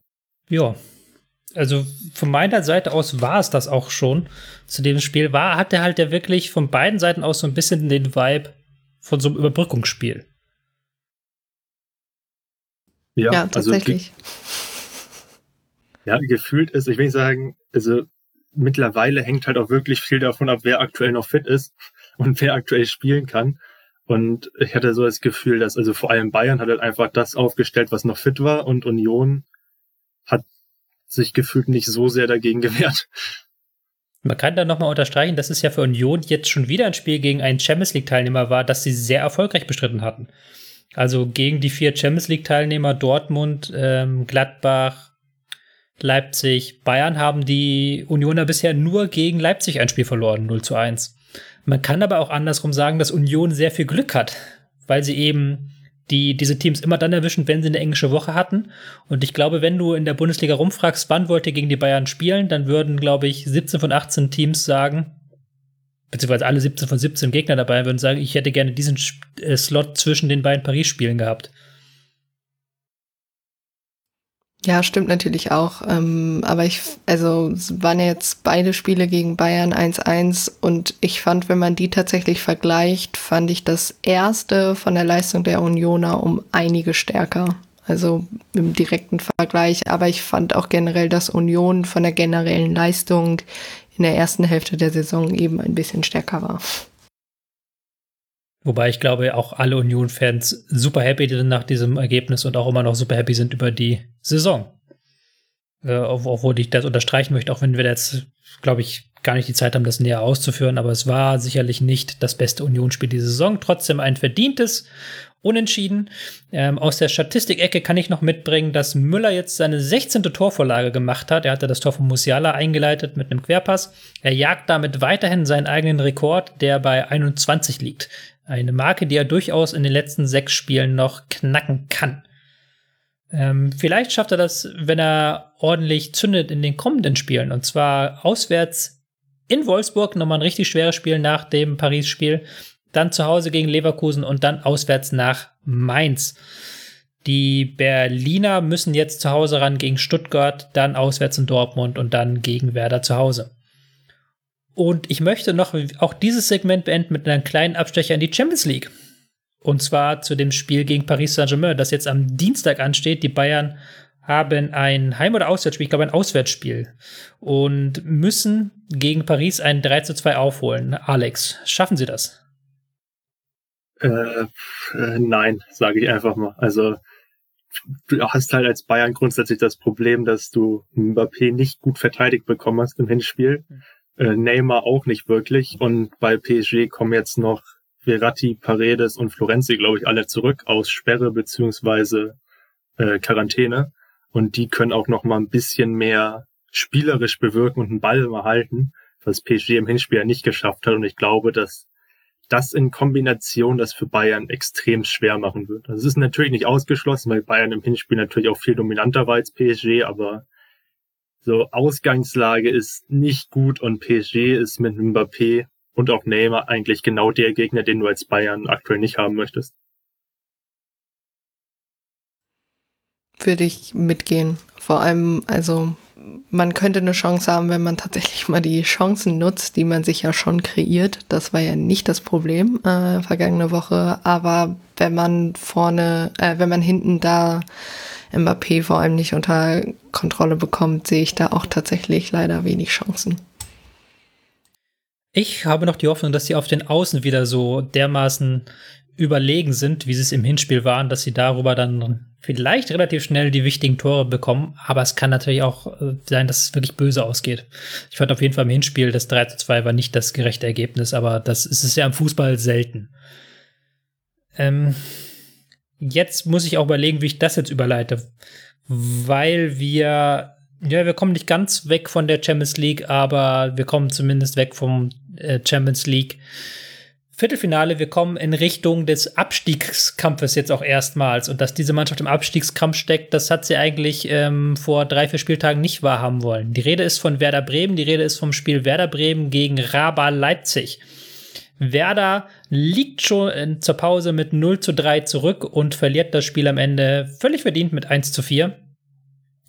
Ja, also von meiner Seite aus war es das auch schon zu dem Spiel. War, hatte halt der wirklich von beiden Seiten aus so ein bisschen den Vibe von so einem Überbrückungsspiel. Ja, ja also tatsächlich. Also, ja, gefühlt ist, ich will nicht sagen, also mittlerweile hängt halt auch wirklich viel davon ab, wer aktuell noch fit ist und wer aktuell spielen kann. Und ich hatte so das Gefühl, dass also vor allem Bayern hat halt einfach das aufgestellt, was noch fit war und Union hat sich gefühlt nicht so sehr dagegen [laughs] gewehrt. Man kann da nochmal unterstreichen, dass es ja für Union jetzt schon wieder ein Spiel gegen einen Champions League-Teilnehmer war, das sie sehr erfolgreich bestritten hatten. Also gegen die vier Champions League-Teilnehmer Dortmund, ähm, Gladbach, Leipzig, Bayern haben die Unioner bisher nur gegen Leipzig ein Spiel verloren, 0 zu 1. Man kann aber auch andersrum sagen, dass Union sehr viel Glück hat, weil sie eben die diese Teams immer dann erwischen, wenn sie eine englische Woche hatten. Und ich glaube, wenn du in der Bundesliga rumfragst, wann wollt ihr gegen die Bayern spielen, dann würden, glaube ich, 17 von 18 Teams sagen, beziehungsweise alle 17 von 17 Gegner dabei würden sagen, ich hätte gerne diesen äh, Slot zwischen den beiden Paris-Spielen gehabt. Ja, stimmt natürlich auch. Ähm, aber ich, also es waren jetzt beide Spiele gegen Bayern 1-1 und ich fand, wenn man die tatsächlich vergleicht, fand ich das erste von der Leistung der Unioner um einige stärker. Also im direkten Vergleich. Aber ich fand auch generell, dass Union von der generellen Leistung in der ersten Hälfte der Saison eben ein bisschen stärker war. Wobei ich glaube, auch alle Union-Fans super happy sind nach diesem Ergebnis und auch immer noch super happy sind über die Saison. Äh, obwohl ich das unterstreichen möchte, auch wenn wir jetzt, glaube ich, gar nicht die Zeit haben, das näher auszuführen. Aber es war sicherlich nicht das beste Unionsspiel dieser Saison. Trotzdem ein verdientes unentschieden. Ähm, aus der Statistikecke kann ich noch mitbringen, dass Müller jetzt seine 16. Torvorlage gemacht hat. Er hatte das Tor von Musiala eingeleitet mit einem Querpass. Er jagt damit weiterhin seinen eigenen Rekord, der bei 21 liegt. Eine Marke, die er durchaus in den letzten sechs Spielen noch knacken kann. Ähm, vielleicht schafft er das, wenn er ordentlich zündet in den kommenden Spielen. Und zwar auswärts in Wolfsburg, nochmal ein richtig schweres Spiel nach dem Paris-Spiel dann zu Hause gegen Leverkusen und dann auswärts nach Mainz. Die Berliner müssen jetzt zu Hause ran gegen Stuttgart, dann auswärts in Dortmund und dann gegen Werder zu Hause. Und ich möchte noch auch dieses Segment beenden mit einem kleinen Abstecher in die Champions League. Und zwar zu dem Spiel gegen Paris Saint-Germain, das jetzt am Dienstag ansteht. Die Bayern haben ein Heim- oder Auswärtsspiel, ich glaube ein Auswärtsspiel, und müssen gegen Paris ein 3 zu 2 aufholen. Alex, schaffen sie das? Äh, äh, nein, sage ich einfach mal. Also du hast halt als Bayern grundsätzlich das Problem, dass du Mbappé nicht gut verteidigt bekommen hast im Hinspiel. Äh, Neymar auch nicht wirklich. Und bei PSG kommen jetzt noch Verratti, Paredes und Florenzi, glaube ich, alle zurück aus Sperre beziehungsweise äh, Quarantäne. Und die können auch noch mal ein bisschen mehr spielerisch bewirken und einen Ball mal halten, was PSG im Hinspiel ja nicht geschafft hat. Und ich glaube, dass das in Kombination das für Bayern extrem schwer machen wird. Also es ist natürlich nicht ausgeschlossen, weil Bayern im Hinspiel natürlich auch viel dominanter war als PSG, aber so Ausgangslage ist nicht gut und PSG ist mit Mbappé und auch Neymar eigentlich genau der Gegner, den du als Bayern aktuell nicht haben möchtest. Würde ich mitgehen. Vor allem, also man könnte eine Chance haben, wenn man tatsächlich mal die Chancen nutzt, die man sich ja schon kreiert. Das war ja nicht das Problem äh, vergangene Woche. Aber wenn man vorne, äh, wenn man hinten da Mbappé vor allem nicht unter Kontrolle bekommt, sehe ich da auch tatsächlich leider wenig Chancen. Ich habe noch die Hoffnung, dass sie auf den Außen wieder so dermaßen überlegen sind, wie sie es im Hinspiel waren, dass sie darüber dann vielleicht relativ schnell die wichtigen Tore bekommen, aber es kann natürlich auch äh, sein, dass es wirklich böse ausgeht. Ich fand auf jeden Fall im Hinspiel, das 3 zu 2 war nicht das gerechte Ergebnis, aber das ist es ja im Fußball selten. Ähm, jetzt muss ich auch überlegen, wie ich das jetzt überleite, weil wir, ja, wir kommen nicht ganz weg von der Champions League, aber wir kommen zumindest weg vom äh, Champions League Viertelfinale, wir kommen in Richtung des Abstiegskampfes jetzt auch erstmals. Und dass diese Mannschaft im Abstiegskampf steckt, das hat sie eigentlich ähm, vor drei, vier Spieltagen nicht wahrhaben wollen. Die Rede ist von Werder Bremen, die Rede ist vom Spiel Werder Bremen gegen Raba Leipzig. Werder liegt schon in, zur Pause mit 0 zu 3 zurück und verliert das Spiel am Ende völlig verdient mit 1 zu 4.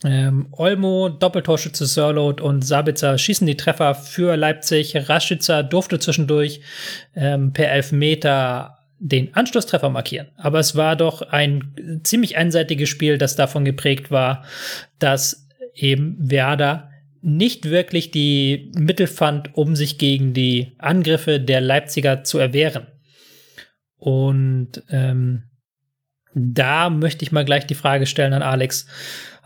Ähm, Olmo, Doppeltorschütze Sörlot und Sabitzer schießen die Treffer für Leipzig. Raschitzer durfte zwischendurch ähm, per Elfmeter den Anschlusstreffer markieren. Aber es war doch ein ziemlich einseitiges Spiel, das davon geprägt war, dass eben Werder nicht wirklich die Mittel fand, um sich gegen die Angriffe der Leipziger zu erwehren. Und ähm, da möchte ich mal gleich die Frage stellen an Alex.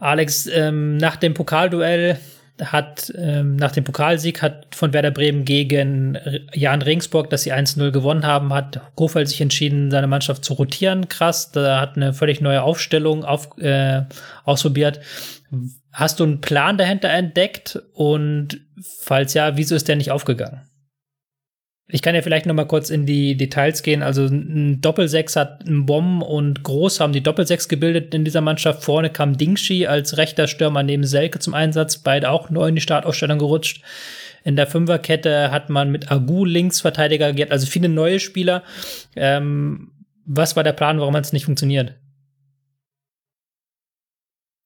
Alex, ähm, nach dem Pokalduell hat, ähm, nach dem Pokalsieg hat von Werder Bremen gegen Jan Ringsburg, dass sie 1-0 gewonnen haben, hat Kofeld sich entschieden, seine Mannschaft zu rotieren. Krass, da hat eine völlig neue Aufstellung auf, äh, ausprobiert. Hast du einen Plan dahinter entdeckt? Und falls ja, wieso ist der nicht aufgegangen? Ich kann ja vielleicht noch mal kurz in die Details gehen. Also ein Doppelsechs hat ein Bomb und Groß haben die Doppelsechs gebildet in dieser Mannschaft. Vorne kam Dingshi als rechter Stürmer neben Selke zum Einsatz. Beide auch neu in die Startausstellung gerutscht. In der Fünferkette hat man mit Agu Linksverteidiger agiert, also viele neue Spieler. Ähm, was war der Plan, warum hat es nicht funktioniert?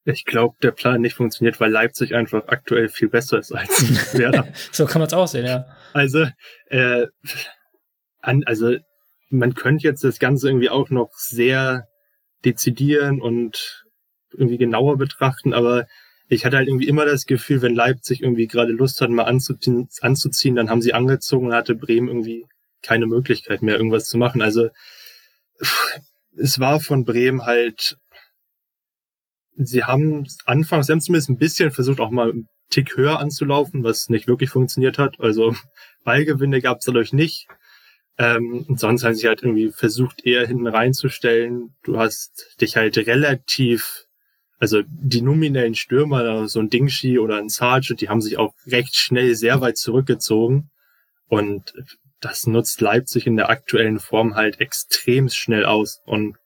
Ich glaube, der Plan nicht funktioniert, weil Leipzig einfach aktuell viel besser ist als [laughs] Werder. so kann man es auch sehen, ja. Also, äh, an, also man könnte jetzt das Ganze irgendwie auch noch sehr dezidieren und irgendwie genauer betrachten, aber ich hatte halt irgendwie immer das Gefühl, wenn Leipzig irgendwie gerade Lust hat, mal anzuziehen, anzuziehen, dann haben sie angezogen und hatte Bremen irgendwie keine Möglichkeit mehr, irgendwas zu machen. Also es war von Bremen halt sie haben anfangs, sie haben zumindest ein bisschen versucht, auch mal Tick höher anzulaufen, was nicht wirklich funktioniert hat. Also [laughs] Ballgewinne gab es dadurch nicht. Ähm, und sonst haben sie halt irgendwie versucht, eher hinten reinzustellen. Du hast dich halt relativ, also die nominellen Stürmer, so ein Dingshi oder ein Sargent, die haben sich auch recht schnell sehr weit zurückgezogen. Und das nutzt Leipzig in der aktuellen Form halt extrem schnell aus. Und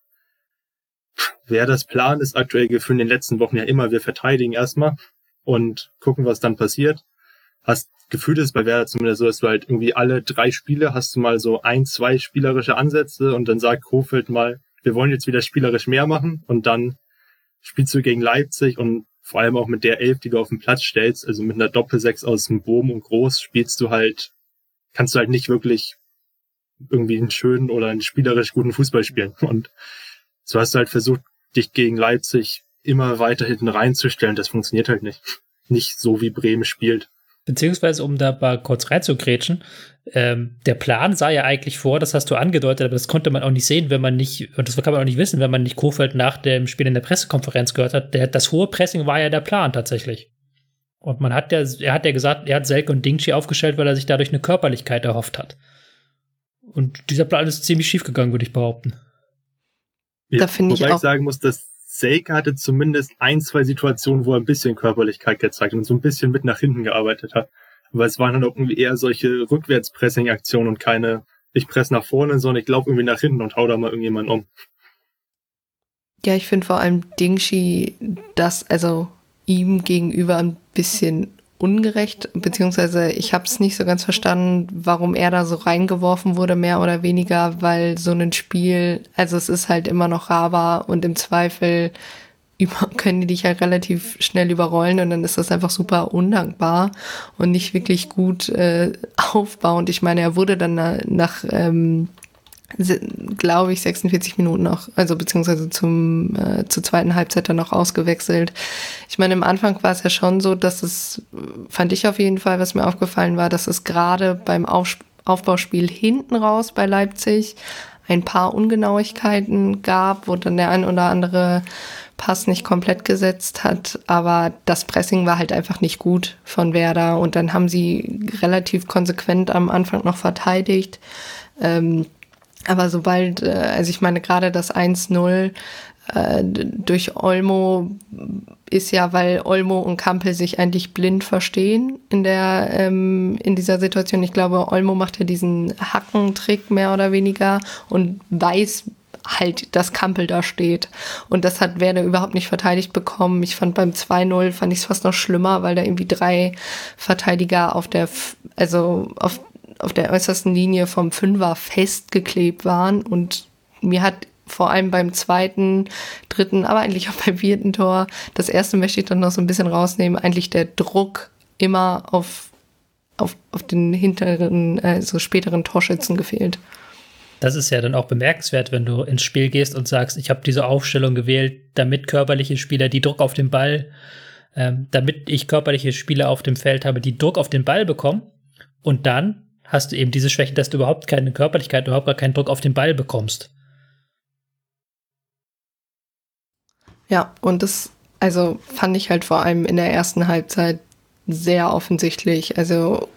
wer das Plan ist aktuell gefühlt in den letzten Wochen ja immer, wir verteidigen erstmal und gucken, was dann passiert. Hast gefühlt ist bei Werder zumindest so, dass du halt irgendwie alle drei Spiele hast du mal so ein, zwei spielerische Ansätze und dann sagt Kofeld mal, wir wollen jetzt wieder spielerisch mehr machen und dann spielst du gegen Leipzig und vor allem auch mit der Elf, die du auf den Platz stellst, also mit einer Doppelsechs aus dem Boom und Groß, spielst du halt, kannst du halt nicht wirklich irgendwie einen schönen oder einen spielerisch guten Fußball spielen. Und so hast du halt versucht, dich gegen Leipzig immer weiter hinten reinzustellen. Das funktioniert halt nicht. Nicht so wie Bremen spielt. Beziehungsweise, um da mal kurz reinzugrätschen, ähm, der Plan sah ja eigentlich vor, das hast du angedeutet, aber das konnte man auch nicht sehen, wenn man nicht, und das kann man auch nicht wissen, wenn man nicht Kofeld nach dem Spiel in der Pressekonferenz gehört hat. Der, das hohe Pressing war ja der Plan tatsächlich. Und man hat ja, er hat ja gesagt, er hat Selke und Dingchi aufgestellt, weil er sich dadurch eine Körperlichkeit erhofft hat. Und dieser Plan ist ziemlich schief gegangen, würde ich behaupten. Da finde ich Wobei auch- ich sagen muss, dass Selke hatte zumindest ein, zwei Situationen, wo er ein bisschen Körperlichkeit gezeigt und so ein bisschen mit nach hinten gearbeitet hat. Aber es waren dann irgendwie eher solche Rückwärtspressing-Aktionen und keine, ich presse nach vorne, sondern ich laufe irgendwie nach hinten und hau da mal irgendjemanden um. Ja, ich finde vor allem Dingshi das, also ihm gegenüber ein bisschen ungerecht, beziehungsweise ich habe es nicht so ganz verstanden, warum er da so reingeworfen wurde, mehr oder weniger, weil so ein Spiel, also es ist halt immer noch Raba und im Zweifel über, [laughs] können die dich halt relativ schnell überrollen und dann ist das einfach super undankbar und nicht wirklich gut äh, aufbauend. Ich meine, er wurde dann na- nach ähm, glaube ich, 46 Minuten noch, also beziehungsweise zum äh, zur zweiten Halbzeit dann noch ausgewechselt. Ich meine, am Anfang war es ja schon so, dass es, fand ich auf jeden Fall, was mir aufgefallen war, dass es gerade beim Auf Aufbauspiel hinten raus bei Leipzig ein paar Ungenauigkeiten gab, wo dann der ein oder andere Pass nicht komplett gesetzt hat, aber das Pressing war halt einfach nicht gut von Werder und dann haben sie relativ konsequent am Anfang noch verteidigt. Ähm, aber sobald, äh, also ich meine, gerade das 1-0 äh, durch Olmo ist ja, weil Olmo und Kampel sich eigentlich blind verstehen in der ähm, in dieser Situation. Ich glaube, Olmo macht ja diesen Hackentrick mehr oder weniger und weiß halt, dass Kampel da steht. Und das hat Werder überhaupt nicht verteidigt bekommen. Ich fand beim 2-0 fand ich es fast noch schlimmer, weil da irgendwie drei Verteidiger auf der, also auf auf der äußersten Linie vom Fünfer festgeklebt waren und mir hat vor allem beim zweiten, dritten, aber eigentlich auch beim vierten Tor, das erste möchte ich dann noch so ein bisschen rausnehmen, eigentlich der Druck immer auf, auf, auf den hinteren, äh, so späteren Torschützen gefehlt. Das ist ja dann auch bemerkenswert, wenn du ins Spiel gehst und sagst, ich habe diese Aufstellung gewählt, damit körperliche Spieler, die Druck auf den Ball, ähm, damit ich körperliche Spieler auf dem Feld habe, die Druck auf den Ball bekommen. Und dann hast du eben diese Schwäche, dass du überhaupt keine Körperlichkeit, überhaupt gar keinen Druck auf den Ball bekommst. Ja, und das, also fand ich halt vor allem in der ersten Halbzeit sehr offensichtlich. Also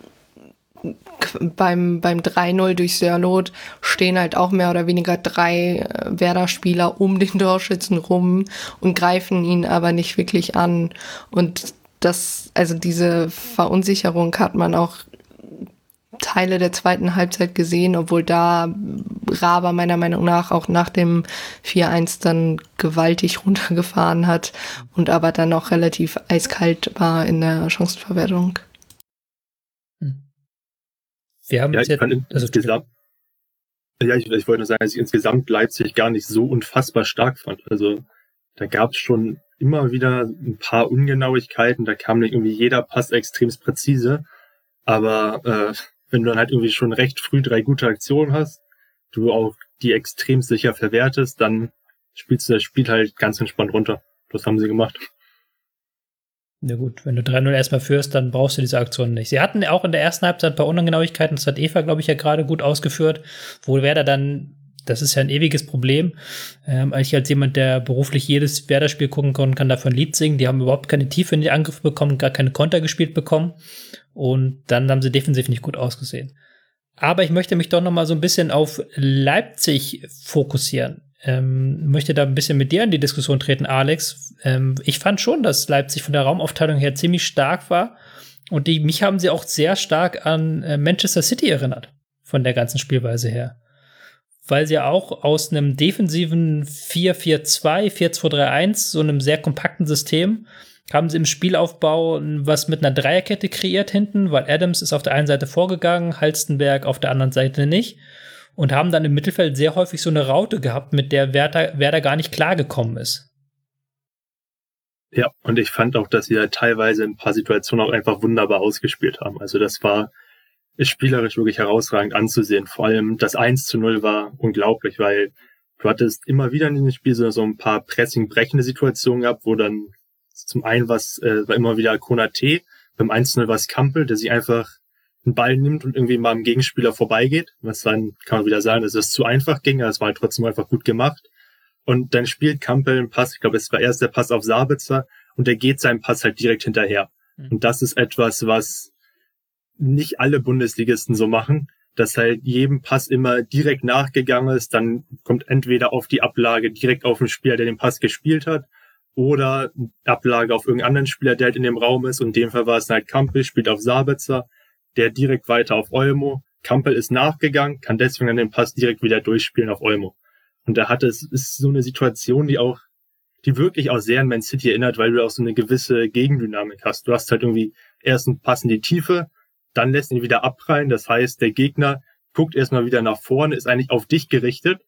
beim, beim 3-0 durch Sörlot stehen halt auch mehr oder weniger drei äh, Werder-Spieler um den Torschützen rum und greifen ihn aber nicht wirklich an. Und das, also diese Verunsicherung hat man auch Teile der zweiten Halbzeit gesehen, obwohl da Raber meiner Meinung nach auch nach dem 4-1 dann gewaltig [laughs] runtergefahren hat und aber dann auch relativ eiskalt war in der Chancenverwertung. Wir haben Ja, jetzt also, insgesamt, ja, ich, ich wollte nur sagen, dass ich insgesamt Leipzig gar nicht so unfassbar stark fand. Also da gab es schon immer wieder ein paar Ungenauigkeiten, da kam nicht irgendwie jeder Pass extremst präzise, aber äh, wenn du dann halt irgendwie schon recht früh drei gute Aktionen hast, du auch die extrem sicher verwertest, dann spielst du das Spiel halt ganz entspannt runter. Das haben sie gemacht. Na gut, wenn du 3-0 erstmal führst, dann brauchst du diese Aktion nicht. Sie hatten auch in der ersten Halbzeit ein paar Ungenauigkeiten, das hat Eva, glaube ich, ja gerade gut ausgeführt, wo Werder dann, das ist ja ein ewiges Problem. Ähm, ich als jemand, der beruflich jedes Werder-Spiel gucken kann, kann davon ein Lied singen. Die haben überhaupt keine Tiefe in die Angriffe bekommen, gar keine Konter gespielt bekommen. Und dann haben sie defensiv nicht gut ausgesehen. Aber ich möchte mich doch noch mal so ein bisschen auf Leipzig fokussieren. Ähm, möchte da ein bisschen mit dir in die Diskussion treten, Alex. Ähm, ich fand schon, dass Leipzig von der Raumaufteilung her ziemlich stark war. Und die, mich haben sie auch sehr stark an äh, Manchester City erinnert. Von der ganzen Spielweise her. Weil sie auch aus einem defensiven 4-4-2, 4-2-3-1, so einem sehr kompakten System, haben sie im Spielaufbau was mit einer Dreierkette kreiert hinten, weil Adams ist auf der einen Seite vorgegangen, Halstenberg auf der anderen Seite nicht und haben dann im Mittelfeld sehr häufig so eine Raute gehabt, mit der Werder, Werder gar nicht klargekommen ist. Ja, und ich fand auch, dass sie ja teilweise in ein paar Situationen auch einfach wunderbar ausgespielt haben. Also das war spielerisch wirklich herausragend anzusehen. Vor allem das 1 zu 0 war unglaublich, weil du hattest immer wieder in dem Spiel so, so ein paar pressing-brechende Situationen gehabt, wo dann zum einen was äh, war immer wieder Konate, beim 1 zu 0 war es Kampel, der sich einfach einen Ball nimmt und irgendwie mal am Gegenspieler vorbeigeht. Was dann kann man wieder sagen, dass es zu einfach ging, aber es war halt trotzdem einfach gut gemacht. Und dann spielt Kampel einen Pass, ich glaube, es war erst der Pass auf Sabitzer und der geht seinem Pass halt direkt hinterher. Mhm. Und das ist etwas, was nicht alle Bundesligisten so machen, dass halt jedem Pass immer direkt nachgegangen ist, dann kommt entweder auf die Ablage direkt auf den Spieler, der den Pass gespielt hat, oder Ablage auf irgendeinen anderen Spieler, der halt in dem Raum ist. Und in dem Fall war es halt Kampel, spielt auf Sabitzer, der direkt weiter auf Olmo. Kampel ist nachgegangen, kann deswegen an den Pass direkt wieder durchspielen auf Olmo. Und da hat es, ist so eine Situation, die auch, die wirklich auch sehr an Man City erinnert, weil du auch so eine gewisse Gegendynamik hast. Du hast halt irgendwie erst einen Pass in die Tiefe, dann lässt ihn wieder abprallen. Das heißt, der Gegner guckt erstmal wieder nach vorne, ist eigentlich auf dich gerichtet.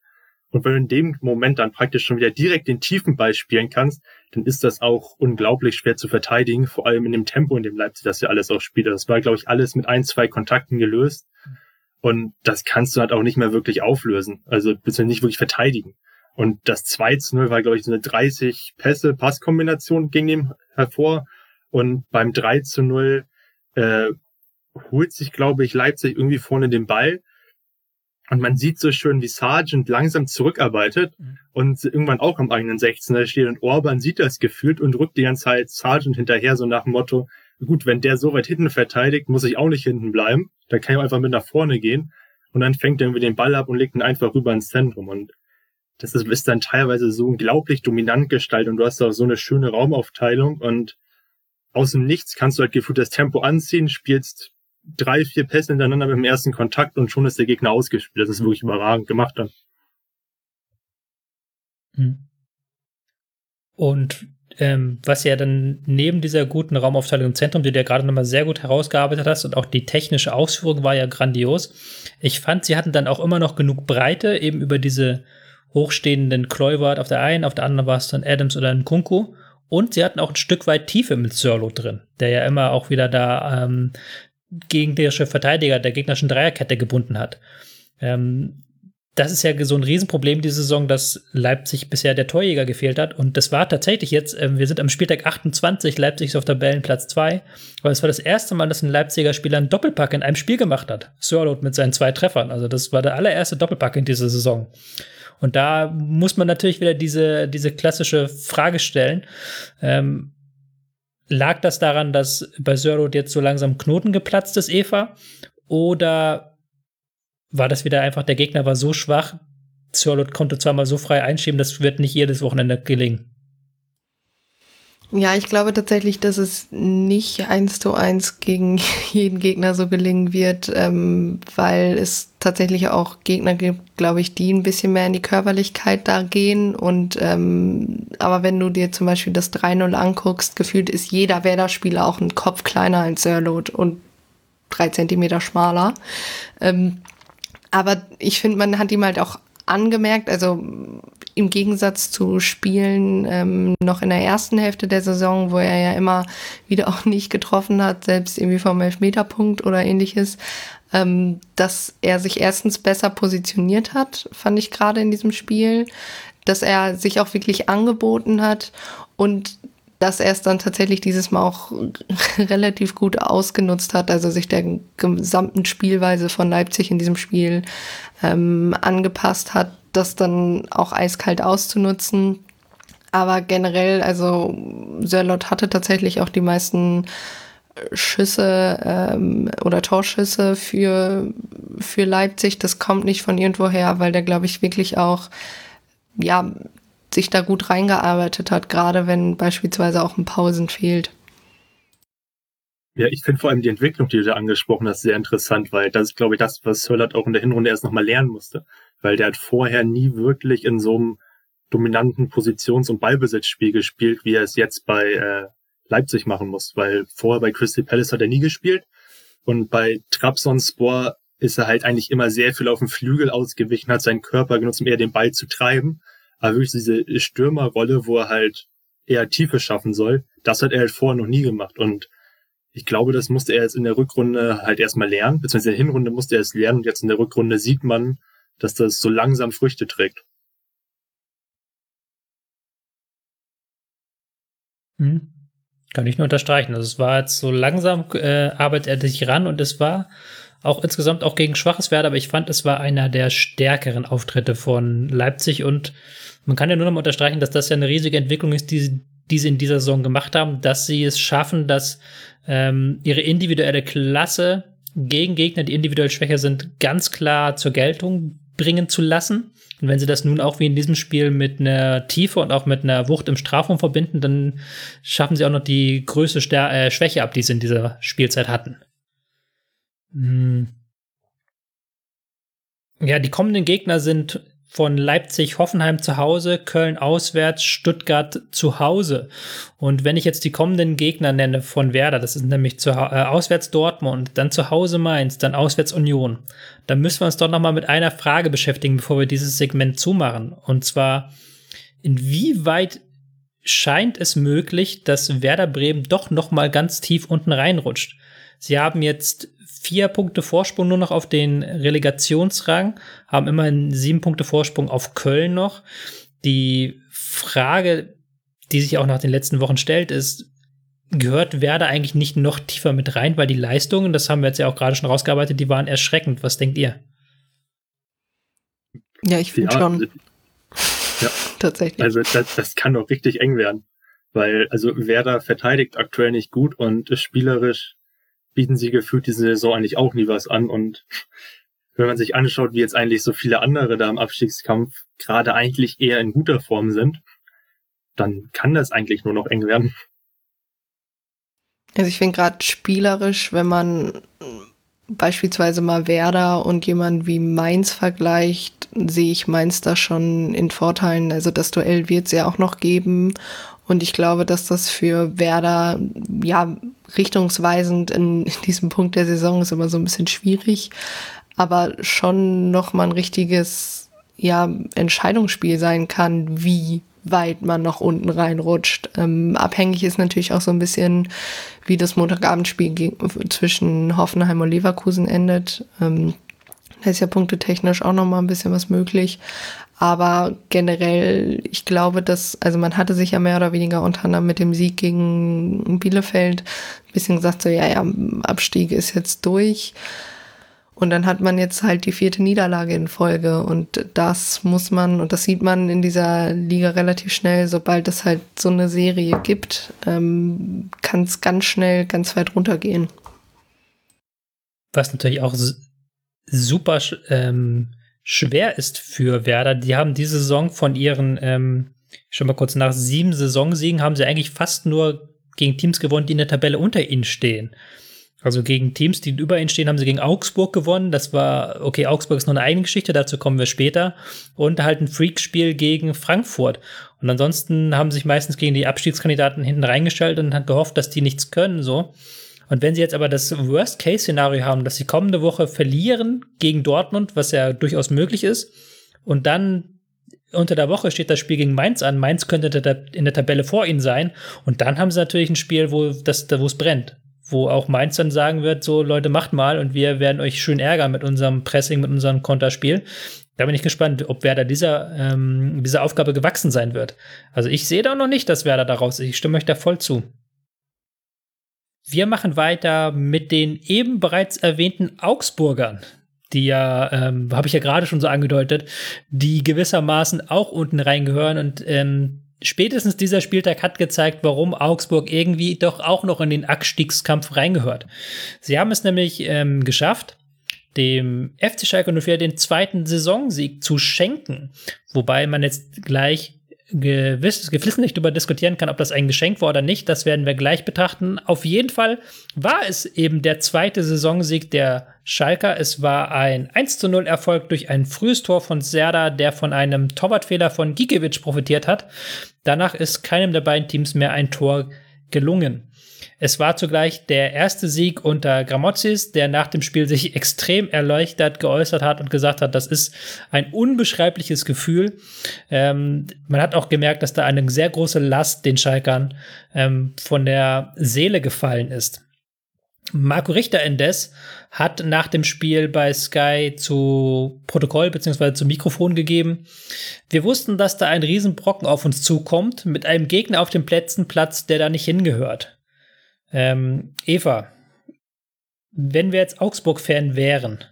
Und wenn du in dem Moment dann praktisch schon wieder direkt den tiefen Ball spielen kannst, dann ist das auch unglaublich schwer zu verteidigen, vor allem in dem Tempo, in dem Leipzig das ja alles auch spielt. Das war, glaube ich, alles mit ein, zwei Kontakten gelöst. Und das kannst du halt auch nicht mehr wirklich auflösen. Also du nicht wirklich verteidigen. Und das 2 zu 0 war, glaube ich, so eine 30 Pässe, Passkombination ging dem hervor. Und beim 3 zu 0 äh, holt sich, glaube ich, Leipzig irgendwie vorne den Ball. Und man sieht so schön, wie Sargent langsam zurückarbeitet mhm. und irgendwann auch am eigenen 16er steht. Und Orban sieht das gefühlt und rückt die ganze Zeit Sargent hinterher, so nach dem Motto, gut, wenn der so weit hinten verteidigt, muss ich auch nicht hinten bleiben. Dann kann ich einfach mit nach vorne gehen. Und dann fängt er irgendwie den Ball ab und legt ihn einfach rüber ins Zentrum. Und das ist, ist dann teilweise so unglaublich dominant gestaltet und du hast auch so eine schöne Raumaufteilung und aus dem Nichts kannst du halt gefühlt das Tempo anziehen, spielst drei, vier Pässe hintereinander dem ersten Kontakt und schon ist der Gegner ausgespielt. Das ist wirklich überragend gemacht dann. Hm. Und ähm, was ja dann neben dieser guten Raumaufteilung im Zentrum, die du ja gerade nochmal sehr gut herausgearbeitet hast und auch die technische Ausführung war ja grandios. Ich fand, sie hatten dann auch immer noch genug Breite, eben über diese hochstehenden Kluivert auf der einen, auf der anderen war es dann Adams oder ein Kunku. Und sie hatten auch ein Stück weit Tiefe mit Sörlo drin, der ja immer auch wieder da ähm, gegnerische Verteidiger der gegnerischen Dreierkette gebunden hat. Ähm, das ist ja so ein Riesenproblem diese Saison, dass Leipzig bisher der Torjäger gefehlt hat. Und das war tatsächlich jetzt, äh, wir sind am Spieltag 28, Leipzig ist auf Tabellenplatz 2. Aber es war das erste Mal, dass ein Leipziger Spieler einen Doppelpack in einem Spiel gemacht hat. Sörlot mit seinen zwei Treffern. Also das war der allererste Doppelpack in dieser Saison. Und da muss man natürlich wieder diese, diese klassische Frage stellen. Ähm, lag das daran, dass bei Sörlot jetzt so langsam Knoten geplatzt ist, Eva? Oder war das wieder einfach, der Gegner war so schwach, Sörlot konnte zweimal so frei einschieben, das wird nicht jedes Wochenende gelingen. Ja, ich glaube tatsächlich, dass es nicht eins zu eins gegen [laughs] jeden Gegner so gelingen wird, ähm, weil es tatsächlich auch Gegner gibt, glaube ich, die ein bisschen mehr in die Körperlichkeit da gehen. Und ähm, aber wenn du dir zum Beispiel das 3-0 anguckst, gefühlt ist jeder Werder-Spieler auch ein Kopf kleiner als Sörlot und drei Zentimeter schmaler. Ähm, aber ich finde, man hat ihm halt auch angemerkt, also im Gegensatz zu Spielen ähm, noch in der ersten Hälfte der Saison, wo er ja immer wieder auch nicht getroffen hat, selbst irgendwie vom Elfmeterpunkt oder ähnliches, ähm, dass er sich erstens besser positioniert hat, fand ich gerade in diesem Spiel, dass er sich auch wirklich angeboten hat und dass er es dann tatsächlich dieses Mal auch [laughs] relativ gut ausgenutzt hat, also sich der gesamten Spielweise von Leipzig in diesem Spiel ähm, angepasst hat, das dann auch eiskalt auszunutzen. Aber generell, also Sörlot hatte tatsächlich auch die meisten Schüsse ähm, oder Torschüsse für, für Leipzig. Das kommt nicht von irgendwoher, weil der, glaube ich, wirklich auch, ja, sich da gut reingearbeitet hat, gerade wenn beispielsweise auch ein Pausen fehlt. Ja, ich finde vor allem die Entwicklung, die du da angesprochen hast, sehr interessant, weil das ist, glaube ich, das, was Söllert auch in der Hinrunde erst nochmal lernen musste. Weil der hat vorher nie wirklich in so einem dominanten Positions- und Ballbesitzspiel gespielt, wie er es jetzt bei äh, Leipzig machen muss. Weil vorher bei Crystal Palace hat er nie gespielt und bei Trabzonspor ist er halt eigentlich immer sehr viel auf dem Flügel ausgewichen, hat seinen Körper genutzt, um eher den Ball zu treiben. Aber wirklich diese Stürmerrolle, wo er halt eher Tiefe schaffen soll, das hat er halt vorher noch nie gemacht. Und ich glaube, das musste er jetzt in der Rückrunde halt erstmal lernen, beziehungsweise in der Hinrunde musste er es lernen und jetzt in der Rückrunde sieht man, dass das so langsam Früchte trägt. Hm. Kann ich nur unterstreichen. Also es war jetzt so langsam, äh, arbeitet er sich ran und es war auch insgesamt auch gegen schwaches Werder, aber ich fand, es war einer der stärkeren Auftritte von Leipzig und man kann ja nur noch mal unterstreichen, dass das ja eine riesige Entwicklung ist, die, die sie in dieser Saison gemacht haben, dass sie es schaffen, dass ähm, ihre individuelle Klasse gegen Gegner, die individuell schwächer sind, ganz klar zur Geltung bringen zu lassen. Und wenn sie das nun auch wie in diesem Spiel mit einer Tiefe und auch mit einer Wucht im Strafraum verbinden, dann schaffen sie auch noch die größte Stär äh, Schwäche ab, die sie in dieser Spielzeit hatten. Hm. Ja, die kommenden Gegner sind von Leipzig, Hoffenheim zu Hause, Köln auswärts, Stuttgart zu Hause. Und wenn ich jetzt die kommenden Gegner nenne von Werder, das ist nämlich zu, äh, auswärts Dortmund, dann zu Hause Mainz, dann auswärts Union, dann müssen wir uns doch noch mal mit einer Frage beschäftigen, bevor wir dieses Segment zumachen. Und zwar, inwieweit scheint es möglich, dass Werder Bremen doch noch mal ganz tief unten reinrutscht? Sie haben jetzt vier Punkte Vorsprung nur noch auf den Relegationsrang, haben immerhin sieben Punkte Vorsprung auf Köln noch. Die Frage, die sich auch nach den letzten Wochen stellt, ist, gehört Werder eigentlich nicht noch tiefer mit rein, weil die Leistungen, das haben wir jetzt ja auch gerade schon rausgearbeitet, die waren erschreckend. Was denkt ihr? Ja, ich finde Ja, schon. Ja. [laughs] Tatsächlich. Also das, das kann doch richtig eng werden. Weil, also Werder verteidigt aktuell nicht gut und spielerisch bieten sie gefühlt diese Saison eigentlich auch nie was an. Und wenn man sich anschaut, wie jetzt eigentlich so viele andere da im Abstiegskampf gerade eigentlich eher in guter Form sind, dann kann das eigentlich nur noch eng werden. Also ich finde gerade spielerisch, wenn man beispielsweise mal Werder und jemand wie Mainz vergleicht, sehe ich Mainz da schon in Vorteilen. Also das Duell wird es ja auch noch geben. Und ich glaube, dass das für Werder ja richtungsweisend in, diesem Punkt der Saison ist immer so ein bisschen schwierig, aber schon noch mal ein richtiges ja Entscheidungsspiel sein kann, wie weit man noch unten reinrutscht. Ähm, abhängig ist natürlich auch so ein bisschen, wie das Montagabendspiel zwischen Hoffenheim und Leverkusen endet. Ähm, da ist ja punktetechnisch auch noch mal ein bisschen was möglich. Aber generell, ich glaube, dass, also man hatte sich ja mehr oder weniger unter anderem mit dem Sieg gegen Bielefeld ein bisschen gesagt, so, ja, ja, Abstieg ist jetzt durch. Und dann hat man jetzt halt die vierte Niederlage in Folge. Und das muss man, und das sieht man in dieser Liga relativ schnell, sobald es halt so eine Serie gibt, ähm, kann es ganz schnell ganz weit runtergehen. Was natürlich auch super ähm, schwer ist für Werder. Die haben diese Saison von ihren, ähm, schon mal kurz nach sieben Saisonsiegen, haben sie eigentlich fast nur gegen Teams gewonnen, die in der Tabelle unter ihnen stehen. Also gegen Teams, die über ihnen stehen, haben sie gegen Augsburg gewonnen. Das war, okay, Augsburg ist noch eine eigene Geschichte, dazu kommen wir später. Und halt ein Freakspiel gegen Frankfurt. Und ansonsten haben sich meistens gegen die Abstiegskandidaten hinten reingestellt und hat gehofft, dass die nichts können, so. Und wenn sie jetzt aber das Worst-Case-Szenario haben, dass sie kommende Woche verlieren gegen Dortmund, was ja durchaus möglich ist, und dann unter der Woche steht das Spiel gegen Mainz an. Mainz könnte in der Tabelle vor ihnen sein. Und dann haben sie natürlich ein Spiel, wo es brennt. Wo auch Mainz dann sagen wird, so Leute, macht mal und wir werden euch schön ärgern mit unserem Pressing, mit unserem Konterspiel. Da bin ich gespannt, ob Werder dieser, ähm, dieser Aufgabe gewachsen sein wird. Also ich sehe da noch nicht, dass Werder daraus ist. Ich stimme euch da voll zu. Wir machen weiter mit den eben bereits erwähnten Augsburgern, die ja, ähm, habe ich ja gerade schon so angedeutet, die gewissermaßen auch unten reingehören und ähm, spätestens dieser Spieltag hat gezeigt, warum Augsburg irgendwie doch auch noch in den Abstiegskampf reingehört. Sie haben es nämlich ähm, geschafft, dem FC Schalke 04 den zweiten Saisonsieg zu schenken. Wobei man jetzt gleich gewiss, geflissentlich darüber diskutieren kann, ob das ein Geschenk war oder nicht. Das werden wir gleich betrachten. Auf jeden Fall war es eben der zweite Saisonsieg der Schalker. Es war ein 1 zu 0 Erfolg durch ein frühes Tor von Serda, der von einem Torwartfehler von Gikiewicz profitiert hat. Danach ist keinem der beiden Teams mehr ein Tor gelungen. Es war zugleich der erste Sieg unter Gramozis, der nach dem Spiel sich extrem erleuchtet geäußert hat und gesagt hat, das ist ein unbeschreibliches Gefühl. Ähm, man hat auch gemerkt, dass da eine sehr große Last den Schalkern ähm, von der Seele gefallen ist. Marco Richter indes hat nach dem Spiel bei Sky zu Protokoll bzw. zu Mikrofon gegeben. Wir wussten, dass da ein Riesenbrocken auf uns zukommt, mit einem Gegner auf dem Plätzen Platz, der da nicht hingehört. Ähm, Eva, wenn wir jetzt Augsburg-Fan wären,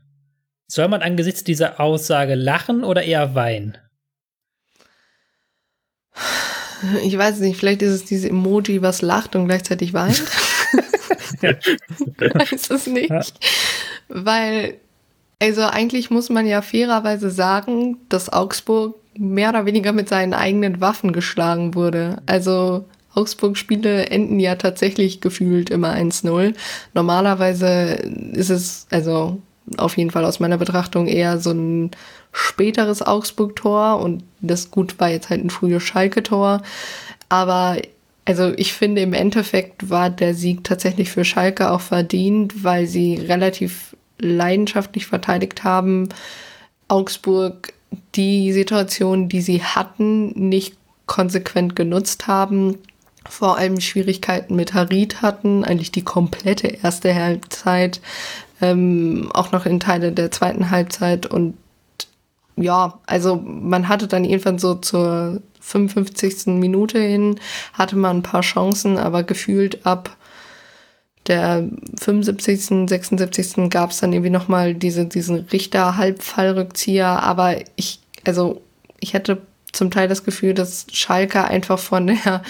soll man angesichts dieser Aussage lachen oder eher weinen? Ich weiß nicht, vielleicht ist es diese Emoji, was lacht und gleichzeitig weint. [laughs] ich weiß es nicht. Ja. Weil, also eigentlich muss man ja fairerweise sagen, dass Augsburg mehr oder weniger mit seinen eigenen Waffen geschlagen wurde. Also Augsburg-Spiele enden ja tatsächlich gefühlt immer 1-0. Normalerweise ist es, also auf jeden Fall aus meiner Betrachtung, eher so ein späteres Augsburg-Tor und das gut war jetzt halt ein frühes Schalke-Tor. Aber also ich finde im Endeffekt war der Sieg tatsächlich für Schalke auch verdient, weil sie relativ leidenschaftlich verteidigt haben. Augsburg die Situation, die sie hatten, nicht konsequent genutzt haben vor allem Schwierigkeiten mit Harit hatten, eigentlich die komplette erste Halbzeit, ähm, auch noch in Teile der zweiten Halbzeit und ja, also man hatte dann irgendwann so zur 55. Minute hin, hatte man ein paar Chancen, aber gefühlt ab der 75., 76. gab es dann irgendwie nochmal diese, diesen Richter-Halbfallrückzieher, aber ich, also ich hätte zum Teil das Gefühl, dass Schalke einfach von der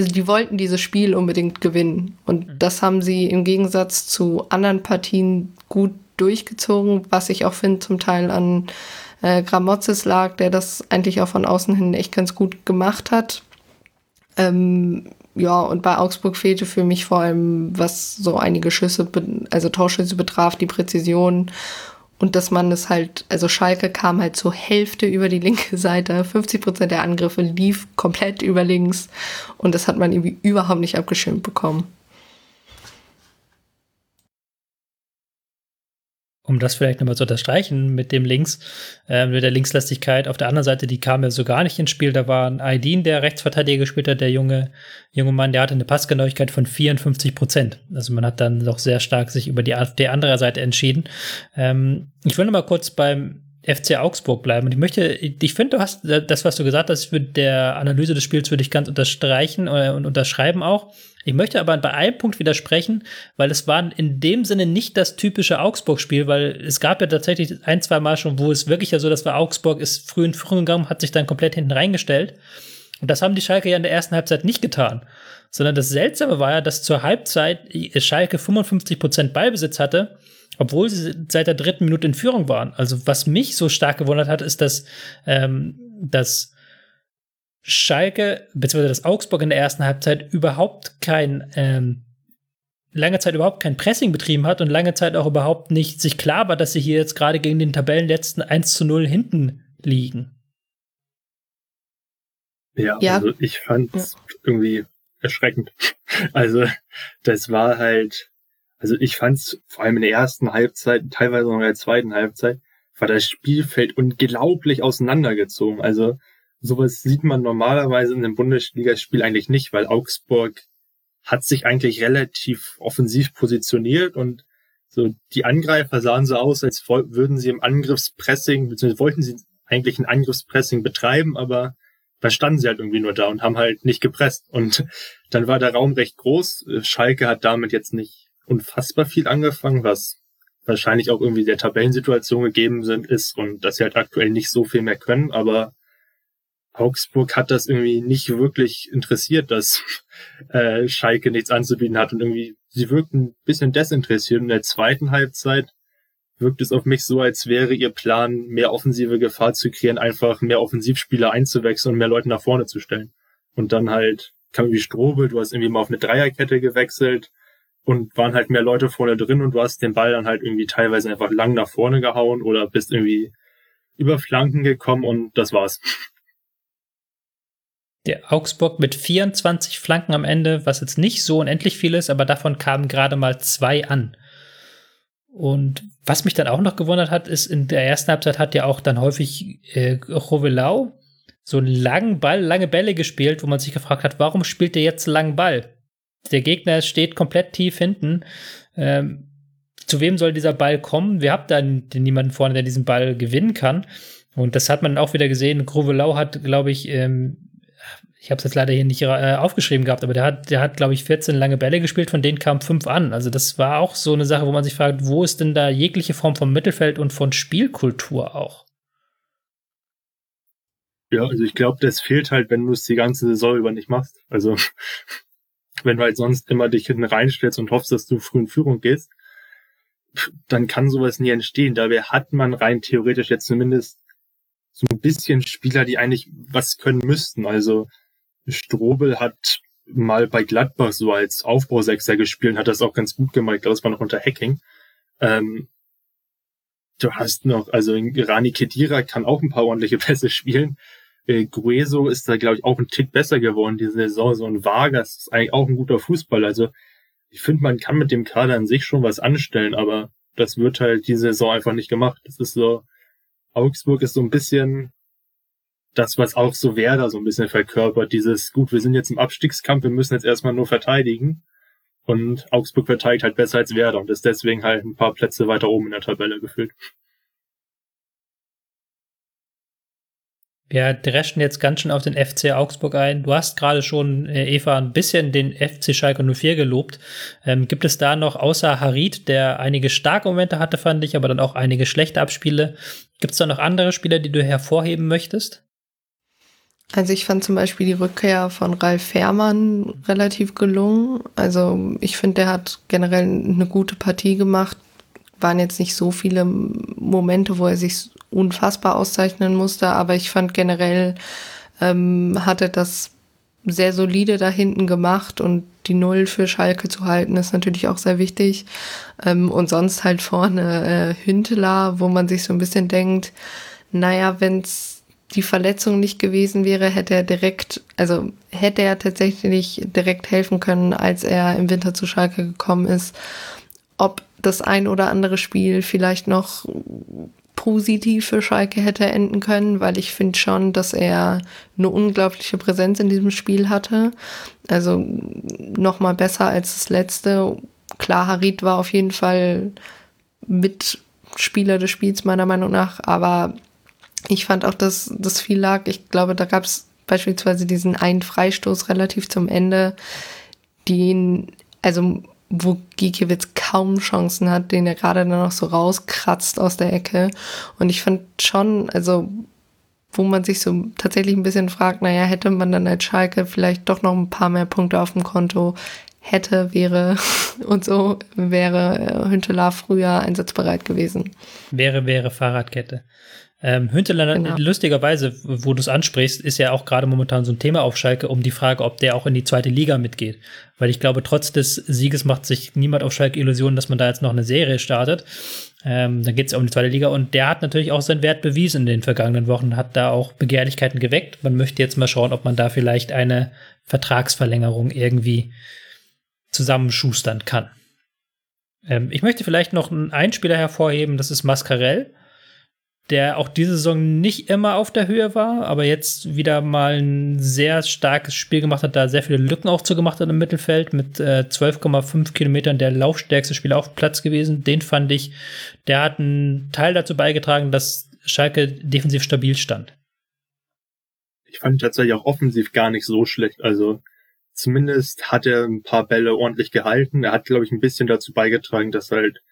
also die wollten dieses Spiel unbedingt gewinnen. Und mhm. das haben sie im Gegensatz zu anderen Partien gut durchgezogen, was ich auch finde zum Teil an äh, Gramozis lag, der das eigentlich auch von außen hin echt ganz gut gemacht hat. Ähm, ja, und bei Augsburg fehlte für mich vor allem, was so einige Schüsse, also Torschüsse betraf, die Präzision und dass man es halt, also Schalke kam halt zur Hälfte über die linke Seite. 50 Prozent der Angriffe lief komplett über links. Und das hat man irgendwie überhaupt nicht abgeschirmt bekommen. Um das vielleicht nochmal zu unterstreichen mit dem Links, äh, mit der Linkslastigkeit. Auf der anderen Seite, die kam ja so gar nicht ins Spiel. Da war ein Aydin, der Rechtsverteidiger gespielt hat, der junge, junge Mann, der hatte eine Passgenauigkeit von 54 Prozent. Also man hat dann doch sehr stark sich über die AfD andere Seite entschieden. Ähm, ich will nochmal kurz beim FC Augsburg bleiben. Und ich möchte, ich finde, du hast das, was du gesagt hast, für der Analyse des Spiels würde ich ganz unterstreichen äh, und unterschreiben auch. Ich möchte aber bei einem Punkt widersprechen, weil es war in dem Sinne nicht das typische Augsburg-Spiel, weil es gab ja tatsächlich ein, zwei Mal schon, wo es wirklich ja so, dass war Augsburg ist früh in Führung gegangen, hat sich dann komplett hinten reingestellt. Und das haben die Schalke ja in der ersten Halbzeit nicht getan. Sondern das Seltsame war ja, dass zur Halbzeit Schalke 55 Prozent Ballbesitz hatte, obwohl sie seit der dritten Minute in Führung waren. Also was mich so stark gewundert hat, ist, dass, ähm, dass Schalke beziehungsweise das Augsburg in der ersten Halbzeit überhaupt kein ähm, lange Zeit überhaupt kein Pressing betrieben hat und lange Zeit auch überhaupt nicht sich klar war, dass sie hier jetzt gerade gegen den Tabellenletzten 1 zu 0 hinten liegen. Ja, ja. also ich fand es ja. irgendwie erschreckend. [laughs] Also das war halt, also ich fand es vor allem in der ersten Halbzeit, teilweise auch in der zweiten Halbzeit, war das Spielfeld unglaublich auseinandergezogen. Also sowas sieht man normalerweise in einem Bundesligaspiel eigentlich nicht, weil Augsburg hat sich eigentlich relativ offensiv positioniert und so die Angreifer sahen so aus, als würden sie im Angriffspressing, beziehungsweise wollten sie eigentlich ein Angriffspressing betreiben, aber dann standen sie halt irgendwie nur da und haben halt nicht gepresst. Und [laughs] dann war der Raum recht groß. Schalke hat damit jetzt nicht unfassbar viel angefangen, was wahrscheinlich auch irgendwie der Tabellensituation gegeben sind, ist und dass sie halt aktuell nicht so viel mehr können, aber Augsburg hat das irgendwie nicht wirklich interessiert, dass [laughs] äh, Schalke nichts anzubieten hat und irgendwie sie wirkten ein bisschen desinteressiert. In der zweiten Halbzeit wirkt es auf mich so, als wäre ihr Plan, mehr offensive Gefahr zu kreieren, einfach mehr Offensivspieler einzuwechseln und mehr Leute nach vorne zu stellen. Und dann halt kam wie Strobel, du hast irgendwie mal auf eine Dreierkette gewechselt und waren halt mehr Leute vorne drin und du hast den Ball dann halt irgendwie teilweise einfach lang nach vorne gehauen oder bist irgendwie über Flanken gekommen und das war's. Der Augsburg mit 24 Flanken am Ende, was jetzt nicht so unendlich viel ist, aber davon kamen gerade mal zwei an. Und was mich dann auch noch gewundert hat, ist, in der ersten Halbzeit hat ja auch dann häufig äh, Rovelau so einen langen Ball, lange Bälle gespielt, wo man sich gefragt hat, warum spielt der jetzt einen langen Ball? Der Gegner steht komplett tief hinten. Ähm, zu wem soll dieser Ball kommen? Wir haben dann niemanden vorne, der diesen Ball gewinnen kann. Und das hat man auch wieder gesehen. Grovelau hat, glaube ich, ähm, ich habe es jetzt leider hier nicht äh, aufgeschrieben gehabt, aber der hat, der hat, glaube ich, 14 lange Bälle gespielt, von denen kamen fünf an. Also das war auch so eine Sache, wo man sich fragt, wo ist denn da jegliche Form von Mittelfeld und von Spielkultur auch? Ja, also ich glaube, das fehlt halt, wenn du es die ganze Saison über nicht machst. Also wenn du halt sonst immer dich hinten reinstellst und hoffst, dass du früh in Führung gehst, dann kann sowas nie entstehen. Dabei hat man rein theoretisch jetzt zumindest so ein bisschen Spieler, die eigentlich was können müssten. Also Strobel hat mal bei Gladbach so als Aufbausechser gespielt und hat das auch ganz gut gemacht. Ich glaube, das war noch unter Hacking. Ähm, du hast noch, also Rani Kedira kann auch ein paar ordentliche [laughs] Pässe spielen. Äh, Grueso ist da, glaube ich, auch ein Tick besser geworden diese Saison. So ein Vargas ist eigentlich auch ein guter Fußballer. Also ich finde, man kann mit dem Kader an sich schon was anstellen, aber das wird halt diese Saison einfach nicht gemacht. Das ist so, Augsburg ist so ein bisschen das, was auch so Werder so ein bisschen verkörpert. Dieses, gut, wir sind jetzt im Abstiegskampf, wir müssen jetzt erstmal nur verteidigen. Und Augsburg verteidigt halt besser als Werder und ist deswegen halt ein paar Plätze weiter oben in der Tabelle gefühlt. Wir dreschen jetzt ganz schön auf den FC Augsburg ein. Du hast gerade schon, äh, Eva, ein bisschen den FC Schalke 04 gelobt. Ähm, gibt es da noch, außer Harid, der einige starke Momente hatte, fand ich, aber dann auch einige schlechte Abspiele, gibt es da noch andere Spieler, die du hervorheben möchtest? Also ich fand zum Beispiel die Rückkehr von Ralf Fährmann relativ gelungen. Also ich finde, der hat generell eine gute Partie gemacht. Waren jetzt nicht so viele Momente, wo er sich unfassbar auszeichnen musste, aber ich fand generell ähm, hatte das sehr solide da hinten gemacht und die Null für Schalke zu halten ist natürlich auch sehr wichtig. Ähm, und sonst halt vorne äh, Hünteler, wo man sich so ein bisschen denkt, naja, wenn es die Verletzung nicht gewesen wäre, hätte er direkt, also hätte er tatsächlich direkt helfen können, als er im Winter zu Schalke gekommen ist. Ob das ein oder andere Spiel vielleicht noch positiv für Schalke hätte enden können, weil ich finde schon, dass er eine unglaubliche Präsenz in diesem Spiel hatte. Also noch mal besser als das letzte. Klar, Harit war auf jeden Fall Mitspieler des Spiels meiner Meinung nach, aber ich fand auch, dass das viel lag. Ich glaube, da gab es beispielsweise diesen einen Freistoß relativ zum Ende, den, also wo Gikiewicz kaum Chancen hat, den er gerade dann noch so rauskratzt aus der Ecke. Und ich fand schon, also wo man sich so tatsächlich ein bisschen fragt, naja, hätte man dann als Schalke vielleicht doch noch ein paar mehr Punkte auf dem Konto, hätte, wäre [laughs] und so wäre äh, Hünteler früher einsatzbereit gewesen. Wäre, wäre Fahrradkette. Ähm, Hünteler, genau. lustigerweise, wo du es ansprichst, ist ja auch gerade momentan so ein Thema auf Schalke um die Frage, ob der auch in die zweite Liga mitgeht. Weil ich glaube, trotz des Sieges macht sich niemand auf Schalke Illusionen, dass man da jetzt noch eine Serie startet. Ähm, dann geht es ja um die zweite Liga und der hat natürlich auch seinen Wert bewiesen in den vergangenen Wochen, hat da auch Begehrlichkeiten geweckt. Man möchte jetzt mal schauen, ob man da vielleicht eine Vertragsverlängerung irgendwie zusammenschustern kann. Ähm, ich möchte vielleicht noch einen Einspieler hervorheben, das ist Mascarell der auch diese Saison nicht immer auf der Höhe war, aber jetzt wieder mal ein sehr starkes Spiel gemacht hat, da sehr viele Lücken auch zugemacht hat im Mittelfeld mit äh, 12,5 Kilometern der laufstärkste Spieler auf Platz gewesen. Den fand ich, der hat einen Teil dazu beigetragen, dass Schalke defensiv stabil stand. Ich fand tatsächlich auch offensiv gar nicht so schlecht. Also zumindest hat er ein paar Bälle ordentlich gehalten. Er hat, glaube ich, ein bisschen dazu beigetragen, dass halt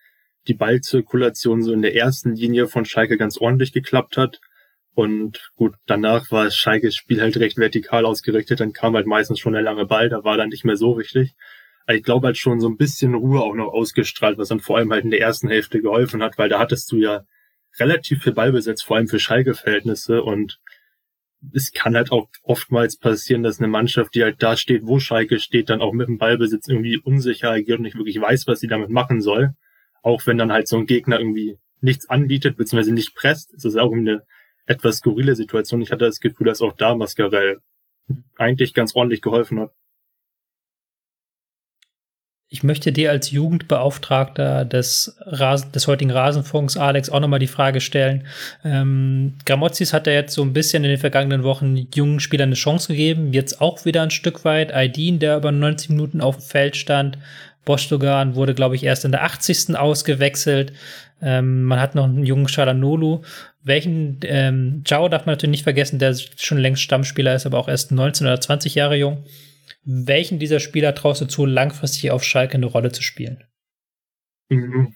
die Ballzirkulation so in der ersten Linie von Schalke ganz ordentlich geklappt hat. Und gut, danach war Schalkes Spiel halt recht vertikal ausgerichtet, dann kam halt meistens schon der lange Ball, da war dann nicht mehr so wichtig. Aber ich glaube halt schon so ein bisschen Ruhe auch noch ausgestrahlt, was dann vor allem halt in der ersten Hälfte geholfen hat, weil da hattest du ja relativ viel Ballbesitz, vor allem für Schalke-Verhältnisse und es kann halt auch oftmals passieren, dass eine Mannschaft, die halt da steht, wo Schalke steht, dann auch mit dem Ballbesitz irgendwie unsicher agiert und nicht wirklich weiß, was sie damit machen soll. Auch wenn dann halt so ein Gegner irgendwie nichts anbietet, beziehungsweise nicht presst, ist das auch eine etwas skurrile Situation. Ich hatte das Gefühl, dass auch da Mascarell eigentlich ganz ordentlich geholfen hat. Ich möchte dir als Jugendbeauftragter des, Rasen, des heutigen Rasenfunks, Alex, auch nochmal die Frage stellen. Ähm, Gramozis hat ja jetzt so ein bisschen in den vergangenen Wochen jungen Spielern eine Chance gegeben. Jetzt auch wieder ein Stück weit. Aydin, der über 90 Minuten auf dem Feld stand. Bostogan wurde, glaube ich, erst in der 80. ausgewechselt. Ähm, man hat noch einen jungen Shalanolu. Welchen ähm, Zhao darf man natürlich nicht vergessen, der schon längst Stammspieler ist, aber auch erst 19 oder 20 Jahre jung. Welchen dieser Spieler traust du zu, langfristig auf Schalke eine Rolle zu spielen? Mhm.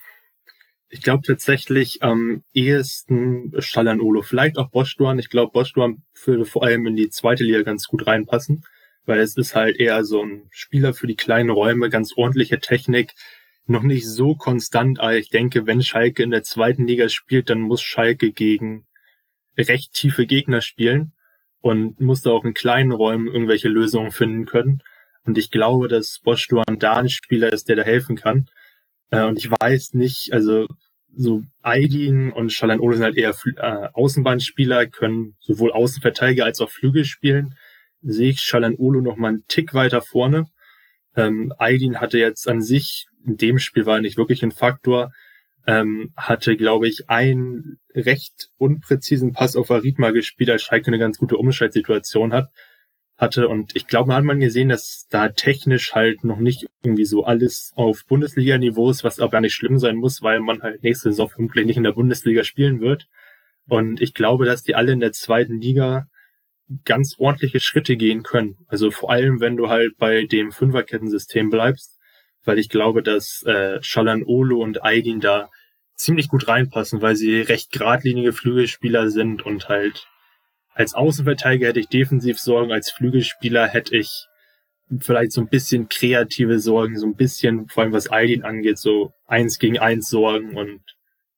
Ich glaube tatsächlich am ehesten Shalanolo, vielleicht auch Boschduan. Ich glaube, Boschduan würde vor allem in die zweite Liga ganz gut reinpassen, weil es ist halt eher so ein Spieler für die kleinen Räume, ganz ordentliche Technik, noch nicht so konstant, aber ich denke, wenn Schalke in der zweiten Liga spielt, dann muss Schalke gegen recht tiefe Gegner spielen und muss da auch in kleinen Räumen irgendwelche Lösungen finden können. Und ich glaube, dass Bosch Duan da ein Spieler ist, der da helfen kann. Äh, und ich weiß nicht, also so Aydin und Shalan Ole sind halt eher äh, Außenbahnspieler, können sowohl Außenverteidiger als auch Flügel spielen. Sehe ich Shalan Olo noch mal einen Tick weiter vorne. Ähm, Aydin hatte jetzt an sich in dem Spiel war er nicht wirklich ein Faktor. Ähm, hatte, glaube ich, einen recht unpräzisen Pass auf Aritma gespielt, als Schalke eine ganz gute Umschaltsituation hat, hatte. Und ich glaube, man hat man gesehen, dass da technisch halt noch nicht irgendwie so alles auf Bundesliga-Niveau ist, was auch gar nicht schlimm sein muss, weil man halt nächste Saison vermutlich nicht in der Bundesliga spielen wird. Und ich glaube, dass die alle in der zweiten Liga ganz ordentliche Schritte gehen können. Also vor allem, wenn du halt bei dem Fünferkettensystem bleibst, weil ich glaube, dass äh, Shalan Olo und Aydin da ziemlich gut reinpassen, weil sie recht geradlinige Flügelspieler sind und halt als Außenverteidiger hätte ich defensiv Sorgen, als Flügelspieler hätte ich vielleicht so ein bisschen kreative Sorgen, so ein bisschen, vor allem was Aydin angeht, so eins gegen eins Sorgen und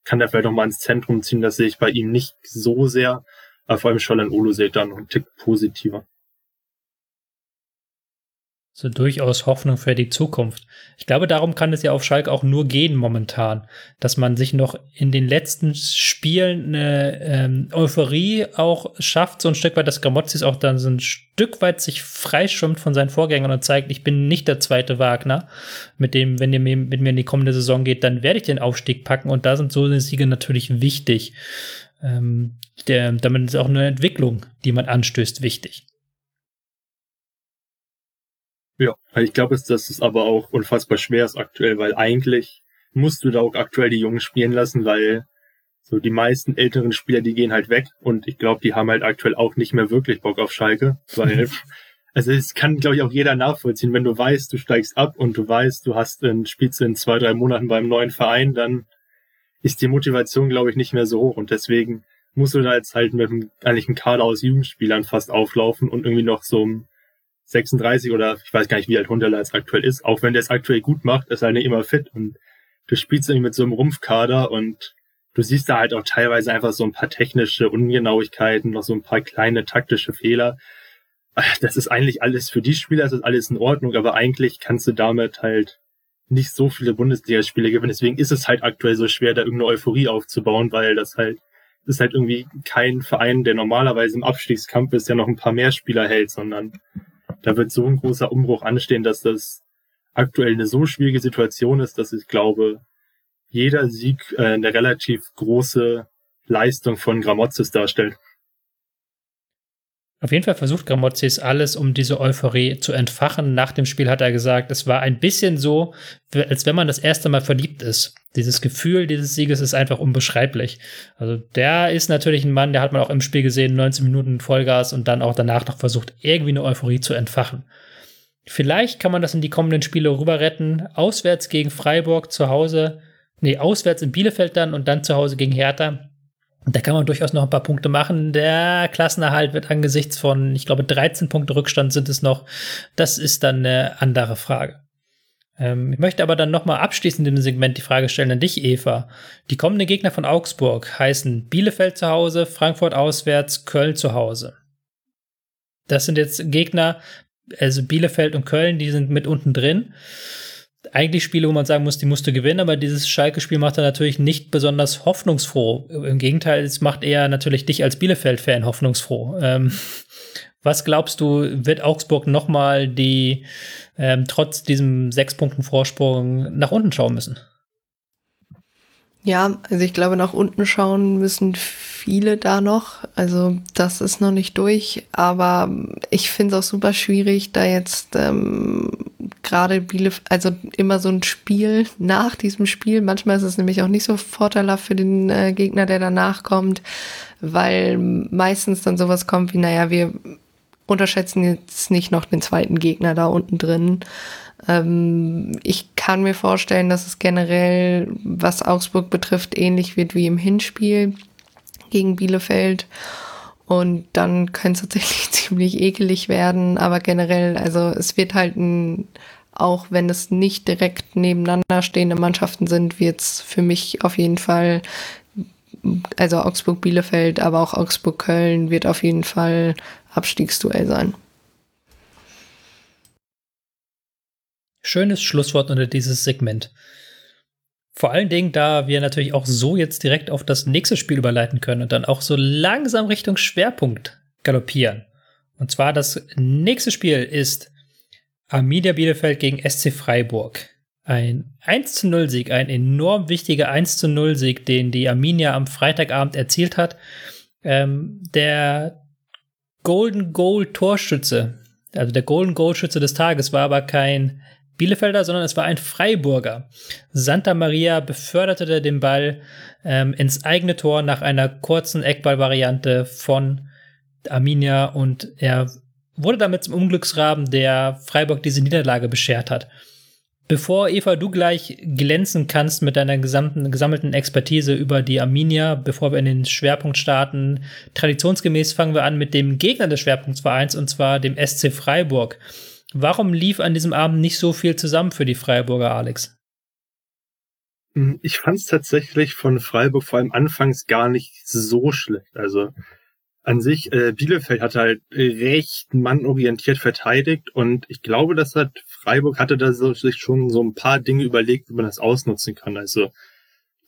kann da vielleicht noch mal ins Zentrum ziehen, das sehe ich bei ihm nicht so sehr, aber vor allem Shalan Olo sehe ich da noch einen Tick positiver so durchaus Hoffnung für die Zukunft. Ich glaube, darum kann es ja auf Schalke auch nur gehen momentan, dass man sich noch in den letzten Spielen eine ähm, Euphorie auch schafft, so ein Stück weit, dass Gramozis auch dann so ein Stück weit sich freischwimmt von seinen Vorgängern und zeigt, ich bin nicht der zweite Wagner, mit dem, wenn ihr mit mir in die kommende Saison geht, dann werde ich den Aufstieg packen und da sind so Siege natürlich wichtig. Ähm, der, damit ist auch eine Entwicklung, die man anstößt, wichtig. Ja, ich glaube, dass das aber auch unfassbar schwer ist aktuell, weil eigentlich musst du da auch aktuell die Jungen spielen lassen, weil so die meisten älteren Spieler, die gehen halt weg und ich glaube, die haben halt aktuell auch nicht mehr wirklich Bock auf Schalke, weil [laughs] also es kann, glaube ich, auch jeder nachvollziehen, wenn du weißt, du steigst ab und du weißt, du hast ein spielst in zwei, drei Monaten beim neuen Verein, dann ist die Motivation, glaube ich, nicht mehr so hoch. Und deswegen musst du da jetzt halt mit einem, eigentlich einem Kader aus Jugendspielern fast auflaufen und irgendwie noch so 36 oder ich weiß gar nicht, wie alt Hunderler jetzt aktuell ist, auch wenn der es aktuell gut macht, ist er nicht immer fit. Und du spielst irgendwie mit so einem Rumpfkader und du siehst da halt auch teilweise einfach so ein paar technische Ungenauigkeiten, noch so ein paar kleine taktische Fehler. Das ist eigentlich alles für die Spieler, das ist alles in Ordnung, aber eigentlich kannst du damit halt nicht so viele Bundesligaspiele gewinnen. Deswegen ist es halt aktuell so schwer, da irgendeine Euphorie aufzubauen, weil das halt ist halt irgendwie kein Verein, der normalerweise im Abstiegskampf ist, der noch ein paar mehr Spieler hält, sondern da wird so ein großer Umbruch anstehen, dass das aktuell eine so schwierige Situation ist, dass ich glaube, jeder Sieg äh, eine relativ große Leistung von Gramozis darstellt. Auf jeden Fall versucht Gramozis alles, um diese Euphorie zu entfachen. Nach dem Spiel hat er gesagt, es war ein bisschen so, als wenn man das erste Mal verliebt ist. Dieses Gefühl dieses Sieges ist einfach unbeschreiblich. Also der ist natürlich ein Mann, der hat man auch im Spiel gesehen, 19 Minuten Vollgas und dann auch danach noch versucht, irgendwie eine Euphorie zu entfachen. Vielleicht kann man das in die kommenden Spiele rüber retten. Auswärts gegen Freiburg, zu Hause, nee, auswärts in Bielefeld dann und dann zu Hause gegen Hertha Da kann man durchaus noch ein paar Punkte machen. Der Klassenerhalt wird angesichts von, ich glaube, 13 Punkte Rückstand sind es noch. Das ist dann eine andere Frage. Ähm, ich möchte aber dann nochmal abschließend in dem Segment die Frage stellen an dich, Eva. Die kommenden Gegner von Augsburg heißen Bielefeld zu Hause, Frankfurt auswärts, Köln zu Hause. Das sind jetzt Gegner, also Bielefeld und Köln, die sind mit unten drin eigentlich Spiele, wo man sagen muss, die musst du gewinnen, aber dieses Schalke-Spiel macht er natürlich nicht besonders hoffnungsfroh. Im Gegenteil, es macht eher natürlich dich als Bielefeld-Fan hoffnungsfroh. Ähm, was glaubst du, wird Augsburg nochmal die ähm, trotz diesem sechs Punkten Vorsprung nach unten schauen müssen? Ja, also ich glaube, nach unten schauen müssen viele da noch. Also das ist noch nicht durch, aber ich finde es auch super schwierig, da jetzt ähm, gerade Bielefeld, also immer so ein Spiel nach diesem Spiel. Manchmal ist es nämlich auch nicht so vorteilhaft für den äh, Gegner, der danach kommt, weil meistens dann sowas kommt wie, naja, wir unterschätzen jetzt nicht noch den zweiten Gegner da unten drin. Ähm, ich kann mir vorstellen, dass es generell, was Augsburg betrifft, ähnlich wird wie im Hinspiel gegen Bielefeld. Und dann könnte es tatsächlich [laughs] ziemlich ekelig werden. Aber generell, also es wird halt ein, auch wenn es nicht direkt nebeneinander stehende Mannschaften sind, wird es für mich auf jeden Fall, also Augsburg-Bielefeld, aber auch Augsburg-Köln wird auf jeden Fall Abstiegsduell sein. Schönes Schlusswort unter dieses Segment. Vor allen Dingen, da wir natürlich auch so jetzt direkt auf das nächste Spiel überleiten können und dann auch so langsam Richtung Schwerpunkt galoppieren. Und zwar das nächste Spiel ist Arminia Bielefeld gegen SC Freiburg. Ein 1 zu 0 Sieg, ein enorm wichtiger 1 zu 0 Sieg, den die Arminia am Freitagabend erzielt hat. Ähm, der Golden Goal Torschütze, also der Golden Goal Schütze des Tages war aber kein Bielefelder, sondern es war ein Freiburger. Santa Maria beförderte den Ball ähm, ins eigene Tor nach einer kurzen Eckballvariante von Arminia und er wurde damit zum Unglücksraben, der Freiburg diese Niederlage beschert hat. Bevor Eva du gleich glänzen kannst mit deiner gesamten gesammelten Expertise über die Arminia, bevor wir in den Schwerpunkt starten, traditionsgemäß fangen wir an mit dem Gegner des Schwerpunktsvereins und zwar dem SC Freiburg. Warum lief an diesem Abend nicht so viel zusammen für die Freiburger, Alex? Hm, ich fand es tatsächlich von Freiburg vor allem anfangs gar nicht so schlecht. Also an sich, äh, Bielefeld hat halt recht mannorientiert verteidigt und ich glaube, das hat Freiburg hatte da so, sich schon so ein paar Dinge überlegt, wie man das ausnutzen kann. Also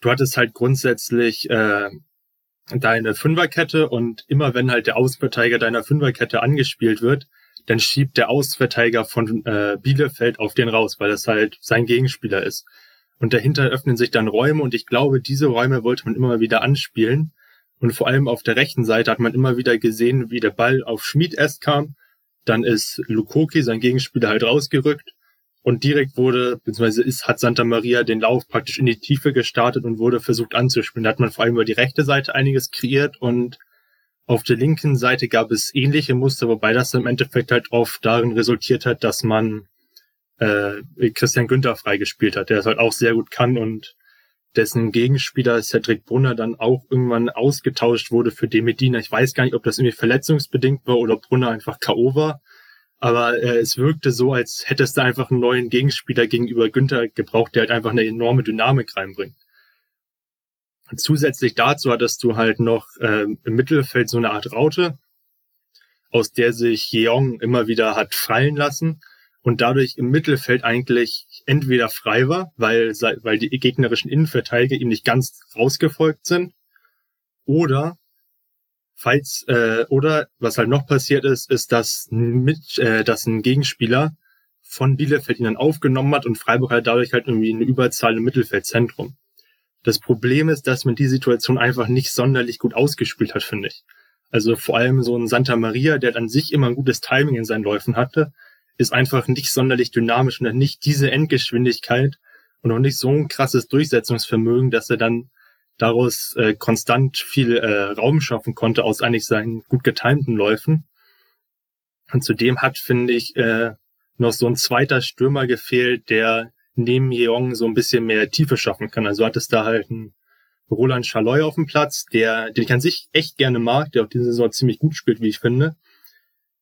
du hattest halt grundsätzlich äh, deine Fünferkette und immer wenn halt der Außenverteidiger deiner Fünferkette angespielt wird, dann schiebt der Außenverteidiger von äh, Bielefeld auf den raus, weil das halt sein Gegenspieler ist. Und dahinter öffnen sich dann Räume und ich glaube, diese Räume wollte man immer wieder anspielen. Und vor allem auf der rechten Seite hat man immer wieder gesehen, wie der Ball auf Schmid erst kam. Dann ist Lukoki, sein Gegenspieler, halt rausgerückt. Und direkt wurde, beziehungsweise ist, hat Santa Maria den Lauf praktisch in die Tiefe gestartet und wurde versucht anzuspielen. Da hat man vor allem über die rechte Seite einiges kreiert und auf der linken Seite gab es ähnliche Muster, wobei das im Endeffekt halt oft darin resultiert hat, dass man äh, Christian Günther freigespielt hat, der es halt auch sehr gut kann und dessen Gegenspieler Cedric Brunner dann auch irgendwann ausgetauscht wurde für Demedina. Ich weiß gar nicht, ob das irgendwie verletzungsbedingt war oder Brunner einfach K.O. war. Aber äh, es wirkte so, als hätte es da einfach einen neuen Gegenspieler gegenüber Günther gebraucht, der halt einfach eine enorme Dynamik reinbringt. Zusätzlich dazu hattest du halt noch äh, im Mittelfeld so eine Art Raute, aus der sich Jeong immer wieder hat fallen lassen und dadurch im Mittelfeld eigentlich entweder frei war, weil, weil die gegnerischen Innenverteidiger ihm nicht ganz rausgefolgt sind, oder falls äh, oder was halt noch passiert ist, ist, dass mit äh, dass ein Gegenspieler von Bielefeld ihn dann aufgenommen hat und Freiburg halt dadurch halt irgendwie eine Überzahl im Mittelfeldzentrum. Das Problem ist, dass man die Situation einfach nicht sonderlich gut ausgespielt hat, finde ich. Also vor allem so ein Santa Maria, der an sich immer ein gutes Timing in seinen Läufen hatte, ist einfach nicht sonderlich dynamisch und hat nicht diese Endgeschwindigkeit und auch nicht so ein krasses Durchsetzungsvermögen, dass er dann daraus äh, konstant viel äh, Raum schaffen konnte aus eigentlich seinen gut getimten Läufen. Und zudem hat, finde ich, äh, noch so ein zweiter Stürmer gefehlt, der neben Jeong so ein bisschen mehr Tiefe schaffen kann. Also hat es da halt einen Roland Schaloy auf dem Platz, der, den ich an sich echt gerne mag, der auch diese Saison ziemlich gut spielt, wie ich finde.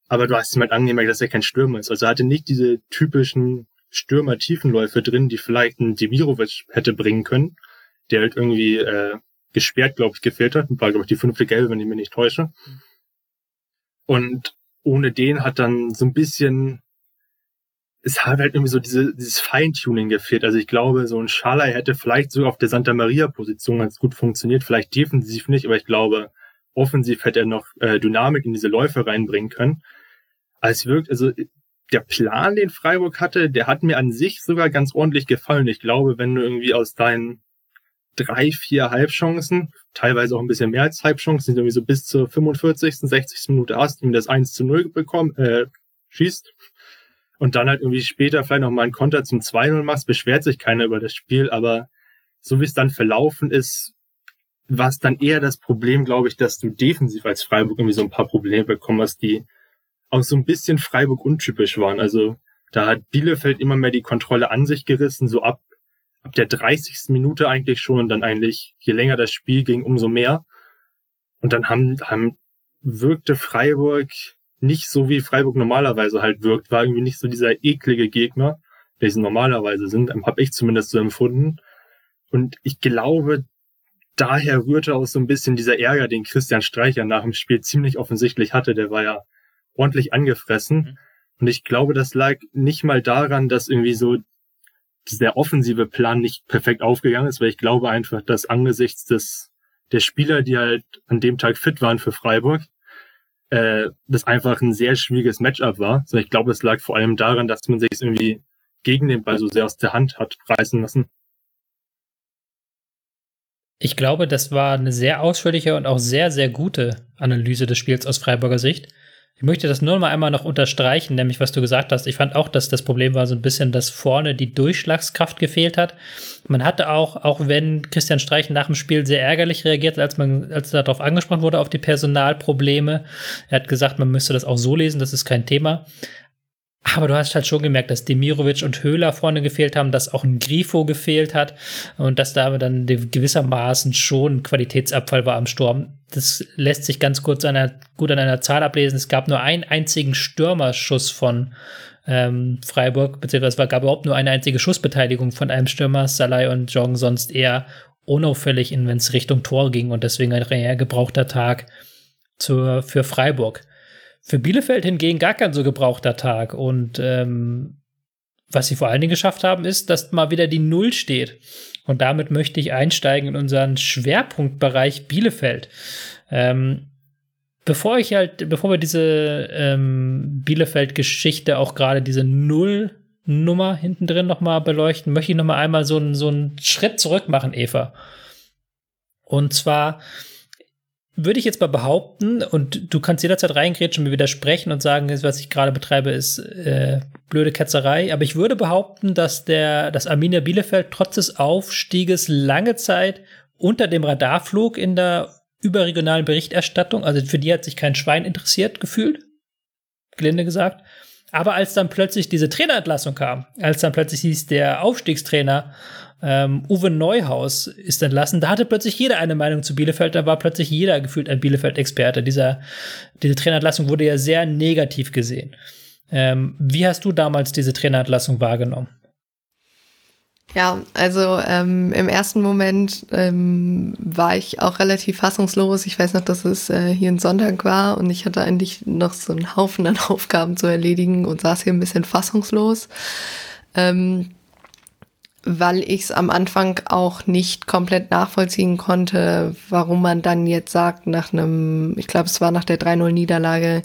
Aber du hast ihm halt angemerkt, dass er kein Stürmer ist. Also er hatte nicht diese typischen Stürmer-Tiefenläufe drin, die vielleicht ein Demirovic hätte bringen können, der halt irgendwie äh, gesperrt, glaube ich, gefehlt hat. War, glaube ich, die fünfte Gelbe, wenn ich mich nicht täusche. Und ohne den hat dann so ein bisschen, es hat halt irgendwie so diese, dieses Feintuning gefehlt. Also ich glaube, so ein Schalai hätte vielleicht sogar auf der Santa Maria-Position ganz gut funktioniert, vielleicht defensiv nicht, aber ich glaube, offensiv hätte er noch äh, Dynamik in diese Läufe reinbringen können. Also es wirkt, also der Plan, den Freiburg hatte, der hat mir an sich sogar ganz ordentlich gefallen. Ich glaube, wenn du irgendwie aus deinen drei, vier Halbchancen, teilweise auch ein bisschen mehr als Halbchancen, irgendwie so bis zur 45., 60. Minute hast, irgendwie das 1 zu 0 bekommen, äh, schießt und dann halt irgendwie später vielleicht noch mal einen Konter zum 2-0 machst, beschwert sich keiner über das Spiel, aber so wie es dann verlaufen ist, war es dann eher das Problem, glaube ich, dass du defensiv als Freiburg irgendwie so ein paar Probleme bekommen hast, die auch so ein bisschen Freiburg untypisch waren. Also da hat Bielefeld immer mehr die Kontrolle an sich gerissen, so ab ab der 30. Minute eigentlich schon, dann eigentlich, je länger das Spiel ging, umso mehr. Und dann haben, haben wirkte Freiburg nicht so, wie Freiburg normalerweise halt wirkt, war irgendwie nicht so dieser eklige Gegner, der sie normalerweise sind, habe ich zumindest so empfunden. Und ich glaube, daher rührte auch so ein bisschen dieser Ärger, den Christian Streicher nach dem Spiel ziemlich offensichtlich hatte. Der war ja ordentlich angefressen. Mhm. Und ich glaube, das lag nicht mal daran, dass irgendwie so der offensive Plan nicht perfekt aufgegangen ist, weil ich glaube einfach, dass angesichts des der Spieler, die halt an dem Tag fit waren für Freiburg, äh, das einfach ein sehr schwieriges Matchup war. Also ich glaube, es lag vor allem daran, dass man sich irgendwie gegen den Ball so sehr aus der Hand hat reißen lassen. Ich glaube, das war eine sehr ausführliche und auch sehr, sehr gute Analyse des Spiels aus Freiburger Sicht. Ich möchte das nur mal einmal noch unterstreichen, nämlich was du gesagt hast. Ich fand auch, dass das Problem war so ein bisschen, dass vorne die Durchschlagskraft gefehlt hat. Man hatte auch, auch wenn Christian Streich nach dem Spiel sehr ärgerlich reagiert, als man, als er darauf angesprochen wurde, auf die Personalprobleme. Er hat gesagt, man müsste das auch so lesen, das ist kein Thema. Aber du hast halt schon gemerkt, dass Demirovic und Höhler vorne gefehlt haben, dass auch ein Grifo gefehlt hat und dass da dann gewissermaßen schon Qualitätsabfall war am Sturm. Das lässt sich ganz kurz an einer, gut an einer Zahl ablesen. Es gab nur einen einzigen Stürmerschuss von ähm, Freiburg, beziehungsweise es gab überhaupt nur eine einzige Schussbeteiligung von einem Stürmer, Salai und Jong, sonst eher unauffällig, wenn es Richtung Tor ging und deswegen ein gebrauchter Tag zur, für Freiburg. Für Bielefeld hingegen gar kein so gebrauchter Tag. Und ähm, was sie vor allen Dingen geschafft haben, ist, dass mal wieder die Null steht. Und damit möchte ich einsteigen in unseren Schwerpunktbereich Bielefeld. Ähm, bevor ich halt, bevor wir diese ähm, Bielefeld-Geschichte auch gerade diese Null-Nummer hinten drin nochmal beleuchten, möchte ich nochmal einmal so, einen so einen Schritt zurück machen, Eva. Und zwar würde ich jetzt mal behaupten, und du kannst jederzeit reingrätschen und mir widersprechen und sagen, was ich gerade betreibe, ist äh, blöde Ketzerei. Aber ich würde behaupten, dass der, dass Arminia Bielefeld trotz des Aufstieges lange Zeit unter dem Radar flog in der überregionalen Berichterstattung. Also für die hat sich kein Schwein interessiert gefühlt. Gelinde gesagt. Aber als dann plötzlich diese Trainerentlassung kam, als dann plötzlich hieß, der Aufstiegstrainer ähm, Uwe Neuhaus ist entlassen. Da hatte plötzlich jeder eine Meinung zu Bielefeld. Da war plötzlich jeder gefühlt ein Bielefeld-Experte. Dieser, diese Trainerentlassung wurde ja sehr negativ gesehen. Ähm, wie hast du damals diese Trainerentlassung wahrgenommen? Ja, also ähm, im ersten Moment ähm, war ich auch relativ fassungslos. Ich weiß noch, dass es äh, hier ein Sonntag war und ich hatte eigentlich noch so einen Haufen an [laughs] Aufgaben zu erledigen und saß hier ein bisschen fassungslos. Ähm, weil ich es am Anfang auch nicht komplett nachvollziehen konnte, warum man dann jetzt sagt, nach einem, ich glaube, es war nach der 3-0-Niederlage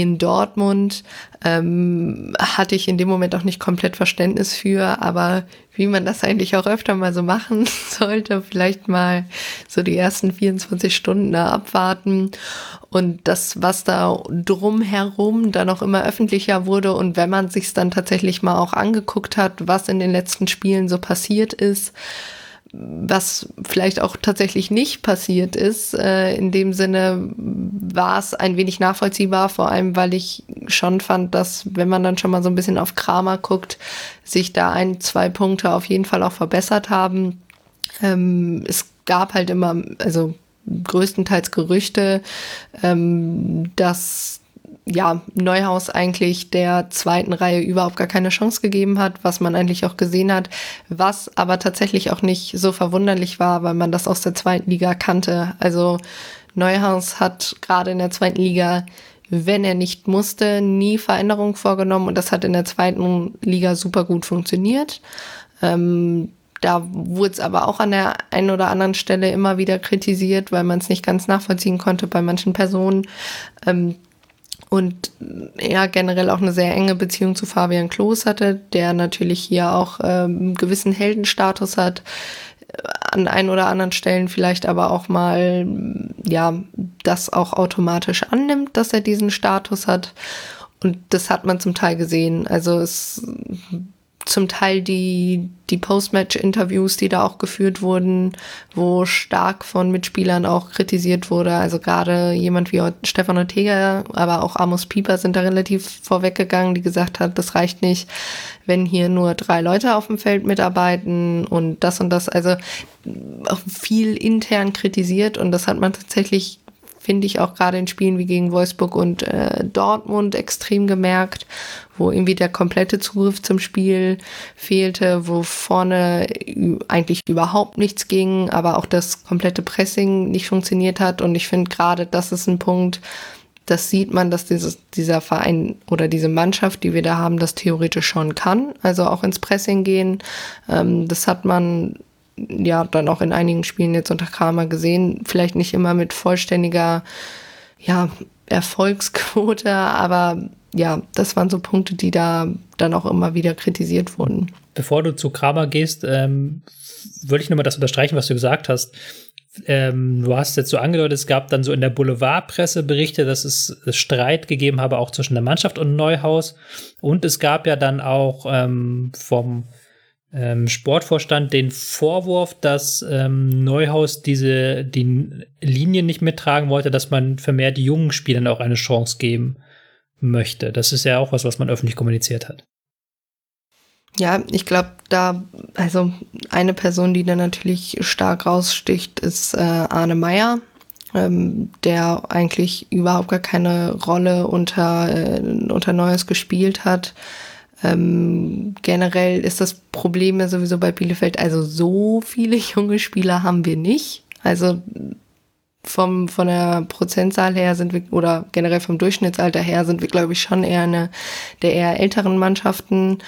in Dortmund, ähm, hatte ich in dem Moment auch nicht komplett Verständnis für, aber wie man das eigentlich auch öfter mal so machen [laughs] sollte, vielleicht mal so die ersten 24 Stunden da abwarten. Und das, was da drumherum dann auch immer öffentlicher wurde und wenn man sich dann tatsächlich mal auch angeguckt hat, was in den letzten Spielen so passiert ist, was vielleicht auch tatsächlich nicht passiert ist. Äh, in dem Sinne war es ein wenig nachvollziehbar, vor allem weil ich schon fand, dass wenn man dann schon mal so ein bisschen auf Kramer guckt, sich da ein, zwei Punkte auf jeden Fall auch verbessert haben. Ähm, es gab halt immer, also größtenteils Gerüchte, ähm, dass ja, Neuhaus eigentlich der zweiten Reihe überhaupt gar keine Chance gegeben hat, was man eigentlich auch gesehen hat, was aber tatsächlich auch nicht so verwunderlich war, weil man das aus der zweiten Liga kannte. Also Neuhaus hat gerade in der zweiten Liga, wenn er nicht musste, nie Veränderungen vorgenommen und das hat in der zweiten Liga super gut funktioniert. Ähm, da wurde es aber auch an der einen oder anderen Stelle immer wieder kritisiert, weil man es nicht ganz nachvollziehen konnte bei manchen Personen. Ähm, und er generell auch eine sehr enge Beziehung zu Fabian Klos hatte, der natürlich hier auch ähm, einen gewissen Heldenstatus hat, an ein oder anderen Stellen vielleicht aber auch mal, ja, das auch automatisch annimmt, dass er diesen Status hat. Und das hat man zum Teil gesehen. Also es zum Teil die, die Post-Match-Interviews, die da auch geführt wurden, wo stark von Mitspielern auch kritisiert wurde. Also gerade jemand wie Stefan Ortega, aber auch Amos Pieper sind da relativ vorweggegangen, die gesagt hat, das reicht nicht, wenn hier nur drei Leute auf dem Feld mitarbeiten und das und das. Also viel intern kritisiert und das hat man tatsächlich finde ich auch gerade in Spielen wie gegen Wolfsburg und äh, Dortmund extrem gemerkt, wo irgendwie der komplette Zugriff zum Spiel fehlte, wo vorne eigentlich überhaupt nichts ging, aber auch das komplette Pressing nicht funktioniert hat. Und ich finde gerade, das ist ein Punkt, das sieht man, dass dieses, dieser Verein oder diese Mannschaft, die wir da haben, das theoretisch schon kann. Also auch ins Pressing gehen. Ähm, das hat man ja dann auch in einigen Spielen jetzt unter Kramer gesehen. Vielleicht nicht immer mit vollständiger ja, Erfolgsquote, aber ja, das waren so Punkte, die da dann auch immer wieder kritisiert wurden. Bevor du zu Kramer gehst, ähm, würde ich nochmal das unterstreichen, was du gesagt hast. Ähm, du hast jetzt so angedeutet, es gab dann so in der Boulevardpresse Berichte, dass es Streit gegeben habe, auch zwischen der Mannschaft und Neuhaus. Und es gab ja dann auch ähm, vom ähm, Sportvorstand den Vorwurf, dass ähm, Neuhaus diese die Linien nicht mittragen wollte, dass man vermehrt jungen Spielern auch eine Chance geben möchte. Das ist ja auch was, was man öffentlich kommuniziert hat. Ja, ich glaube, da, also eine Person, die da natürlich stark raussticht, ist äh, Arne Meyer, ähm, der eigentlich überhaupt gar keine Rolle unter, äh, unter Neues gespielt hat. Ähm, generell ist das Problem ja sowieso bei Bielefeld, also so viele [laughs] junge Spieler haben wir nicht. Also vom, von der Prozentzahl her sind wir, oder generell vom Durchschnittsalter her sind wir, glaube ich, schon eher eine der eher älteren Mannschaften.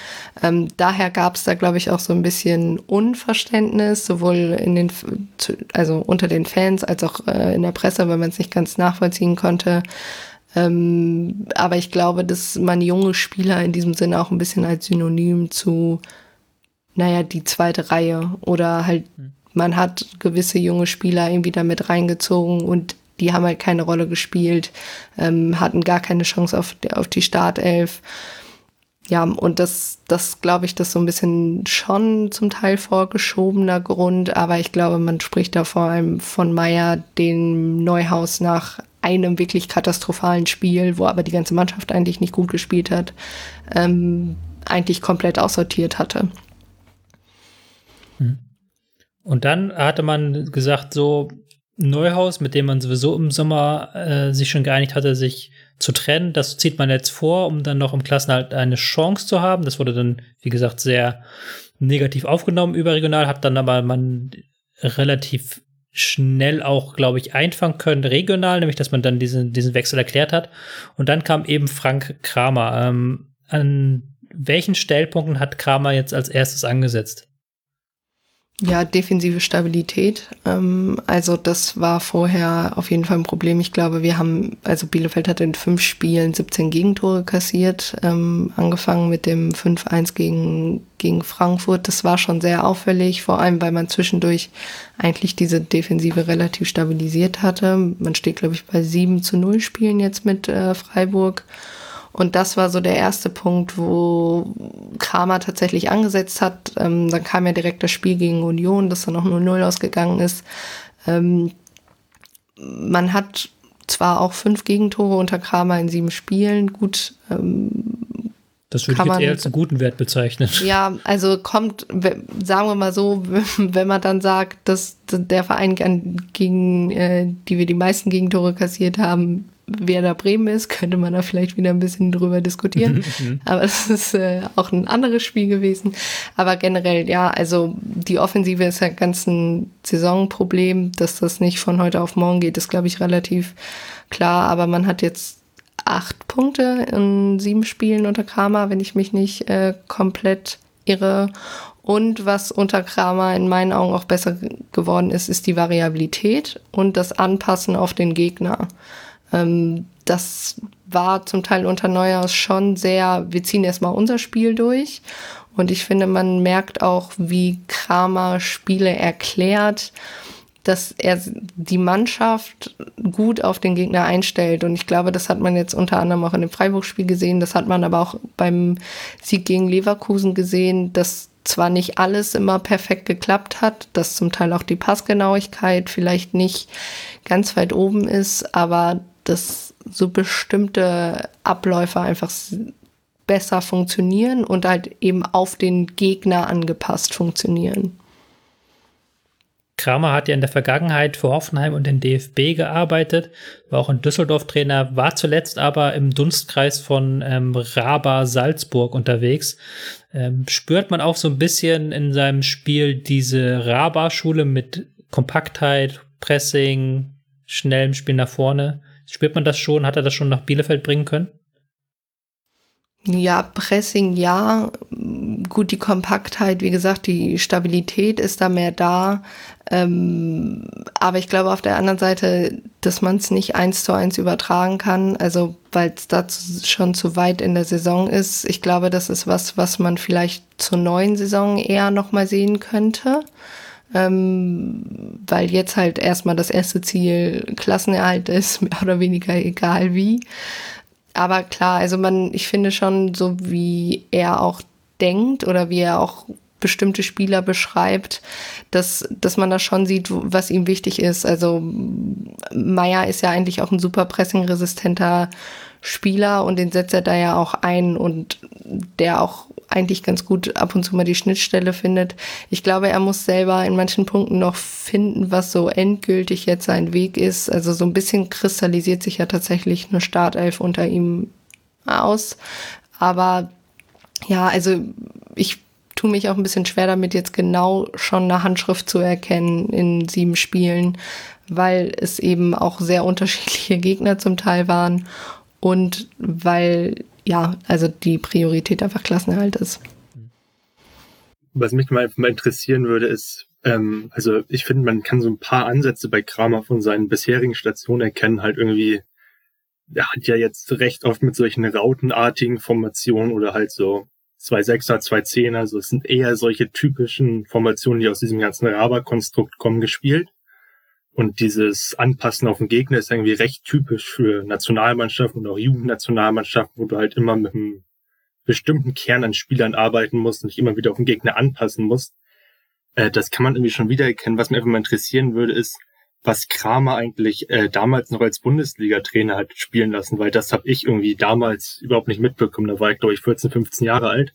Ähm, daher gab es da, glaube ich, auch so ein bisschen Unverständnis, sowohl in den, also unter den Fans als auch äh, in der Presse, weil man es nicht ganz nachvollziehen konnte. Ähm, aber ich glaube, dass man junge Spieler in diesem Sinne auch ein bisschen als Synonym zu, naja, die zweite Reihe oder halt, hm. Man hat gewisse junge Spieler irgendwie damit reingezogen und die haben halt keine Rolle gespielt, ähm, hatten gar keine Chance auf, auf die Startelf. Ja, und das, das glaube ich, das so ein bisschen schon zum Teil vorgeschobener Grund, aber ich glaube, man spricht da vor allem von Meier, den Neuhaus nach einem wirklich katastrophalen Spiel, wo aber die ganze Mannschaft eigentlich nicht gut gespielt hat, ähm, eigentlich komplett aussortiert hatte. Hm. Und dann hatte man gesagt, so Neuhaus, mit dem man sowieso im Sommer äh, sich schon geeinigt hatte, sich zu trennen, das zieht man jetzt vor, um dann noch im Klassenhalt eine Chance zu haben. Das wurde dann, wie gesagt, sehr negativ aufgenommen überregional, hat dann aber man relativ schnell auch, glaube ich, einfangen können, regional, nämlich dass man dann diesen, diesen Wechsel erklärt hat. Und dann kam eben Frank Kramer. Ähm, an welchen Stellpunkten hat Kramer jetzt als erstes angesetzt? Ja, defensive Stabilität. Ähm, also das war vorher auf jeden Fall ein Problem. Ich glaube, wir haben, also Bielefeld hat in fünf Spielen 17 Gegentore kassiert, ähm, angefangen mit dem 5-1 gegen, gegen Frankfurt. Das war schon sehr auffällig, vor allem weil man zwischendurch eigentlich diese Defensive relativ stabilisiert hatte. Man steht, glaube ich, bei 7 zu 0 Spielen jetzt mit äh, Freiburg. Und das war so der erste Punkt, wo Kramer tatsächlich angesetzt hat. Ähm, dann kam ja direkt das Spiel gegen Union, das dann auch nur 0 ausgegangen ist. Ähm, man hat zwar auch fünf Gegentore unter Kramer in sieben Spielen, gut. Ähm, Das würde ich jetzt eher als einen guten Wert bezeichnen. [laughs] Ja, also kommt, sagen wir mal so, [laughs] wenn man dann sagt, dass der Verein, gegen äh, die wir die meisten Gegentore kassiert haben, wer da Bremen ist, könnte man da vielleicht wieder ein bisschen drüber diskutieren. Mhm, mhm. Aber es ist äh, auch ein anderes Spiel gewesen. Aber generell, ja, also die Offensive ist ja ganz ein Saisonproblem. Dass das nicht von heute auf morgen geht, ist, glaube ich, relativ klar. Aber man hat jetzt acht Punkte in sieben Spielen unter Kramer, wenn ich mich nicht äh, komplett irre. Und was unter Kramer in meinen Augen auch besser geworden ist, ist die Variabilität und das Anpassen auf den Gegner. Ähm, das war zum Teil unter Neuhaus schon sehr, wir ziehen erstmal unser Spiel durch. Und ich finde, man merkt auch, wie Kramer Spiele erklärt, dass er die Mannschaft gut auf den Gegner einstellt. Und ich glaube, das hat man jetzt unter anderem auch in dem Freiburg-Spiel gesehen. Das hat man aber auch beim Sieg gegen Leverkusen gesehen, dass zwar nicht alles immer perfekt geklappt hat, dass zum Teil auch die Passgenauigkeit vielleicht nicht ganz weit oben ist, aber dass so bestimmte Abläufe einfach besser funktionieren und halt eben auf den Gegner angepasst funktionieren. Kramer hat ja in der Vergangenheit für Hoffenheim und den DFB gearbeitet, war auch in Düsseldorf Trainer, war zuletzt aber im Dunstkreis von ähm, Raba Salzburg unterwegs. Ähm, spürt man auch so ein bisschen in seinem Spiel diese Raba-Schule mit Kompaktheit, Pressing, schnellem Spiel nach vorne? Spürt man das schon? Hat er das schon nach Bielefeld bringen können? Ja, Pressing ja. Gut, die Kompaktheit, wie gesagt, die Stabilität ist da mehr da. Ähm, aber ich glaube auf der anderen Seite, dass man es nicht eins zu eins übertragen kann, also weil es da schon zu weit in der Saison ist. Ich glaube, das ist was, was man vielleicht zur neuen Saison eher nochmal sehen könnte ähm, weil jetzt halt erstmal das erste Ziel Klassenerhalt ist, [laughs] mehr oder weniger egal wie. Aber klar, also man, ich finde schon, so wie er auch denkt oder wie er auch bestimmte Spieler beschreibt, dass, dass man da schon sieht, was ihm wichtig ist. Also Meier ist ja eigentlich auch ein super pressingresistenter Spieler und den setzt er da ja auch ein und der auch eigentlich ganz gut ab und zu mal die Schnittstelle findet. Ich glaube, er muss selber in manchen Punkten noch finden, was so endgültig jetzt sein Weg ist. Also so ein bisschen kristallisiert sich ja tatsächlich eine Startelf unter ihm aus. Aber ja, also ich tue mich auch ein bisschen schwer damit, jetzt genau schon eine Handschrift zu erkennen in sieben Spielen, weil es eben auch sehr unterschiedliche Gegner zum Teil waren und weil ja, also die Priorität einfach Klassenerhalt ist. Was mich mal, interessieren würde, ist, ähm, also ich finde, man kann so ein paar Ansätze bei Kramer von seinen bisherigen Stationen erkennen, halt irgendwie, er hat ja jetzt recht oft mit solchen rautenartigen Formationen oder halt so zwei Sechser, zwei Zehner, also es sind eher solche typischen Formationen, die aus diesem ganzen Raber-Konstrukt kommen, gespielt. Und dieses Anpassen auf den Gegner ist irgendwie recht typisch für Nationalmannschaften und auch Jugendnationalmannschaften, wo du halt immer mit einem bestimmten Kern an Spielern arbeiten musst und dich immer wieder auf den Gegner anpassen musst. Äh, das kann man irgendwie schon wiedererkennen. Was mich einfach mal interessieren würde, ist, was Kramer eigentlich äh, damals noch als Bundesliga-Trainer hat spielen lassen, weil das habe ich irgendwie damals überhaupt nicht mitbekommen. Da war ich, glaube ich, 14, 15 Jahre alt.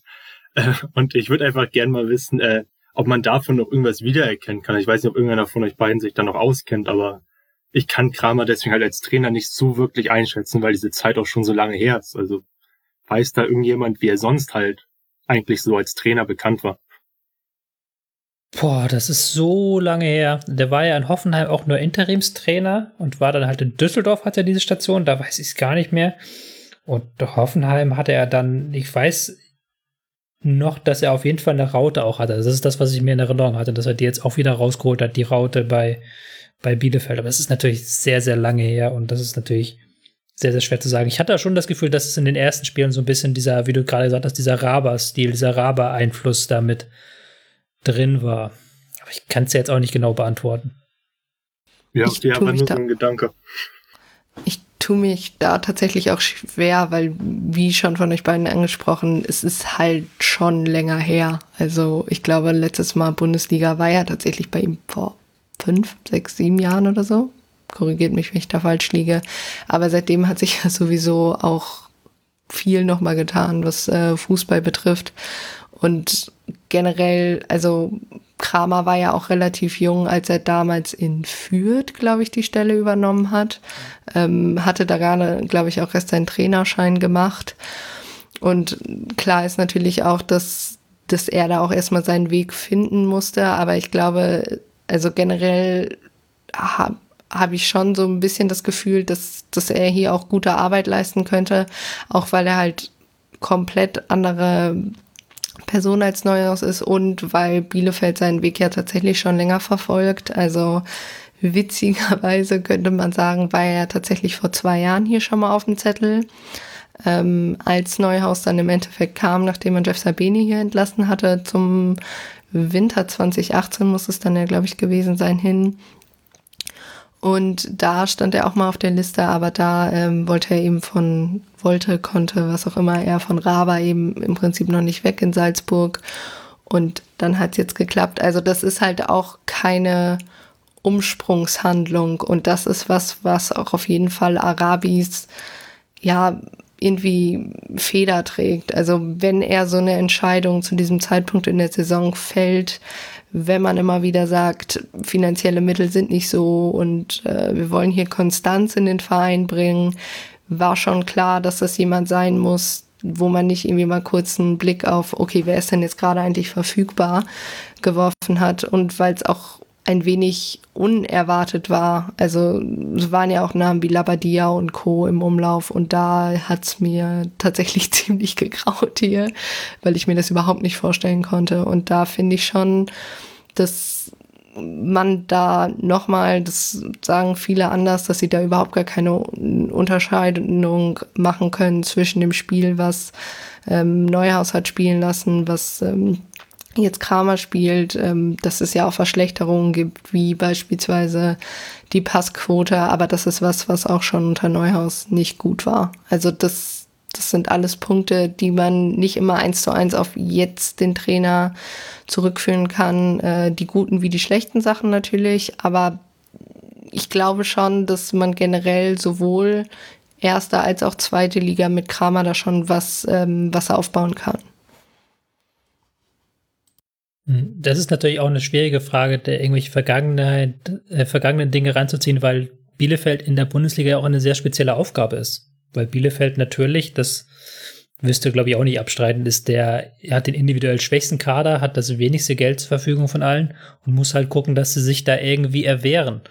Äh, und ich würde einfach gern mal wissen, äh, ob man davon noch irgendwas wiedererkennen kann. Ich weiß nicht, ob irgendeiner von euch beiden sich da noch auskennt, aber ich kann Kramer deswegen halt als Trainer nicht so wirklich einschätzen, weil diese Zeit auch schon so lange her ist. Also weiß da irgendjemand, wie er sonst halt eigentlich so als Trainer bekannt war. Boah, das ist so lange her. Der war ja in Hoffenheim auch nur Interimstrainer und war dann halt in Düsseldorf, hat er diese Station, da weiß ich es gar nicht mehr. Und Hoffenheim hatte er dann, ich weiß noch, dass er auf jeden Fall eine Raute auch hatte. Das ist das, was ich mir in Erinnerung hatte, dass er die jetzt auch wieder rausgeholt hat, die Raute bei, bei Bielefeld. Aber es ist natürlich sehr, sehr lange her und das ist natürlich sehr, sehr schwer zu sagen. Ich hatte schon das Gefühl, dass es in den ersten Spielen so ein bisschen dieser, wie du gerade gesagt hast, dieser Raba-Stil, dieser Raba-Einfluss damit drin war. Aber ich kann es ja jetzt auch nicht genau beantworten. Ja, ich ja, war nur so ein Gedanke. Ich tue mich da tatsächlich auch schwer, weil, wie schon von euch beiden angesprochen, es ist halt schon länger her. Also ich glaube, letztes Mal Bundesliga war ja tatsächlich bei ihm vor fünf, sechs, sieben Jahren oder so. Korrigiert mich, wenn ich da falsch liege. Aber seitdem hat sich ja sowieso auch viel nochmal getan, was äh, Fußball betrifft. Und generell, also Kramer war ja auch relativ jung, als er damals in Fürth, glaube ich, die Stelle übernommen hat. Ähm, hatte da gerade, glaube ich, auch erst seinen Trainerschein gemacht. Und klar ist natürlich auch, dass, dass er da auch erstmal seinen Weg finden musste. Aber ich glaube, also generell habe hab ich schon so ein bisschen das Gefühl, dass, dass er hier auch gute Arbeit leisten könnte. Auch weil er halt komplett andere Person als Neuhaus ist und weil Bielefeld seinen Weg ja tatsächlich schon länger verfolgt. Also witzigerweise könnte man sagen, war er tatsächlich vor zwei Jahren hier schon mal auf dem Zettel. Ähm, als Neuhaus dann im Endeffekt kam, nachdem man Jeff Sabini hier entlassen hatte, zum Winter 2018 muss es dann ja, glaube ich, gewesen sein, hin. Und da stand er auch mal auf der Liste, aber da ähm, wollte er eben von, wollte, konnte, was auch immer, er von Raba eben im Prinzip noch nicht weg in Salzburg. Und dann hat es jetzt geklappt. Also das ist halt auch keine Umsprungshandlung. Und das ist was, was auch auf jeden Fall Arabis, ja, irgendwie Feder trägt. Also wenn er so eine Entscheidung zu diesem Zeitpunkt in der Saison fällt, wenn man immer wieder sagt, finanzielle Mittel sind nicht so und äh, wir wollen hier Konstanz in den Verein bringen, war schon klar, dass das jemand sein muss, wo man nicht irgendwie mal kurz einen Blick auf, okay, wer ist denn jetzt gerade eigentlich verfügbar, geworfen hat. Und weil es auch ein wenig unerwartet war. Also es waren ja auch Namen wie Labadia und Co. im Umlauf und da hat's mir tatsächlich [laughs] ziemlich gegraut hier, weil ich mir das überhaupt nicht vorstellen konnte. Und da finde ich schon, dass man da nochmal, das sagen viele anders, dass sie da überhaupt gar keine Unterscheidung machen können zwischen dem Spiel, was ähm, Neuhaus hat spielen lassen, was ähm, jetzt Kramer spielt, ähm, dass es ja auch Verschlechterungen gibt, wie beispielsweise die Passquote, aber das ist was, was auch schon unter Neuhaus nicht gut war. Also das, das sind alles Punkte, die man nicht immer eins zu eins auf jetzt den Trainer zurückführen kann. Äh, die guten wie die schlechten Sachen natürlich, aber ich glaube schon, dass man generell sowohl erste als auch zweite Liga mit Kramer da schon was, ähm, was aufbauen kann. Das ist natürlich auch eine schwierige Frage, der irgendwelche Vergangenheit, äh, vergangenen Dinge ranzuziehen, weil Bielefeld in der Bundesliga auch eine sehr spezielle Aufgabe ist. Weil Bielefeld natürlich, das wirst du, glaube ich, auch nicht abstreiten, ist der, er hat den individuell schwächsten Kader, hat das wenigste Geld zur Verfügung von allen und muss halt gucken, dass sie sich da irgendwie erwehren.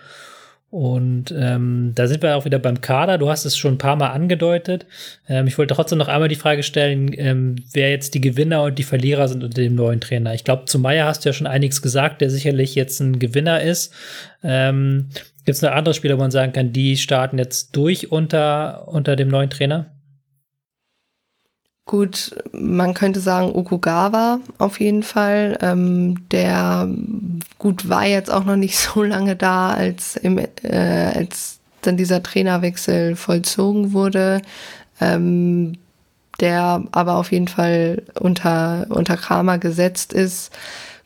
Und ähm, da sind wir auch wieder beim Kader. Du hast es schon ein paar Mal angedeutet. Ähm, ich wollte trotzdem noch einmal die Frage stellen, ähm, wer jetzt die Gewinner und die Verlierer sind unter dem neuen Trainer. Ich glaube, zu Meier hast du ja schon einiges gesagt, der sicherlich jetzt ein Gewinner ist. Ähm, Gibt es noch andere Spieler, wo man sagen kann, die starten jetzt durch unter, unter dem neuen Trainer? Gut, man könnte sagen Okugawa auf jeden Fall. Ähm, der gut war jetzt auch noch nicht so [laughs] lange da, als, im, äh, als dann dieser Trainerwechsel vollzogen wurde. Ähm, der aber auf jeden Fall unter, unter Kramer gesetzt ist.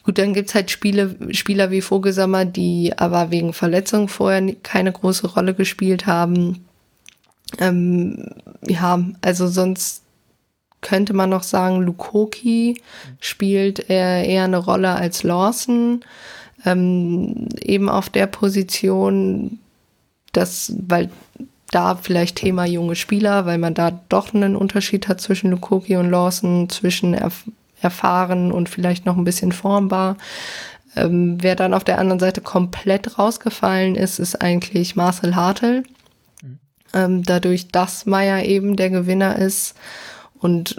Gut, dann gibt's halt Spiele, Spieler wie Vogelsammer, die aber wegen Verletzung vorher keine große Rolle gespielt haben. Ähm, ja, also sonst könnte man noch sagen, Lukoki spielt eher, eher eine Rolle als Lawson. Ähm, eben auf der Position, das, weil da vielleicht Thema junge Spieler, weil man da doch einen Unterschied hat zwischen Lukoki und Lawson, zwischen erf erfahren und vielleicht noch ein bisschen formbar. Ähm, wer dann auf der anderen Seite komplett rausgefallen ist, ist eigentlich Marcel Hartel. Mhm. Ähm, dadurch, dass Meier eben der Gewinner ist und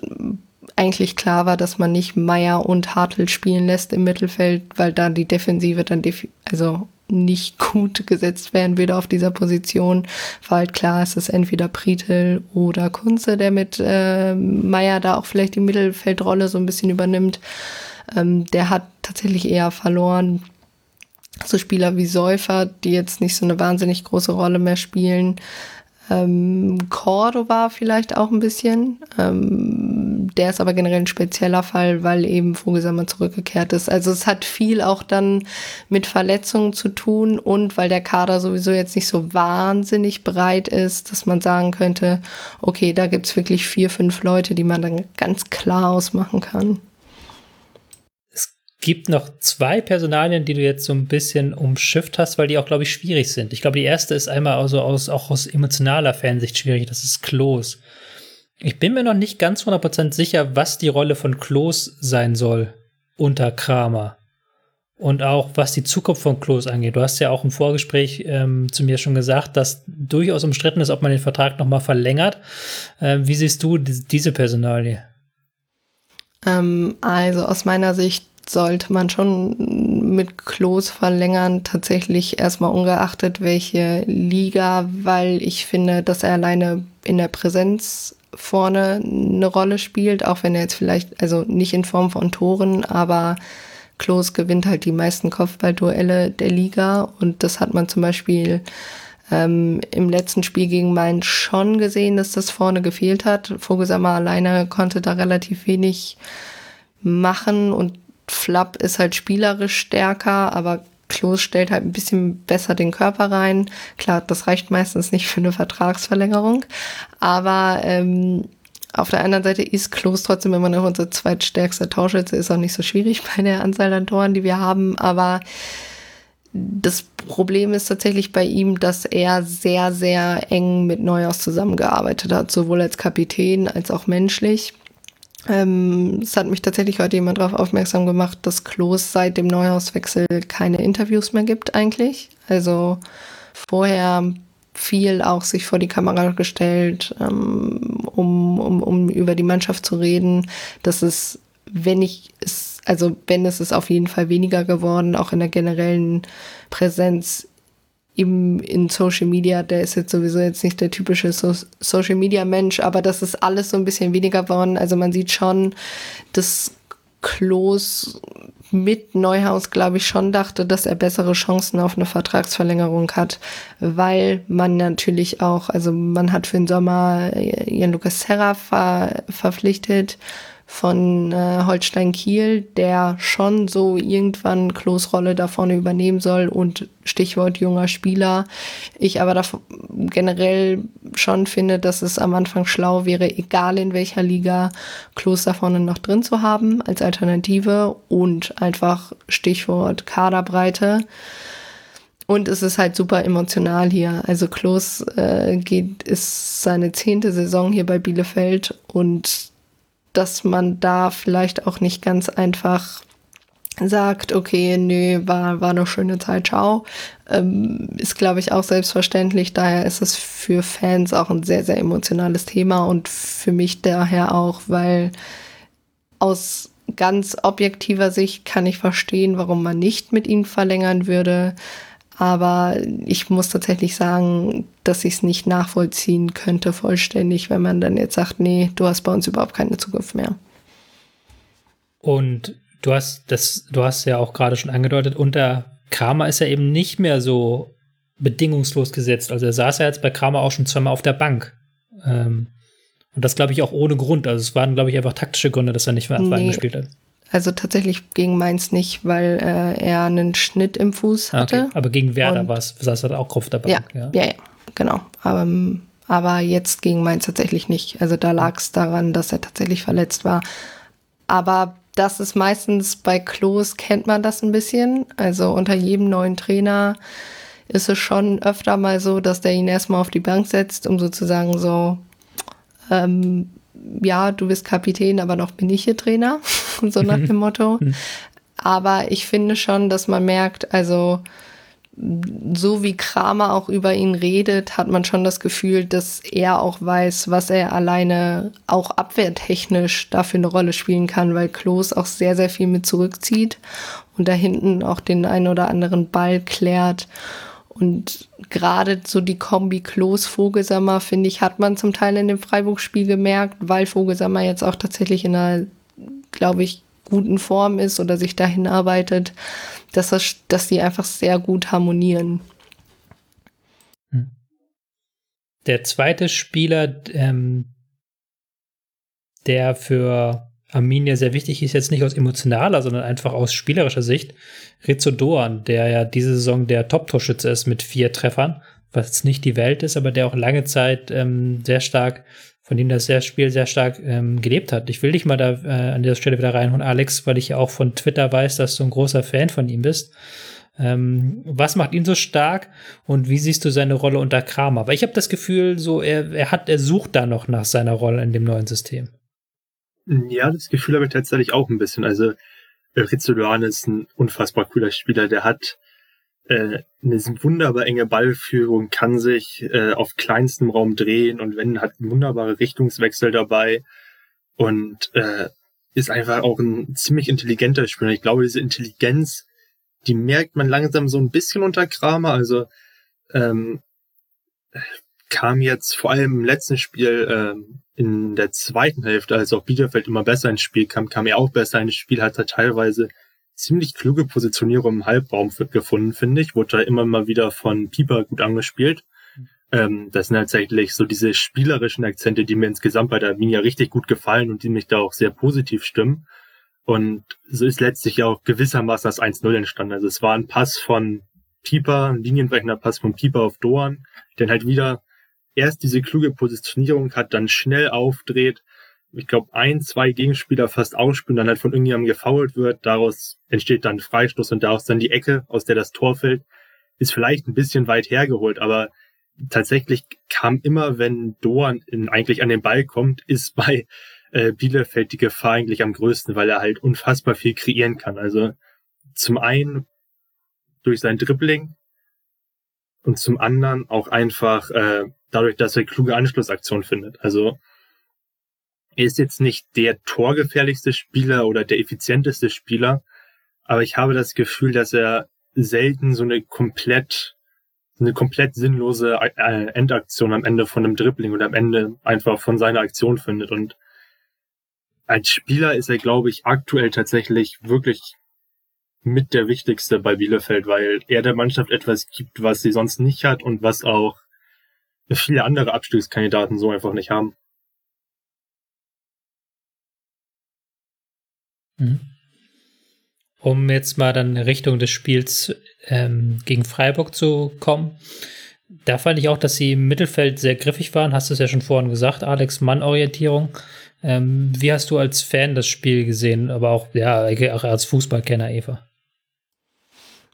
eigentlich klar war, dass man nicht Meier und Hartl spielen lässt im Mittelfeld, weil da die Defensive dann def also nicht [laughs] gut gesetzt werden würde auf dieser Position. War halt klar, es ist entweder Pritel oder Kunze, der mit äh, Meier da auch vielleicht die Mittelfeldrolle so ein bisschen übernimmt. Ähm, der hat tatsächlich eher verloren. So Spieler wie Säufer, die jetzt nicht so eine wahnsinnig große Rolle mehr spielen, ähm, Cordova vielleicht auch ein bisschen. Ähm, der ist aber generell ein spezieller Fall, weil eben Vogelsammer zurückgekehrt ist. Also es hat viel auch dann mit Verletzungen zu tun und weil der Kader sowieso jetzt nicht so wahnsinnig breit ist, dass man sagen könnte, okay, da gibt's wirklich vier, fünf Leute, die man dann ganz klar ausmachen kann gibt noch zwei Personalien, die du jetzt so ein bisschen umschifft hast, weil die auch, glaube ich, schwierig sind. Ich glaube, die erste ist einmal also aus, auch aus emotionaler Fansicht schwierig. Das ist Klos. Ich bin mir noch nicht ganz 100% sicher, was die Rolle von Klos sein soll unter Kramer. Und auch was die Zukunft von Klos angeht. Du hast ja auch im Vorgespräch ähm, zu mir schon gesagt, dass durchaus umstritten ist, ob man den Vertrag noch mal verlängert. Äh, wie siehst du diese Personalie? Ähm, also aus meiner Sicht sollte man schon mit Klos verlängern, tatsächlich erstmal ungeachtet welche Liga, weil ich finde, dass er alleine in der Präsenz vorne eine Rolle spielt, auch wenn er jetzt vielleicht, also nicht in Form von Toren, aber Klos gewinnt halt die meisten Kopfballduelle der Liga und das hat man zum Beispiel ähm, im letzten Spiel gegen Mainz schon gesehen, dass das vorne gefehlt hat. Vogelsammer alleine konnte da relativ wenig machen und Flapp ist halt spielerisch stärker, aber Klos stellt halt ein bisschen besser den Körper rein. Klar, das reicht meistens nicht für eine Vertragsverlängerung, aber ähm, auf der anderen Seite ist Klos trotzdem immer noch unser zweitstärkster Torschütze. Ist auch nicht so schwierig bei der Anzahl an Toren, die wir haben, aber das Problem ist tatsächlich bei ihm, dass er sehr, sehr eng mit Neuhaus zusammengearbeitet hat, sowohl als Kapitän als auch menschlich. Ähm, es hat mich tatsächlich heute jemand darauf aufmerksam gemacht, dass Klos seit dem Neuhauswechsel keine Interviews mehr gibt eigentlich. Also vorher viel auch sich vor die Kamera gestellt, ähm, um, um, um über die Mannschaft zu reden. Das ist, wenn ich es, also wenn es ist auf jeden Fall weniger geworden, auch in der generellen Präsenz im, in Social Media, der ist jetzt sowieso jetzt nicht der typische so Social Media Mensch, aber das ist alles so ein bisschen weniger geworden. Also man sieht schon, dass Klos mit Neuhaus, glaube ich, schon dachte, dass er bessere Chancen auf eine Vertragsverlängerung hat, weil man natürlich auch, also man hat für den Sommer Jan Lukas Serra ver verpflichtet von äh, Holstein Kiel, der schon so irgendwann Klos Rolle da vorne übernehmen soll und Stichwort junger Spieler. Ich aber da generell schon finde, dass es am Anfang schlau wäre, egal in welcher Liga, Klos da vorne noch drin zu haben als Alternative und einfach Stichwort Kaderbreite. Und es ist halt super emotional hier. Also Klos äh, geht, ist seine zehnte Saison hier bei Bielefeld und dass man da vielleicht auch nicht ganz einfach sagt, okay, nö, war, war eine schöne Zeit, ciao, ähm, ist, glaube ich, auch selbstverständlich. Daher ist es für Fans auch ein sehr, sehr emotionales Thema und für mich daher auch, weil aus ganz objektiver Sicht kann ich verstehen, warum man nicht mit ihm verlängern würde. Aber ich muss tatsächlich sagen, dass ich es nicht nachvollziehen könnte vollständig, wenn man dann jetzt sagt, nee, du hast bei uns überhaupt keine Zukunft mehr. Und du hast das, du hast ja auch gerade schon angedeutet, unter Kramer ist er eben nicht mehr so bedingungslos gesetzt. Also er saß ja jetzt bei Kramer auch schon zweimal auf der Bank. Ähm, und das glaube ich auch ohne Grund. Also es waren, glaube ich, einfach taktische Gründe, dass er nicht mehr nee. gespielt hat. Also tatsächlich gegen Mainz nicht, weil äh, er einen Schnitt im Fuß ah, hatte. Okay. Aber gegen Werder war es, saß er auch auf der Bank. Ja, ja, ja, genau. Aber, aber jetzt gegen Mainz tatsächlich nicht. Also da lag es daran, dass er tatsächlich verletzt war. Aber das ist meistens bei Klos kennt man das ein bisschen. Also unter jedem neuen Trainer ist es schon öfter mal so, dass der ihn erstmal auf die Bank setzt, um sozusagen so ähm, ja, du bist Kapitän, aber noch bin ich hier Trainer, [laughs] so nach dem Motto. Mhm. Aber ich finde schon, dass man merkt, also so wie Kramer auch über ihn redet, hat man schon das Gefühl, dass er auch weiß, was er alleine auch abwehrtechnisch dafür eine Rolle spielen kann, weil Klos auch sehr, sehr viel mit zurückzieht und da hinten auch den einen oder anderen Ball klärt. Und gerade so die Kombi Klos-Vogelsammer, finde ich, hat man zum Teil in dem Freiburg-Spiel gemerkt, weil Vogelsammer jetzt auch tatsächlich in einer, glaube ich, guten Form ist oder sich dahin arbeitet, dass, das, dass die einfach sehr gut harmonieren. Der zweite Spieler, ähm, der für Arminia sehr wichtig ist, jetzt nicht aus emotionaler, sondern einfach aus spielerischer Sicht. Rizzo Doan, der ja diese Saison der Top-Torschütze ist mit vier Treffern, was jetzt nicht die Welt ist, aber der auch lange Zeit ähm, sehr stark, von dem das Spiel sehr stark ähm, gelebt hat. Ich will dich mal da äh, an dieser Stelle wieder reinholen, Alex, weil ich ja auch von Twitter weiß, dass du ein großer Fan von ihm bist. Ähm, was macht ihn so stark und wie siehst du seine Rolle unter Kramer? Weil ich habe das Gefühl, so er, er hat, er sucht da noch nach seiner Rolle in dem neuen System. Ja, das Gefühl habe ich tatsächlich auch ein bisschen. Also Rizzo Duan ist ein unfassbar cooler Spieler. Der hat äh, eine wunderbar enge Ballführung, kann sich äh, auf kleinstem Raum drehen und wenn hat wunderbare Richtungswechsel dabei und äh, ist einfach auch ein ziemlich intelligenter Spieler. Ich glaube, diese Intelligenz, die merkt man langsam so ein bisschen unter Kramer. Also ähm, kam jetzt vor allem im letzten Spiel ähm, in der zweiten Hälfte, als auch Bielefeld immer besser ins Spiel kam, kam er auch besser ins Spiel, hat er teilweise ziemlich kluge Positionierung im Halbraum gefunden, finde ich. Wurde da immer mal wieder von Pieper gut angespielt. Ähm, das sind tatsächlich so diese spielerischen Akzente, die mir insgesamt bei der Arminia richtig gut gefallen und die mich da auch sehr positiv stimmen. Und so ist letztlich auch gewissermaßen das 1-0 entstanden. Also es war ein Pass von Pieper, ein linienbrechender Pass von Pieper auf Doan, der halt wieder erst diese kluge Positionierung hat, dann schnell aufdreht, ich glaube, ein, zwei Gegenspieler fast ausspielen, dann halt von irgendjemandem gefoult wird, daraus entsteht dann Freistoß und daraus dann die Ecke, aus der das Tor fällt, ist vielleicht ein bisschen weit hergeholt, aber tatsächlich kam immer, wenn Doan in, eigentlich an den Ball kommt, ist bei äh, Bielefeld die Gefahr eigentlich am größten, weil er halt unfassbar viel kreieren kann. Also zum einen durch sein Dribbling und zum anderen auch einfach äh, dadurch, dass er kluge Anschlussaktionen findet. Also er ist jetzt nicht der torgefährlichste Spieler oder der effizienteste Spieler, aber ich habe das Gefühl, dass er selten so eine komplett eine komplett sinnlose äh, Endaktion am Ende von einem Dribbling oder am Ende einfach von seiner Aktion findet. Und als Spieler ist er, glaube ich, aktuell tatsächlich wirklich mit der wichtigste bei Bielefeld, weil er der Mannschaft etwas gibt, was sie sonst nicht hat und was auch viele andere Abstiegskandidaten so einfach nicht haben. Mhm. Um jetzt mal dann in Richtung des Spiels ähm, gegen Freiburg zu kommen. Da fand ich auch, dass sie im Mittelfeld sehr griffig waren. Hast du es ja schon vorhin gesagt, Alex, Mann-Orientierung. Ähm, wie hast du als Fan das Spiel gesehen, aber auch, ja, auch als Fußballkenner, Eva?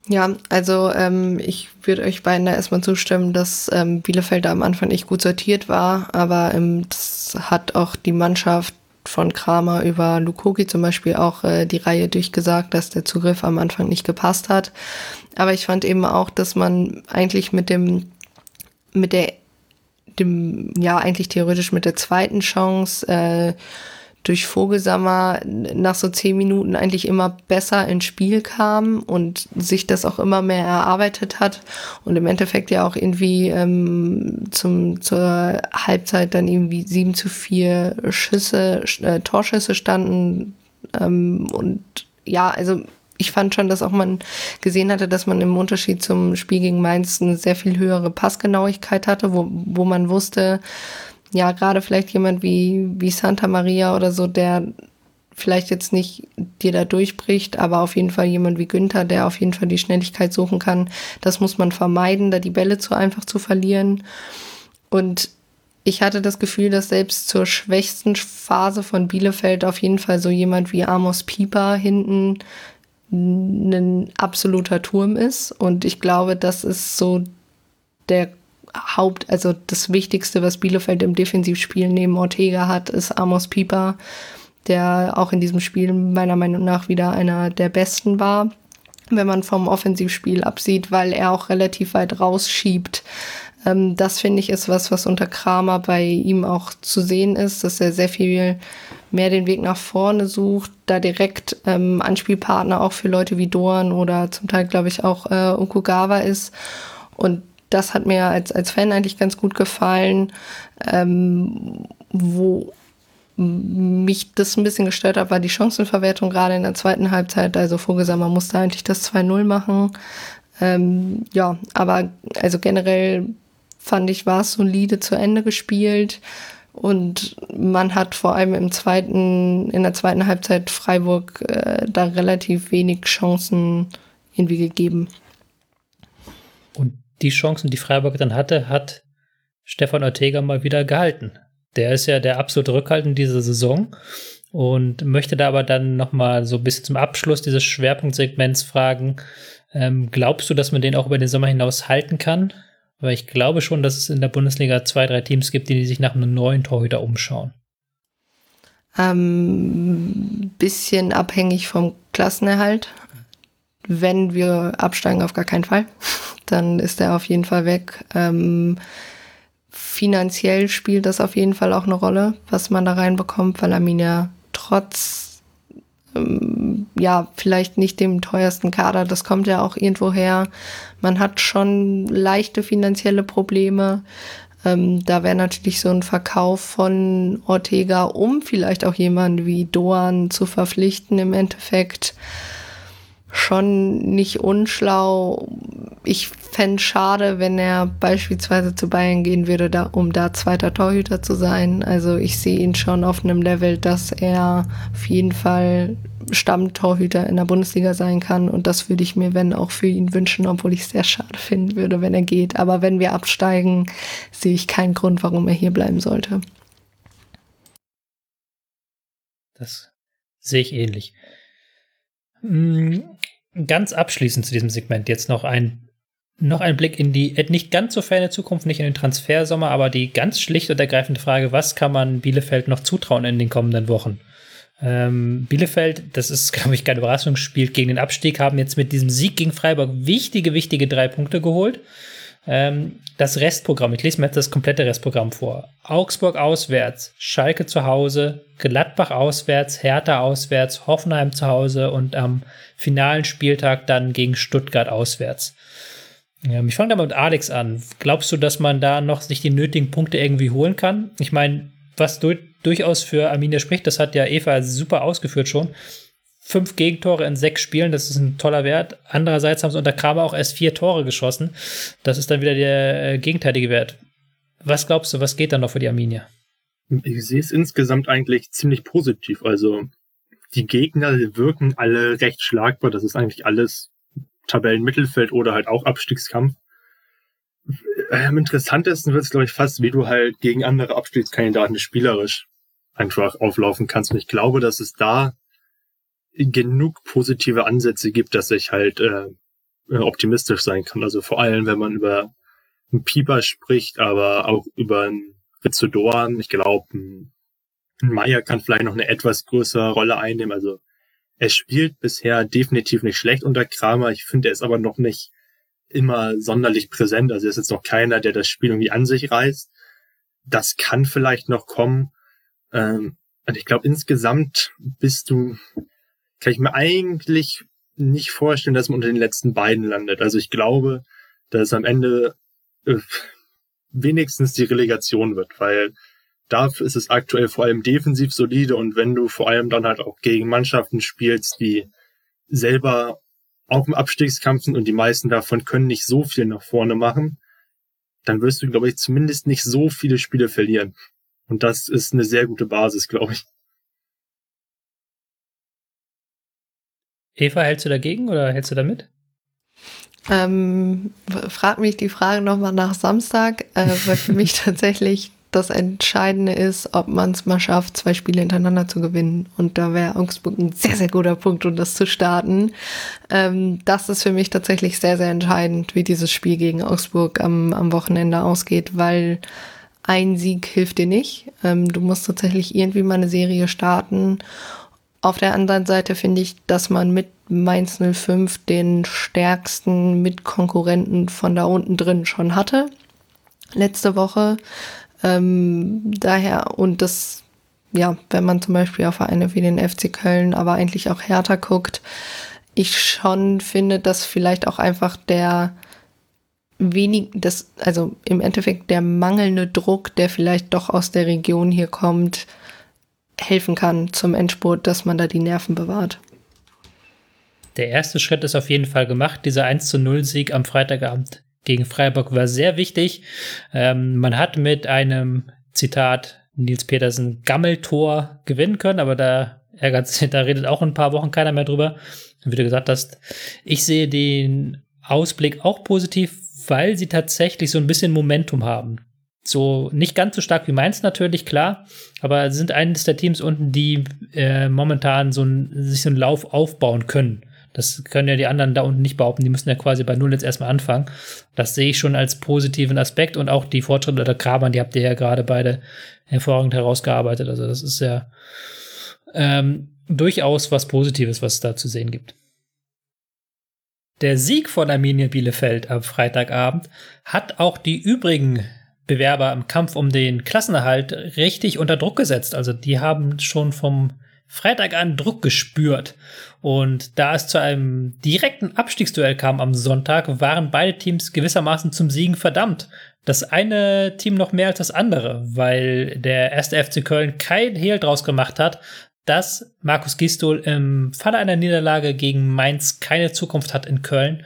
Ja, also ähm, ich würde euch beiden da erstmal zustimmen, dass ähm, Bielefeld am Anfang nicht gut sortiert war, aber ähm, das hat auch die Mannschaft von Kramer über Lukoki zum Beispiel auch äh, die Reihe durchgesagt, dass der Zugriff am Anfang nicht gepasst hat. Aber ich fand eben auch, dass man eigentlich mit dem, mit der, dem, ja, eigentlich theoretisch mit der zweiten Chance, äh, durch Vogelsammer nach so zehn Minuten eigentlich immer besser ins Spiel kam und sich das auch immer mehr erarbeitet hat und im Endeffekt ja auch irgendwie ähm, zum, zur Halbzeit dann irgendwie sieben zu vier Schüsse, äh, Torschüsse standen ähm, und ja, also ich fand schon, dass auch man gesehen hatte, dass man im Unterschied zum Spiel gegen Mainz eine sehr viel höhere Passgenauigkeit hatte, wo, wo man wusste, ja, gerade vielleicht jemand wie, wie Santa Maria oder so, der vielleicht jetzt nicht dir da durchbricht, aber auf jeden Fall jemand wie Günther, der auf jeden Fall die Schnelligkeit suchen kann. Das muss man vermeiden, da die Bälle zu einfach zu verlieren. Und ich hatte das Gefühl, dass selbst zur schwächsten Phase von Bielefeld auf jeden Fall so jemand wie Amos Pieper hinten ein absoluter Turm ist. Und ich glaube, das ist so der Haupt, also das Wichtigste, was Bielefeld im Defensivspiel neben Ortega hat, ist Amos Pieper, der auch in diesem Spiel meiner Meinung nach wieder einer der besten war, wenn man vom Offensivspiel absieht, weil er auch relativ weit rausschiebt. Ähm, das finde ich ist was, was unter Kramer bei ihm auch zu sehen ist, dass er sehr viel mehr den Weg nach vorne sucht, da direkt ähm, Anspielpartner auch für Leute wie Dorn oder zum Teil, glaube ich, auch äh, Okugawa ist. Und das hat mir als, als Fan eigentlich ganz gut gefallen. Ähm, wo mich das ein bisschen gestört hat, war die Chancenverwertung gerade in der zweiten Halbzeit. Also Vogelsammer musste eigentlich das 2-0 machen. Ähm, ja, aber also generell fand ich, war es solide zu Ende gespielt. Und man hat vor allem im zweiten, in der zweiten Halbzeit Freiburg äh, da relativ wenig Chancen irgendwie gegeben. Und die Chancen, die Freiburg dann hatte, hat Stefan Ortega mal wieder gehalten. Der ist ja der absolute Rückhalt in dieser Saison und möchte da aber dann noch mal so bisschen zum Abschluss dieses Schwerpunktsegments fragen, ähm, glaubst du, dass man den auch über den Sommer hinaus halten kann? Weil ich glaube schon, dass es in der Bundesliga zwei, drei Teams gibt, die sich nach einem neuen Torhüter umschauen. Ähm, bisschen abhängig vom Klassenerhalt. Wenn wir absteigen, auf gar keinen Fall. Dann ist er auf jeden Fall weg. Ähm, finanziell spielt das auf jeden Fall auch eine Rolle, was man da reinbekommt, weil Arminia trotz ähm, ja, vielleicht nicht dem teuersten Kader, das kommt ja auch irgendwo her. Man hat schon leichte finanzielle Probleme. Ähm, da wäre natürlich so ein Verkauf von Ortega, um vielleicht auch jemanden wie Doan zu verpflichten, im Endeffekt schon nicht unschlau. Ich fände schade, wenn er beispielsweise zu Bayern gehen würde, da, um da zweiter Torhüter zu sein. Also ich sehe ihn schon auf einem Level, dass er auf jeden Fall Stammtorhüter in der Bundesliga sein kann. Und das würde ich mir, wenn auch für ihn wünschen, obwohl ich es sehr schade finden würde, wenn er geht. Aber wenn wir absteigen, sehe ich keinen Grund, warum er hier bleiben sollte. Das sehe ich ähnlich. Hm, ganz abschließend zu diesem Segment jetzt noch ein, noch ein Blick in die nicht ganz so ferne Zukunft, nicht in den Transfersommer, aber die ganz schlicht und ergreifende Frage, was kann man Bielefeld noch zutrauen in den kommenden Wochen? Ähm, Bielefeld, das ist, [laughs] glaube ich, kein Überraschung, spielt gegen den Abstieg, haben jetzt mit diesem Sieg gegen Freiburg wichtige, wichtige drei Punkte geholt. Ähm, das Restprogramm, ich lese mir jetzt das komplette Restprogramm vor. Augsburg auswärts, Schalke zu Hause, Gladbach auswärts, Hertha auswärts, Hoffenheim zu Hause und am finalen Spieltag dann gegen Stuttgart auswärts. Ähm, ich fange da mal mit Alex an. Glaubst du, dass man da noch sich die nötigen Punkte irgendwie holen kann? Ich meine, was du durchaus für Arminia spricht, das hat ja Eva super ausgeführt schon fünf Gegentore in sechs Spielen, das ist ein toller Wert. Andererseits haben sie unter Kramer auch erst vier Tore geschossen. Das ist dann wieder der äh, gegenteilige Wert. Was glaubst du, was geht da noch für die Arminia? Ich sehe es insgesamt eigentlich ziemlich positiv. Also die Gegner wirken alle recht schlagbar. Das ist eigentlich alles Tabellenmittelfeld oder halt auch Abstiegskampf. Am interessantesten wird es, glaube ich, fast, wie du halt gegen andere Abstiegskandidaten spielerisch einfach auflaufen kannst. Und ich glaube, dass es da genug positive Ansätze gibt, dass ich halt äh, optimistisch sein kann. Also vor allem, wenn man über einen Pieper spricht, aber auch über einen Rizzodoran. Ich glaube, ein, ein Meier kann vielleicht noch eine etwas größere Rolle einnehmen. Also er spielt bisher definitiv nicht schlecht unter Kramer. Ich finde, er ist aber noch nicht immer sonderlich präsent. Also er ist jetzt noch keiner, der das Spiel irgendwie an sich reißt. Das kann vielleicht noch kommen. Ähm, und ich glaube, insgesamt bist du kann ich mir eigentlich nicht vorstellen, dass man unter den letzten beiden landet. Also ich glaube, dass am Ende äh, wenigstens die Relegation wird, weil dafür ist es aktuell vor allem defensiv solide und wenn du vor allem dann halt auch gegen Mannschaften spielst, die selber auch im Abstiegskampf sind und die meisten davon können nicht so viel nach vorne machen, dann wirst du, glaube ich, zumindest nicht so viele Spiele verlieren. Und das ist eine sehr gute Basis, glaube ich. Eva, hältst du dagegen oder hältst du damit? Ähm, frag mich die Frage nochmal nach Samstag, äh, weil für [laughs] mich tatsächlich das Entscheidende ist, ob man es mal schafft, zwei Spiele hintereinander zu gewinnen. Und da wäre Augsburg ein sehr, sehr guter Punkt, um das zu starten. Ähm, das ist für mich tatsächlich sehr, sehr entscheidend, wie dieses Spiel gegen Augsburg am, am Wochenende ausgeht, weil ein Sieg hilft dir nicht. Ähm, du musst tatsächlich irgendwie mal eine Serie starten. Auf der anderen Seite finde ich, dass man mit Mainz 05 den stärksten Mitkonkurrenten von da unten drin schon hatte. Letzte Woche. Ähm, daher, und das, ja, wenn man zum Beispiel auf Vereine wie den FC Köln, aber eigentlich auch härter guckt, ich schon finde, dass vielleicht auch einfach der wenig, das, also im Endeffekt der mangelnde Druck, der vielleicht doch aus der Region hier kommt, helfen kann zum Endspurt, dass man da die Nerven bewahrt. Der erste Schritt ist auf jeden Fall gemacht. Dieser 1 zu 0 Sieg am Freitagabend gegen Freiburg war sehr wichtig. Ähm, man hat mit einem Zitat Nils Petersen Gammeltor gewinnen können, aber da ärgert sich, da redet auch in ein paar Wochen keiner mehr drüber. Wie du gesagt hast, ich sehe den Ausblick auch positiv, weil sie tatsächlich so ein bisschen Momentum haben. So nicht ganz so stark wie Mainz natürlich, klar, aber sind eines der Teams unten, die äh, momentan so ein, sich so einen Lauf aufbauen können. Das können ja die anderen da unten nicht behaupten. Die müssen ja quasi bei Null jetzt erstmal anfangen. Das sehe ich schon als positiven Aspekt und auch die Fortschritte der Krabern, die habt ihr ja gerade beide hervorragend herausgearbeitet. Also das ist ja ähm, durchaus was Positives, was es da zu sehen gibt. Der Sieg von Arminia Bielefeld am Freitagabend hat auch die übrigen Bewerber im Kampf um den Klassenerhalt richtig unter Druck gesetzt. Also die haben schon vom Freitag an Druck gespürt. Und da es zu einem direkten Abstiegsduell kam am Sonntag, waren beide Teams gewissermaßen zum Siegen verdammt. Das eine Team noch mehr als das andere, weil der erste FC Köln kein Hehl draus gemacht hat, dass Markus Gistol im Falle einer Niederlage gegen Mainz keine Zukunft hat in Köln.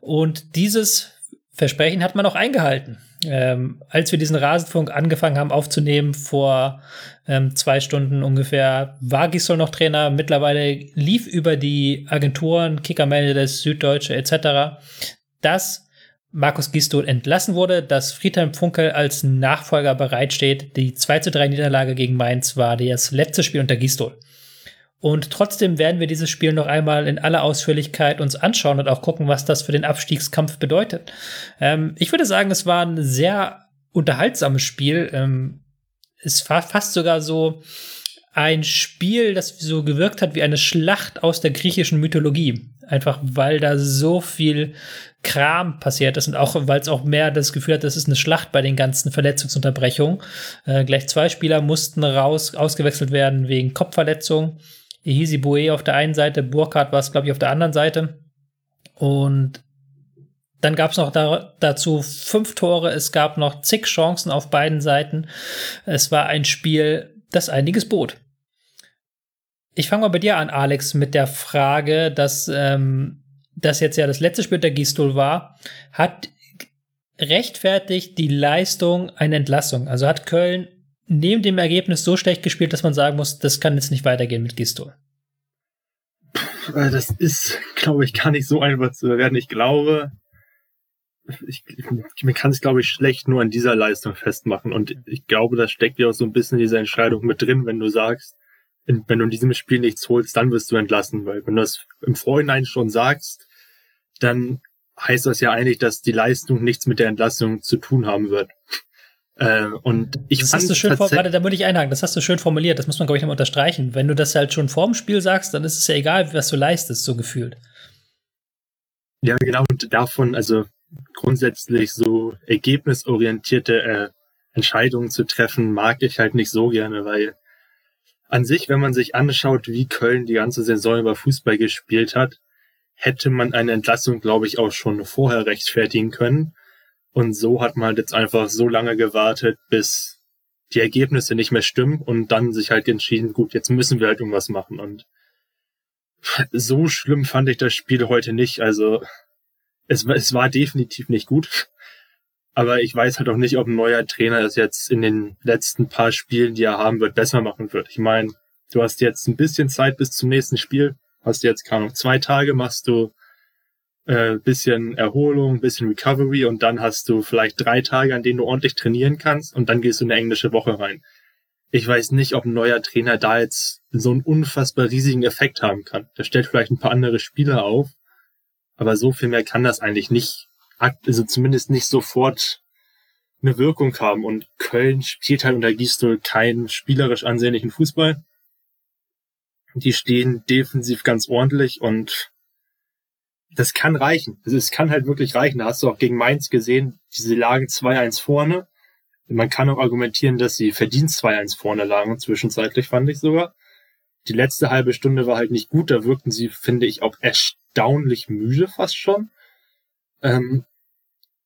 Und dieses Versprechen hat man auch eingehalten. Ähm, als wir diesen Rasenfunk angefangen haben aufzunehmen, vor ähm, zwei Stunden ungefähr, war Gisdol noch Trainer. Mittlerweile lief über die Agenturen, Kickermelde des Süddeutsche etc., dass Markus Gistol entlassen wurde, dass Friedhelm Funkel als Nachfolger bereitsteht. Die 2 zu 3 Niederlage gegen Mainz war das letzte Spiel unter Gistol. Und trotzdem werden wir dieses Spiel noch einmal in aller Ausführlichkeit uns anschauen und auch gucken, was das für den Abstiegskampf bedeutet. Ähm, ich würde sagen, es war ein sehr unterhaltsames Spiel. Ähm, es war fast sogar so ein Spiel, das so gewirkt hat wie eine Schlacht aus der griechischen Mythologie. Einfach weil da so viel Kram passiert ist und auch, weil es auch mehr das Gefühl hat, das ist eine Schlacht bei den ganzen Verletzungsunterbrechungen. Äh, gleich zwei Spieler mussten raus, ausgewechselt werden wegen Kopfverletzung. Ehisi Boué auf der einen Seite, Burkhardt war es, glaube ich, auf der anderen Seite. Und dann gab es noch da, dazu fünf Tore, es gab noch zig Chancen auf beiden Seiten. Es war ein Spiel, das einiges bot. Ich fange mal bei dir an, Alex, mit der Frage, dass ähm, das jetzt ja das letzte Spiel der Gistol war, hat rechtfertigt die Leistung eine Entlassung? Also hat Köln neben dem Ergebnis so schlecht gespielt, dass man sagen muss, das kann jetzt nicht weitergehen mit Gistol? Äh, das ist, glaube ich, gar nicht so einfach zu bewerten. Ich glaube, ich, man kann es, glaube ich, schlecht nur an dieser Leistung festmachen. Und ich glaube, da steckt ja auch so ein bisschen diese Entscheidung mit drin, wenn du sagst, wenn du in diesem Spiel nichts holst, dann wirst du entlassen. Weil wenn du das im Vorhinein schon sagst, dann heißt das ja eigentlich, dass die Leistung nichts mit der Entlassung zu tun haben wird. Äh, und ich das hast du schön warte, da würde ich einhaken, das hast du schön formuliert, das muss man, glaube ich, noch unterstreichen. Wenn du das halt schon vorm Spiel sagst, dann ist es ja egal, was du leistest, so gefühlt. Ja, genau, und davon, also grundsätzlich so ergebnisorientierte äh, Entscheidungen zu treffen, mag ich halt nicht so gerne, weil an sich, wenn man sich anschaut, wie Köln die ganze Saison über Fußball gespielt hat, hätte man eine Entlassung, glaube ich, auch schon vorher rechtfertigen können. Und so hat man halt jetzt einfach so lange gewartet, bis die Ergebnisse nicht mehr stimmen und dann sich halt entschieden, gut, jetzt müssen wir halt irgendwas machen. Und so schlimm fand ich das Spiel heute nicht. Also es, es war definitiv nicht gut. Aber ich weiß halt auch nicht, ob ein neuer Trainer es jetzt in den letzten paar Spielen, die er haben wird, besser machen wird. Ich meine, du hast jetzt ein bisschen Zeit bis zum nächsten Spiel. Hast jetzt, keine Ahnung, zwei Tage machst du äh, bisschen Erholung, bisschen Recovery und dann hast du vielleicht drei Tage, an denen du ordentlich trainieren kannst und dann gehst du in eine englische Woche rein. Ich weiß nicht, ob ein neuer Trainer da jetzt so einen unfassbar riesigen Effekt haben kann. Der stellt vielleicht ein paar andere Spieler auf, aber so viel mehr kann das eigentlich nicht, also zumindest nicht sofort eine Wirkung haben. Und Köln spielt halt unter Gistol keinen spielerisch ansehnlichen Fußball. Die stehen defensiv ganz ordentlich und das kann reichen. Also es kann halt wirklich reichen. Da hast du auch gegen Mainz gesehen, diese lagen 2-1 vorne. Man kann auch argumentieren, dass sie verdient 2-1 vorne lagen, zwischenzeitlich fand ich sogar. Die letzte halbe Stunde war halt nicht gut, da wirkten sie, finde ich, auch erstaunlich müde fast schon. Ähm,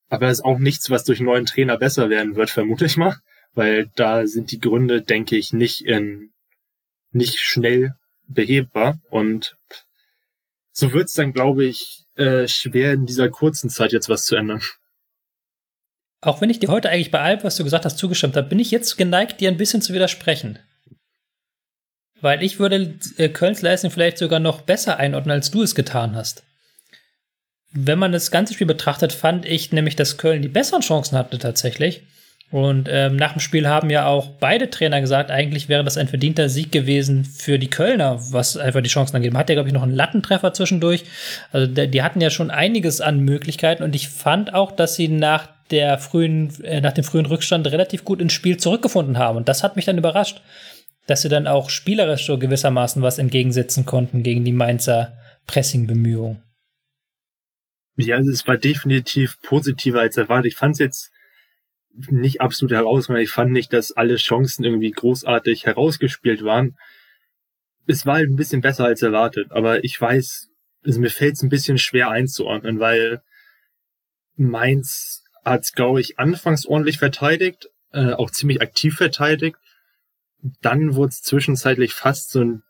aber das ist auch nichts, was durch neuen Trainer besser werden wird, vermute ich mal. Weil da sind die Gründe, denke ich, nicht in, nicht schnell behebbar. Und so wird's dann, glaube ich, äh, schwer in dieser kurzen Zeit jetzt was zu ändern. auch wenn ich dir heute eigentlich bei allem, was du gesagt hast, zugestimmt habe, bin ich jetzt geneigt, dir ein bisschen zu widersprechen. Weil ich würde äh, Kölns Leistung vielleicht sogar noch besser einordnen, als du es getan hast. Wenn man das ganze Spiel betrachtet, fand ich nämlich, dass Köln die besseren Chancen hatte tatsächlich. Und ähm, nach dem Spiel haben ja auch beide Trainer gesagt, eigentlich wäre das ein verdienter Sieg gewesen für die Kölner, was einfach die Chancen angeht. Man hat ja, glaube ich, noch einen Lattentreffer zwischendurch. Also die hatten ja schon einiges an Möglichkeiten und ich fand auch, dass sie nach der frühen, äh, nach dem frühen Rückstand relativ gut ins Spiel zurückgefunden haben. Und das hat mich dann überrascht, dass sie dann auch spielerisch so gewissermaßen was entgegensetzen konnten gegen die Mainzer Pressing-Bemühungen. Ja, also es war definitiv positiver als erwartet. Ich fand es jetzt nicht absolut herausragend. Ich fand nicht, dass alle Chancen irgendwie großartig herausgespielt waren. Es war halt ein bisschen besser als erwartet, aber ich weiß, also mir fällt es ein bisschen schwer einzuordnen, weil Mainz hat glaube ich, anfangs ordentlich verteidigt, äh, auch ziemlich aktiv verteidigt. Dann wurde es zwischenzeitlich fast so, ein,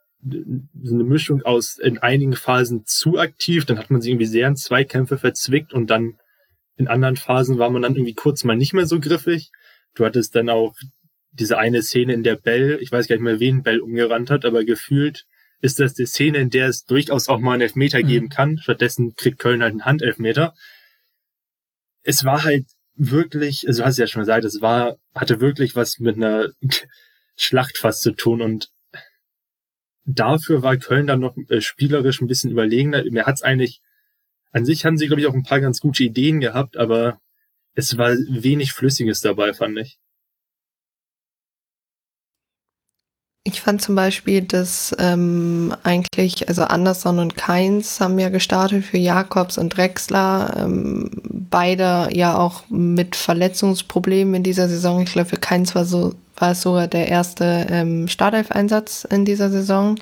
so eine Mischung aus in einigen Phasen zu aktiv, dann hat man sich irgendwie sehr in Zweikämpfe verzwickt und dann in anderen Phasen war man dann irgendwie kurz mal nicht mehr so griffig. Du hattest dann auch diese eine Szene, in der Bell, ich weiß gar nicht mehr, wen Bell umgerannt hat, aber gefühlt ist das die Szene, in der es durchaus auch mal einen Elfmeter mhm. geben kann. Stattdessen kriegt Köln halt einen Handelfmeter. Es war halt wirklich, also du hast ja schon gesagt, es war, hatte wirklich was mit einer [laughs] Schlacht fast zu tun und dafür war Köln dann noch äh, spielerisch ein bisschen überlegener. Mir hat's eigentlich an sich haben sie, glaube ich, auch ein paar ganz gute Ideen gehabt, aber es war wenig Flüssiges dabei, fand ich. Ich fand zum Beispiel, dass ähm, eigentlich, also Anderson und Keins haben ja gestartet für Jakobs und Drexler. Ähm, beide ja auch mit Verletzungsproblemen in dieser Saison. Ich glaube, für Keins war, so, war es sogar der erste ähm, Startelf-Einsatz in dieser Saison.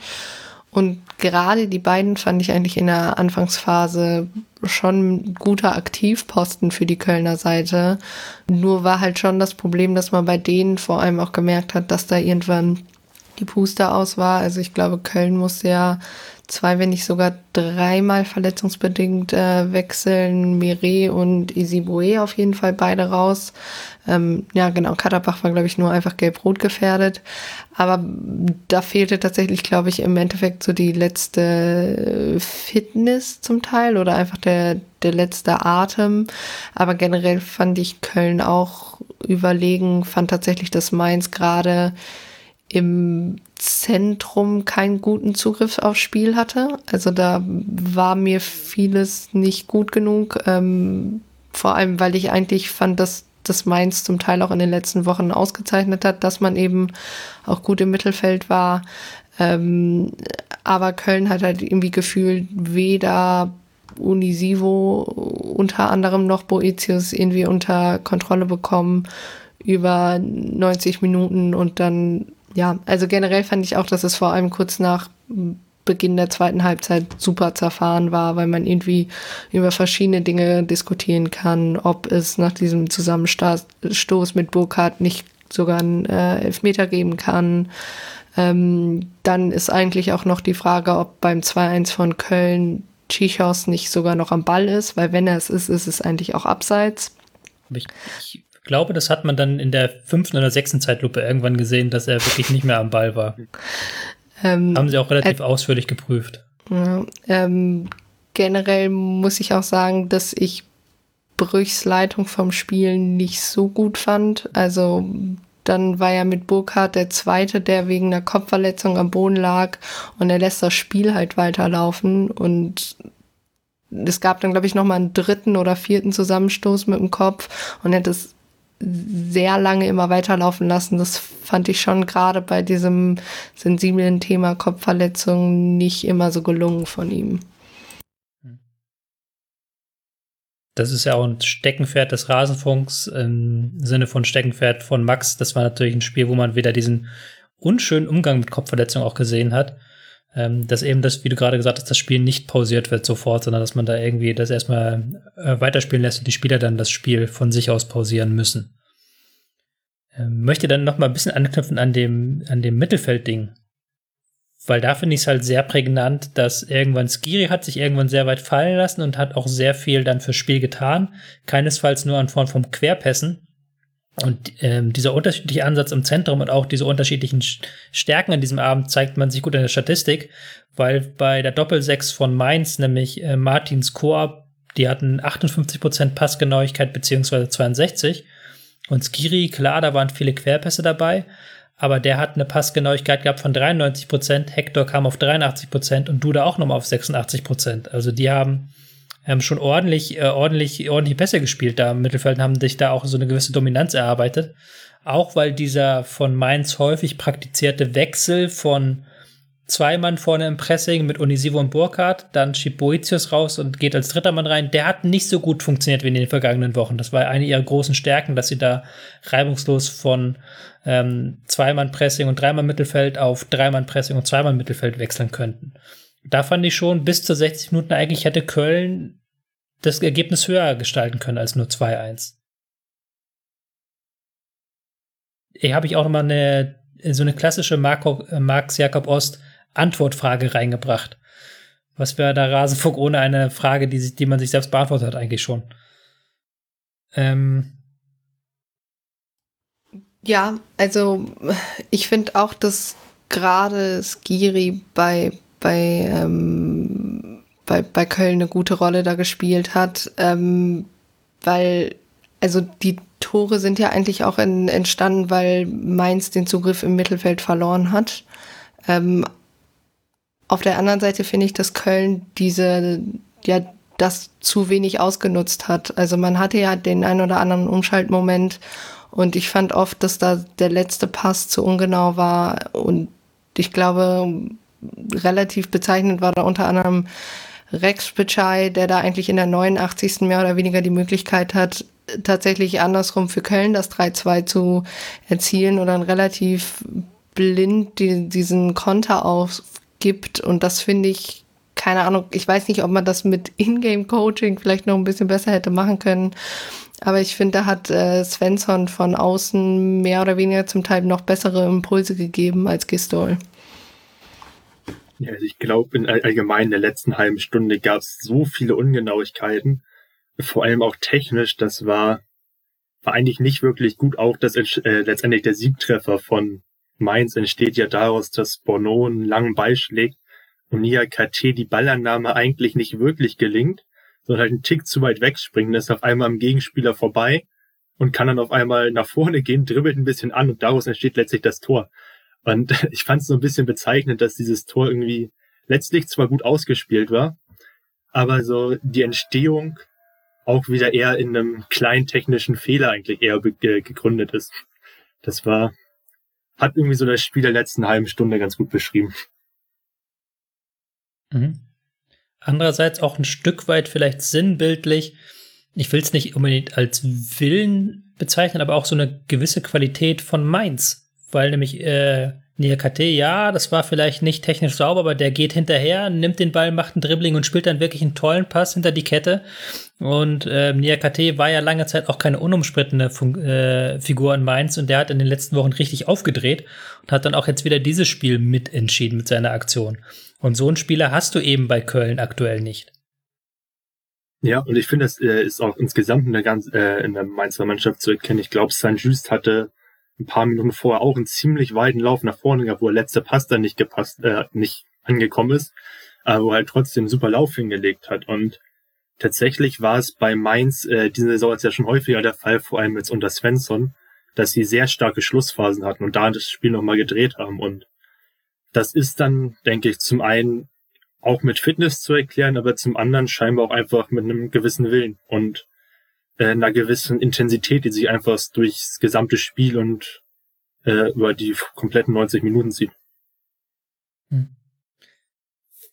Und gerade die beiden fand ich eigentlich in der Anfangsphase schon guter Aktivposten für die Kölner Seite. Nur war halt schon das Problem, dass man bei denen vor allem auch gemerkt hat, dass da irgendwann die Puster aus war. Also ich glaube, Köln musste ja zwei, wenn nicht sogar dreimal verletzungsbedingt äh, wechseln. Mire und Isibue auf jeden Fall beide raus. Ähm, ja, genau, Katterbach war, glaube ich, nur einfach gelb-rot gefährdet. Aber da fehlte tatsächlich, glaube ich, im Endeffekt so die letzte Fitness zum Teil oder einfach der, der letzte Atem. Aber generell fand ich Köln auch überlegen, fand tatsächlich, dass Mainz gerade im Zentrum keinen guten Zugriff aufs Spiel hatte. Also da war mir vieles nicht gut genug. Ähm, vor allem, weil ich eigentlich fand, dass das Mainz zum Teil auch in den letzten Wochen ausgezeichnet hat, dass man eben auch gut im Mittelfeld war. Ähm, aber Köln hat halt irgendwie gefühlt weder Unisivo unter anderem noch Boetius irgendwie unter Kontrolle bekommen über 90 Minuten und dann ja, also generell fand ich auch, dass es vor allem kurz nach Beginn der zweiten Halbzeit super zerfahren war, weil man irgendwie über verschiedene Dinge diskutieren kann, ob es nach diesem Zusammenstoß mit Burkhardt nicht sogar einen äh, Elfmeter geben kann. Ähm, dann ist eigentlich auch noch die Frage, ob beim 2-1 von Köln Chichos nicht sogar noch am Ball ist, weil wenn er es ist, ist es eigentlich auch abseits. Ich, ich glaube, das hat man dann in der fünften oder sechsten Zeitlupe irgendwann gesehen, dass er wirklich nicht mehr am Ball war. Ähm, Haben sie auch relativ äh, ausführlich geprüft. Ja, ähm, generell muss ich auch sagen, dass ich Brüchs Leitung vom Spiel nicht so gut fand. Also dann war ja mit Burkhardt der Zweite, der wegen einer Kopfverletzung am Boden lag und er lässt das Spiel halt weiterlaufen und es gab dann, glaube ich, noch mal einen dritten oder vierten Zusammenstoß mit dem Kopf und er hat es sehr lange immer weiterlaufen lassen. Das fand ich schon gerade bei diesem sensiblen Thema Kopfverletzung nicht immer so gelungen von ihm. Das ist ja auch ein Steckenpferd des Rasenfunks im Sinne von Steckenpferd von Max. Das war natürlich ein Spiel, wo man wieder diesen unschönen Umgang mit Kopfverletzung auch gesehen hat. Ähm, dass eben das, wie du gerade gesagt hast, das Spiel nicht pausiert wird sofort, sondern dass man da irgendwie das erstmal äh, weiterspielen lässt und die Spieler dann das Spiel von sich aus pausieren müssen. Ähm, möchte dann noch mal ein bisschen anknüpfen an dem, an dem Mittelfeldding. weil da finde ich es halt sehr prägnant, dass irgendwann Skiri hat sich irgendwann sehr weit fallen lassen und hat auch sehr viel dann fürs Spiel getan. Keinesfalls nur an Form von Querpässen. Und ähm, dieser unterschiedliche Ansatz im Zentrum und auch diese unterschiedlichen Stärken an diesem Abend zeigt man sich gut in der Statistik, weil bei der Doppelsechs von Mainz, nämlich äh, Martins Koop, die hatten 58% Passgenauigkeit beziehungsweise 62. Und Skiri, klar, da waren viele Querpässe dabei, aber der hat eine Passgenauigkeit gehabt von 93 Prozent, Hector kam auf 83 Prozent und Duda auch nochmal auf 86 Prozent. Also die haben, haben schon ordentlich, äh, ordentlich, ordentlich Pässe gespielt da im Mittelfeld und haben sich da auch so eine gewisse Dominanz erarbeitet. Auch weil dieser von Mainz häufig praktizierte Wechsel von zwei Mann vorne im Pressing mit Unisivo und Burkhardt, dann schiebt Boetius raus und geht als dritter Mann rein. Der hat nicht so gut funktioniert wie in den vergangenen Wochen. Das war eine ihrer großen Stärken, dass sie da reibungslos von ähm, Zweimann-Pressing und Dreimann-Mittelfeld auf Dreimann-Pressing und Zweimann-Mittelfeld wechseln könnten. Da fand ich schon, bis zu 60 Minuten eigentlich hätte Köln das Ergebnis höher gestalten können als nur 2-1. Hier habe ich auch nochmal eine, so eine klassische Marx Jakob Ost Antwortfrage reingebracht. Was wäre der Rasenfunk ohne eine Frage, die, sich, die man sich selbst beantwortet hat, eigentlich schon? Ähm, ja, also ich finde auch, dass gerade Skiri bei, bei, ähm, bei, bei Köln eine gute Rolle da gespielt hat, ähm, weil also die Tore sind ja eigentlich auch in, entstanden, weil Mainz den Zugriff im Mittelfeld verloren hat. Ähm, auf der anderen Seite finde ich, dass Köln diese, ja, das zu wenig ausgenutzt hat. Also man hatte ja den ein oder anderen Umschaltmoment und ich fand oft, dass da der letzte Pass zu ungenau war. Und ich glaube, relativ bezeichnend war da unter anderem Rex Spitschei, der da eigentlich in der 89. mehr oder weniger die Möglichkeit hat, tatsächlich andersrum für Köln das 3-2 zu erzielen oder dann relativ blind die, diesen Konter aufgibt. Und das finde ich, keine Ahnung, ich weiß nicht, ob man das mit Ingame-Coaching vielleicht noch ein bisschen besser hätte machen können. Aber ich finde, da hat äh, Svensson von außen mehr oder weniger zum Teil noch bessere Impulse gegeben als Gistol. Ja, also ich glaube, in allgemein in der letzten halben Stunde gab es so viele Ungenauigkeiten, vor allem auch technisch, das war, war eigentlich nicht wirklich gut. Auch das äh, letztendlich der Siegtreffer von Mainz entsteht ja daraus, dass Bono einen langen Ball schlägt und Nia KT die Ballannahme eigentlich nicht wirklich gelingt sondern halt einen Tick zu weit wegspringen, ist auf einmal am Gegenspieler vorbei und kann dann auf einmal nach vorne gehen, dribbelt ein bisschen an und daraus entsteht letztlich das Tor. Und [laughs] ich fand es so ein bisschen bezeichnend, dass dieses Tor irgendwie letztlich zwar gut ausgespielt war, aber so die Entstehung auch wieder eher in einem kleinen technischen Fehler eigentlich eher gegründet ist. Das war, hat irgendwie so das Spiel der letzten halben Stunde ganz gut beschrieben. Mhm. Andererseits auch ein Stück weit vielleicht sinnbildlich. Ich will es nicht unbedingt als Willen bezeichnen, aber auch so eine gewisse Qualität von Mainz. Weil nämlich äh, Niakate, ja, das war vielleicht nicht technisch sauber, aber der geht hinterher, nimmt den Ball, macht ein Dribbling und spielt dann wirklich einen tollen Pass hinter die Kette. Und äh, Niakate war ja lange Zeit auch keine unumstrittene Fun äh, Figur in Mainz und der hat in den letzten Wochen richtig aufgedreht und hat dann auch jetzt wieder dieses Spiel mitentschieden mit seiner Aktion. Und so einen Spieler hast du eben bei Köln aktuell nicht. Ja, und ich finde, das äh, ist auch insgesamt in der, ganz, äh, in der Mainzer Mannschaft zu erkennen. Ich glaube, St. Just hatte ein paar Minuten vorher auch einen ziemlich weiten Lauf nach vorne gehabt, wo der letzte Pass dann nicht gepasst, äh, nicht angekommen ist, aber wo er halt trotzdem super Lauf hingelegt hat. Und tatsächlich war es bei Mainz äh, diese Saison ist ja schon häufiger der Fall, vor allem jetzt unter Svensson, dass sie sehr starke Schlussphasen hatten und da das Spiel nochmal gedreht haben. Und das ist dann, denke ich, zum einen auch mit Fitness zu erklären, aber zum anderen scheinbar auch einfach mit einem gewissen Willen und äh, einer gewissen Intensität, die sich einfach durchs gesamte Spiel und äh, über die kompletten 90 Minuten zieht. Hm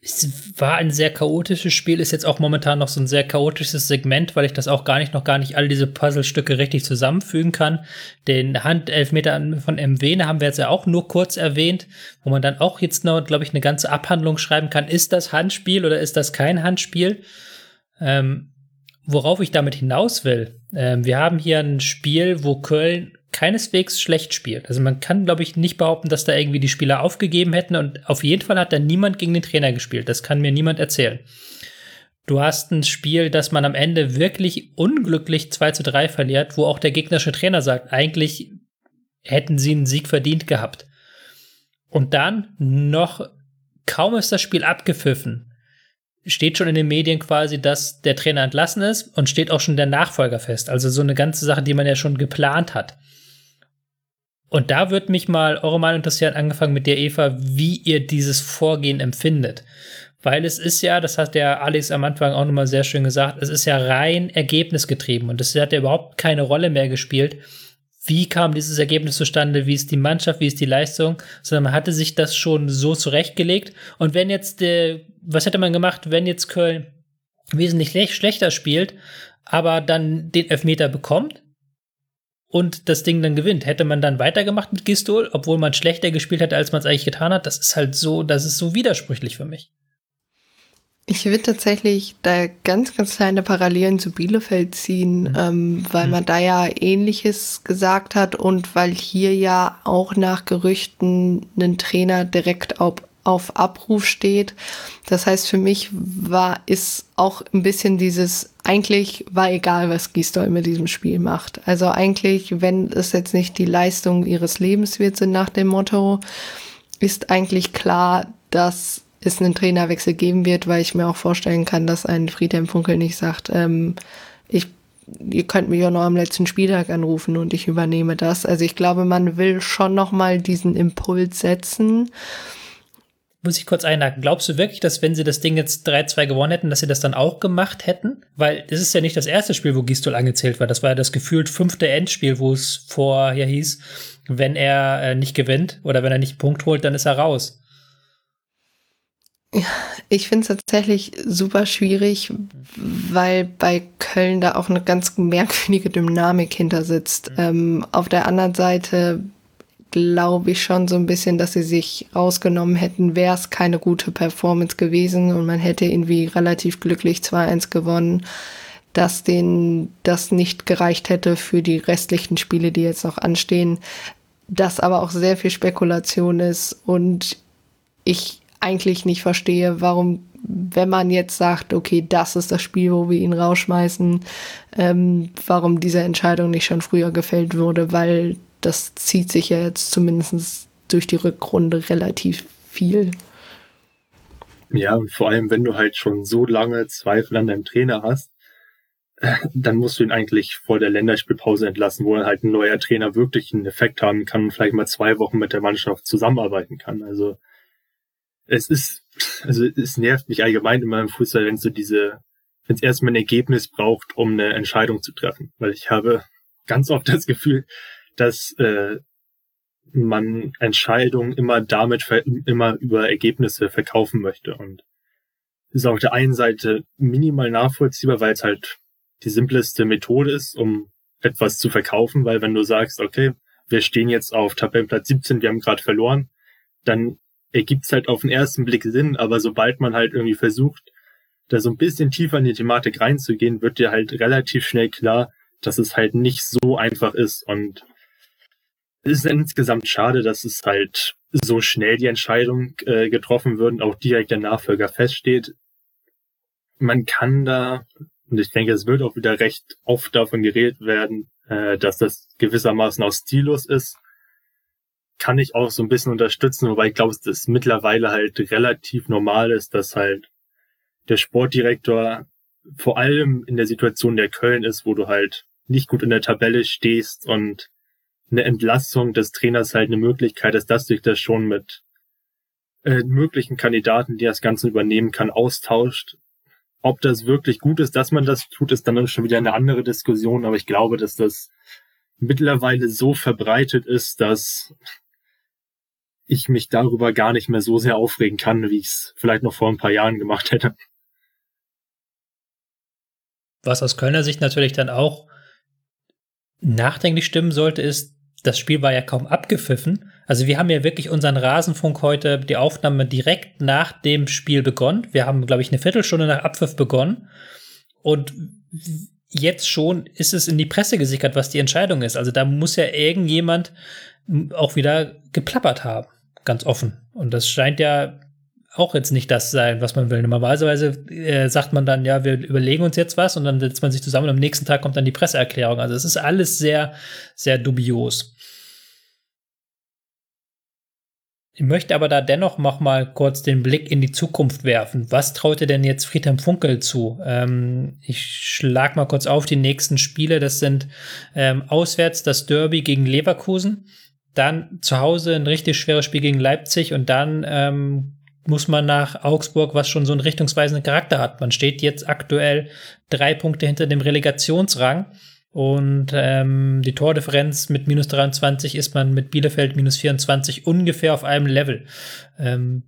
es war ein sehr chaotisches Spiel, ist jetzt auch momentan noch so ein sehr chaotisches Segment, weil ich das auch gar nicht, noch gar nicht all diese Puzzlestücke richtig zusammenfügen kann. Den Handelfmeter von MW haben wir jetzt ja auch nur kurz erwähnt, wo man dann auch jetzt noch, glaube ich, eine ganze Abhandlung schreiben kann. Ist das Handspiel oder ist das kein Handspiel? Ähm, worauf ich damit hinaus will. Ähm, wir haben hier ein Spiel, wo Köln keineswegs schlecht spielt. Also man kann, glaube ich, nicht behaupten, dass da irgendwie die Spieler aufgegeben hätten und auf jeden Fall hat da niemand gegen den Trainer gespielt. Das kann mir niemand erzählen. Du hast ein Spiel, das man am Ende wirklich unglücklich 2 zu 3 verliert, wo auch der gegnerische Trainer sagt, eigentlich hätten sie einen Sieg verdient gehabt. Und dann noch kaum ist das Spiel abgepfiffen, steht schon in den Medien quasi, dass der Trainer entlassen ist und steht auch schon der Nachfolger fest. Also so eine ganze Sache, die man ja schon geplant hat. Und da würde mich mal eure Meinung interessieren, angefangen mit dir, Eva, wie ihr dieses Vorgehen empfindet. Weil es ist ja, das hat der Alex am Anfang auch nochmal sehr schön gesagt, es ist ja rein ergebnisgetrieben und es hat ja überhaupt keine Rolle mehr gespielt, wie kam dieses Ergebnis zustande, wie ist die Mannschaft, wie ist die Leistung, sondern man hatte sich das schon so zurechtgelegt. Und wenn jetzt, äh, was hätte man gemacht, wenn jetzt Köln wesentlich schlechter spielt, aber dann den Elfmeter bekommt und das Ding dann gewinnt? Hätte man dann weitergemacht mit Gistol, obwohl man schlechter gespielt hätte, als man es eigentlich getan hat? Das ist halt so, das ist so widersprüchlich für mich. Ich würde tatsächlich da ganz, ganz kleine Parallelen zu Bielefeld ziehen, mhm. ähm, weil mhm. man da ja Ähnliches gesagt hat und weil hier ja auch nach Gerüchten ein Trainer direkt auf, auf Abruf steht. Das heißt, für mich war, ist auch ein bisschen dieses, eigentlich war egal, was Gisdol mit diesem Spiel macht. Also eigentlich, wenn es jetzt nicht die Leistung ihres Lebens wird, sind nach dem Motto, ist eigentlich klar, dass es einen Trainerwechsel geben wird, weil ich mir auch vorstellen kann, dass ein Friedhelm Funkel nicht sagt, ähm, ich, ihr könnt mich ja noch am letzten Spieltag anrufen und ich übernehme das. Also ich glaube, man will schon noch mal diesen Impuls setzen. Muss ich kurz einhaken. Glaubst du wirklich, dass wenn sie das Ding jetzt 3-2 gewonnen hätten, dass sie das dann auch gemacht hätten? Weil es ist ja nicht das erste Spiel, wo Gistol angezählt war. Das war ja das gefühlt fünfte Endspiel, wo es vorher hieß, wenn er äh, nicht gewinnt oder wenn er nicht einen Punkt holt, dann ist er raus. Ich finde es tatsächlich super schwierig, weil bei Köln da auch eine ganz merkwürdige Dynamik hinter sitzt. Mhm. Ähm, auf der anderen Seite glaube ich schon so ein bisschen, dass sie sich rausgenommen hätten, wäre es keine gute Performance gewesen und man hätte irgendwie relativ glücklich 2-1 gewonnen, dass denen das nicht gereicht hätte für die restlichen Spiele, die jetzt noch anstehen. Das aber auch sehr viel Spekulation ist und ich eigentlich nicht verstehe, warum, wenn man jetzt sagt, okay, das ist das Spiel, wo wir ihn rausschmeißen, ähm, warum diese Entscheidung nicht schon früher gefällt wurde, weil das zieht sich ja jetzt zumindest durch die Rückrunde relativ viel. Ja, und vor allem, wenn du halt schon so lange Zweifel an deinem Trainer hast, [laughs] dann musst du ihn eigentlich vor der Länderspielpause entlassen, wo dann halt ein neuer Trainer wirklich einen Effekt haben kann und vielleicht mal zwei Wochen mit der Mannschaft zusammenarbeiten kann. Also es ist, also es nervt mich allgemein immer im Fußball, wenn so diese, wenn es erstmal ein Ergebnis braucht, um eine Entscheidung zu treffen. Weil ich habe ganz oft das Gefühl, dass äh, man Entscheidungen immer damit, immer über Ergebnisse verkaufen möchte. Und ist auf der einen Seite minimal nachvollziehbar, weil es halt die simpleste Methode ist, um etwas zu verkaufen, weil wenn du sagst, okay, wir stehen jetzt auf Tabellenplatz 17, wir haben gerade verloren, dann ergibt's halt auf den ersten Blick Sinn, aber sobald man halt irgendwie versucht, da so ein bisschen tiefer in die Thematik reinzugehen, wird dir halt relativ schnell klar, dass es halt nicht so einfach ist. Und es ist insgesamt schade, dass es halt so schnell die Entscheidung äh, getroffen wird und auch direkt der Nachfolger feststeht. Man kann da, und ich denke, es wird auch wieder recht oft davon geredet werden, äh, dass das gewissermaßen aus Stilus ist kann ich auch so ein bisschen unterstützen, wobei ich glaube, dass das mittlerweile halt relativ normal ist, dass halt der Sportdirektor vor allem in der Situation der Köln ist, wo du halt nicht gut in der Tabelle stehst und eine Entlassung des Trainers halt eine Möglichkeit ist, dass sich das schon mit äh, möglichen Kandidaten, die das Ganze übernehmen kann, austauscht. Ob das wirklich gut ist, dass man das tut, ist dann schon wieder eine andere Diskussion, aber ich glaube, dass das mittlerweile so verbreitet ist, dass ich mich darüber gar nicht mehr so sehr aufregen kann, wie ich es vielleicht noch vor ein paar Jahren gemacht hätte. Was aus Kölner Sicht natürlich dann auch nachdenklich stimmen sollte, ist, das Spiel war ja kaum abgepfiffen. Also wir haben ja wirklich unseren Rasenfunk heute, die Aufnahme direkt nach dem Spiel begonnen. Wir haben, glaube ich, eine Viertelstunde nach Abpfiff begonnen. Und jetzt schon ist es in die Presse gesickert, was die Entscheidung ist. Also da muss ja irgendjemand auch wieder geplappert haben, ganz offen. Und das scheint ja auch jetzt nicht das sein, was man will. Normalerweise äh, sagt man dann, ja, wir überlegen uns jetzt was und dann setzt man sich zusammen und am nächsten Tag kommt dann die Presseerklärung. Also es ist alles sehr, sehr dubios. Ich möchte aber da dennoch noch mal kurz den Blick in die Zukunft werfen. Was traut ihr denn jetzt Friedhelm Funkel zu? Ähm, ich schlag mal kurz auf die nächsten Spiele. Das sind ähm, auswärts das Derby gegen Leverkusen, dann zu Hause ein richtig schweres Spiel gegen Leipzig und dann ähm, muss man nach Augsburg, was schon so einen richtungsweisenden Charakter hat. Man steht jetzt aktuell drei Punkte hinter dem Relegationsrang. Und ähm, die Tordifferenz mit minus 23 ist man mit Bielefeld minus 24 ungefähr auf einem Level. Ähm,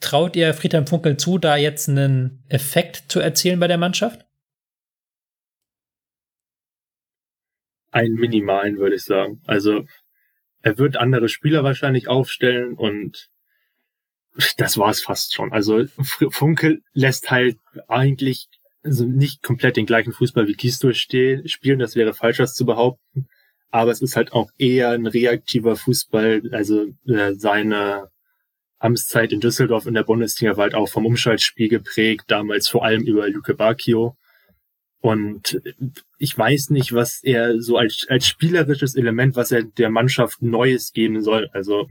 traut ihr Friedhelm Funkel zu, da jetzt einen Effekt zu erzielen bei der Mannschaft? Einen minimalen, würde ich sagen. Also er wird andere Spieler wahrscheinlich aufstellen und das war es fast schon. Also Funkel lässt halt eigentlich also nicht komplett den gleichen Fußball wie Kisto spielen, das wäre falsch, das zu behaupten. Aber es ist halt auch eher ein reaktiver Fußball. Also äh, seine Amtszeit in Düsseldorf in der Bundesliga war halt auch vom Umschaltspiel geprägt, damals vor allem über Luke Bacchio. Und ich weiß nicht, was er so als, als spielerisches Element, was er der Mannschaft Neues geben soll. Also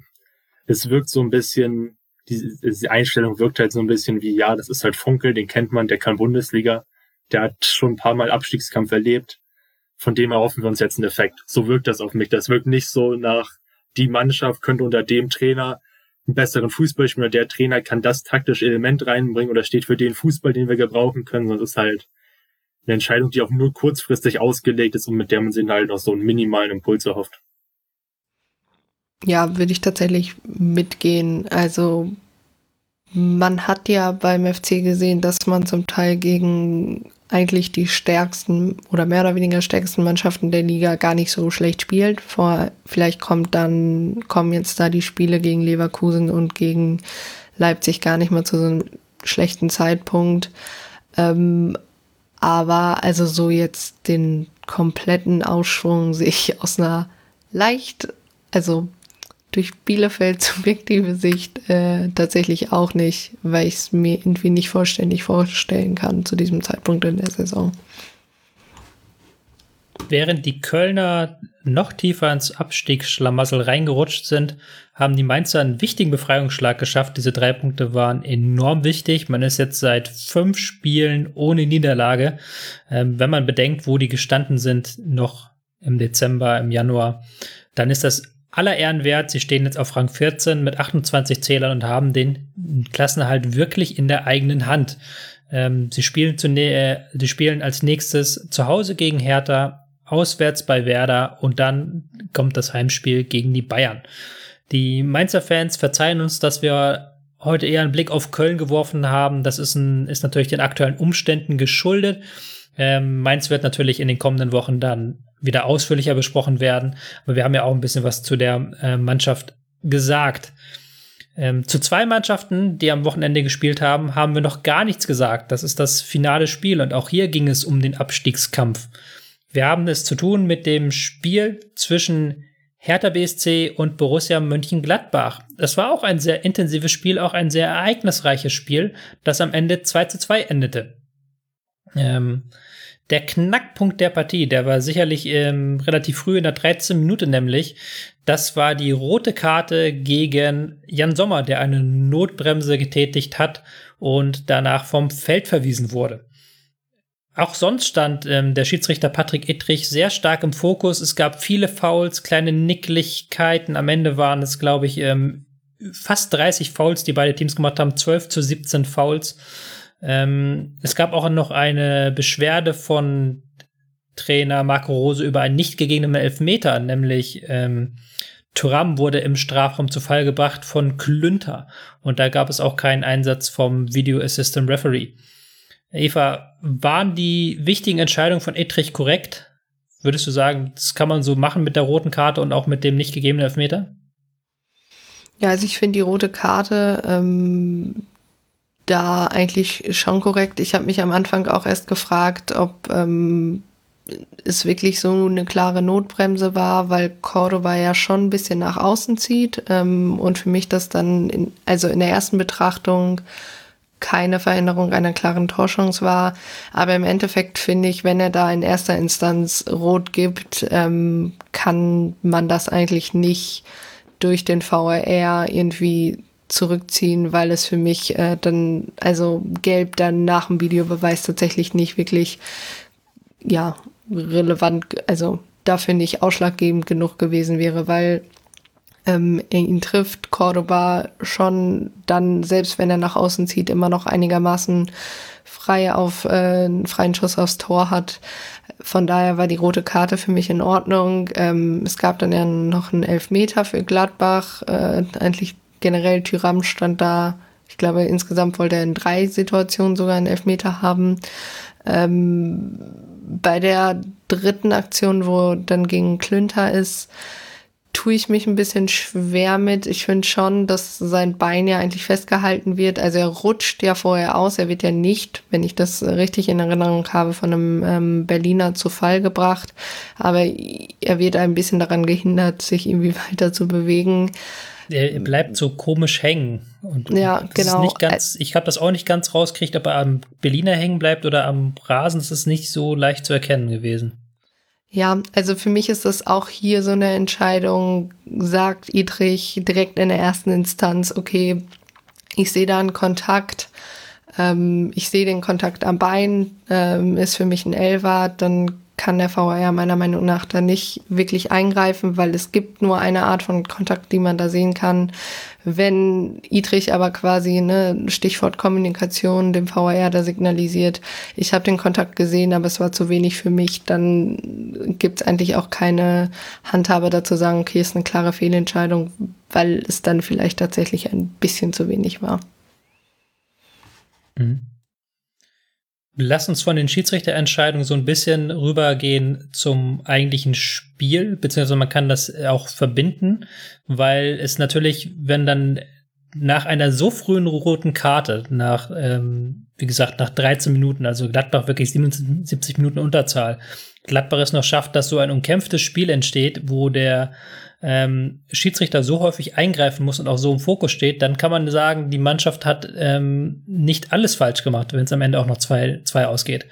es wirkt so ein bisschen die, die Einstellung wirkt halt so ein bisschen wie, ja, das ist halt Funkel, den kennt man, der kann Bundesliga, der hat schon ein paar Mal Abstiegskampf erlebt, von dem erhoffen wir uns jetzt einen Effekt. So wirkt das auf mich. Das wirkt nicht so nach, die Mannschaft könnte unter dem Trainer einen besseren Fußball spielen, oder der Trainer kann das taktische Element reinbringen oder steht für den Fußball, den wir gebrauchen können, sondern es ist halt eine Entscheidung, die auch nur kurzfristig ausgelegt ist und mit der man sich halt noch so einen minimalen Impuls erhofft. Ja, würde ich tatsächlich mitgehen. Also man hat ja beim FC gesehen, dass man zum Teil gegen eigentlich die stärksten oder mehr oder weniger stärksten Mannschaften der Liga gar nicht so schlecht spielt. Vor, vielleicht kommt dann, kommen jetzt da die Spiele gegen Leverkusen und gegen Leipzig gar nicht mal zu so einem schlechten Zeitpunkt. Ähm, aber also so jetzt den kompletten Ausschwung sehe ich aus einer leicht, also durch Bielefeld [laughs] subjektive Sicht äh, tatsächlich auch nicht, weil ich es mir irgendwie nicht vollständig vorstellen kann zu diesem Zeitpunkt in der Saison. Während die Kölner noch tiefer ins Abstiegsschlamassel reingerutscht sind, haben die Mainzer einen wichtigen Befreiungsschlag geschafft. Diese drei Punkte waren enorm wichtig. Man ist jetzt seit fünf Spielen ohne Niederlage. Ähm, wenn man bedenkt, wo die gestanden sind, noch im Dezember, im Januar, dann ist das aller Ehren wert. Sie stehen jetzt auf Rang 14 mit 28 Zählern und haben den Klassenerhalt wirklich in der eigenen Hand. Ähm, sie spielen zu, äh, sie spielen als nächstes zu Hause gegen Hertha, auswärts bei Werder und dann kommt das Heimspiel gegen die Bayern. Die Mainzer Fans verzeihen uns, dass wir heute eher einen Blick auf Köln geworfen haben. Das ist, ein, ist natürlich den aktuellen Umständen geschuldet. Ähm, Mainz wird natürlich in den kommenden Wochen dann wieder ausführlicher besprochen werden. Aber wir haben ja auch ein bisschen was zu der äh, Mannschaft gesagt. Ähm, zu zwei Mannschaften, die am Wochenende gespielt haben, haben wir noch gar nichts gesagt. Das ist das finale Spiel und auch hier ging es um den Abstiegskampf. Wir haben es zu tun mit dem Spiel zwischen Hertha BSC und Borussia Mönchengladbach. Das war auch ein sehr intensives Spiel, auch ein sehr ereignisreiches Spiel, das am Ende 2 zu 2 endete. Ähm, der Knackpunkt der Partie, der war sicherlich ähm, relativ früh in der 13. Minute nämlich. Das war die rote Karte gegen Jan Sommer, der eine Notbremse getätigt hat und danach vom Feld verwiesen wurde. Auch sonst stand ähm, der Schiedsrichter Patrick Ittrich sehr stark im Fokus. Es gab viele Fouls, kleine Nicklichkeiten. Am Ende waren es, glaube ich, ähm, fast 30 Fouls, die beide Teams gemacht haben. 12 zu 17 Fouls. Ähm, es gab auch noch eine Beschwerde von Trainer Marco Rose über einen nicht gegebenen Elfmeter, nämlich ähm, Thuram wurde im Strafraum zu Fall gebracht von Klünter und da gab es auch keinen Einsatz vom Video Assistant Referee. Eva, waren die wichtigen Entscheidungen von Etrich korrekt? Würdest du sagen, das kann man so machen mit der roten Karte und auch mit dem nicht gegebenen Elfmeter? Ja, also ich finde die rote Karte, ähm, da eigentlich schon korrekt. Ich habe mich am Anfang auch erst gefragt, ob ähm, es wirklich so eine klare Notbremse war, weil Cordoba ja schon ein bisschen nach außen zieht ähm, und für mich das dann, in, also in der ersten Betrachtung keine Veränderung einer klaren Torchance war. Aber im Endeffekt finde ich, wenn er da in erster Instanz rot gibt, ähm, kann man das eigentlich nicht durch den VRR irgendwie zurückziehen, weil es für mich äh, dann, also gelb dann nach dem Videobeweis tatsächlich nicht wirklich, ja, relevant, also dafür nicht ausschlaggebend genug gewesen wäre, weil ähm, ihn trifft Cordoba schon dann, selbst wenn er nach außen zieht, immer noch einigermaßen frei auf äh, einen freien Schuss aufs Tor hat. Von daher war die rote Karte für mich in Ordnung. Ähm, es gab dann ja noch einen Elfmeter für Gladbach. Äh, eigentlich generell Tyram stand da. Ich glaube, insgesamt wollte er in drei Situationen sogar einen Elfmeter haben. Ähm, bei der dritten Aktion, wo dann gegen Klünter ist, tue ich mich ein bisschen schwer mit. Ich finde schon, dass sein Bein ja eigentlich festgehalten wird. Also er rutscht ja vorher aus. Er wird ja nicht, wenn ich das richtig in Erinnerung habe, von einem ähm, Berliner zu Fall gebracht. Aber er wird ein bisschen daran gehindert, sich irgendwie [laughs] weiter zu bewegen. Er bleibt so komisch hängen. Und ja, genau. Ganz, ich habe das auch nicht ganz rausgekriegt, ob er am Berliner hängen bleibt oder am Rasen. Das ist nicht so leicht zu erkennen gewesen. Ja, also für mich ist das auch hier so eine Entscheidung, sagt Idrich direkt in der ersten Instanz, okay, ich sehe da einen Kontakt, ähm, ich sehe den Kontakt am Bein, ähm, ist für mich ein Elfer, dann kann der VAR meiner Meinung nach da nicht wirklich eingreifen, weil es gibt nur eine Art von Kontakt, die man da sehen kann. Wenn Idrich aber quasi, ne, Stichwort Kommunikation, dem VAR da signalisiert, ich habe den Kontakt gesehen, aber es war zu wenig für mich, dann gibt es eigentlich auch keine Handhabe dazu sagen, okay, ist eine klare Fehlentscheidung, weil es dann vielleicht tatsächlich ein bisschen zu wenig war. Mhm. Lass uns von den Schiedsrichterentscheidungen so ein bisschen rübergehen zum eigentlichen Spiel, beziehungsweise man kann das auch verbinden, weil es natürlich, wenn dann nach einer so frühen roten Karte, nach, ähm, wie gesagt, nach 13 Minuten, also Gladbach wirklich 77 Minuten Unterzahl, Gladbach es noch schafft, dass so ein umkämpftes Spiel entsteht, wo der ähm, Schiedsrichter so häufig eingreifen muss und auch so im Fokus steht, dann kann man sagen, die Mannschaft hat ähm, nicht alles falsch gemacht, wenn es am Ende auch noch zwei, zwei ausgeht.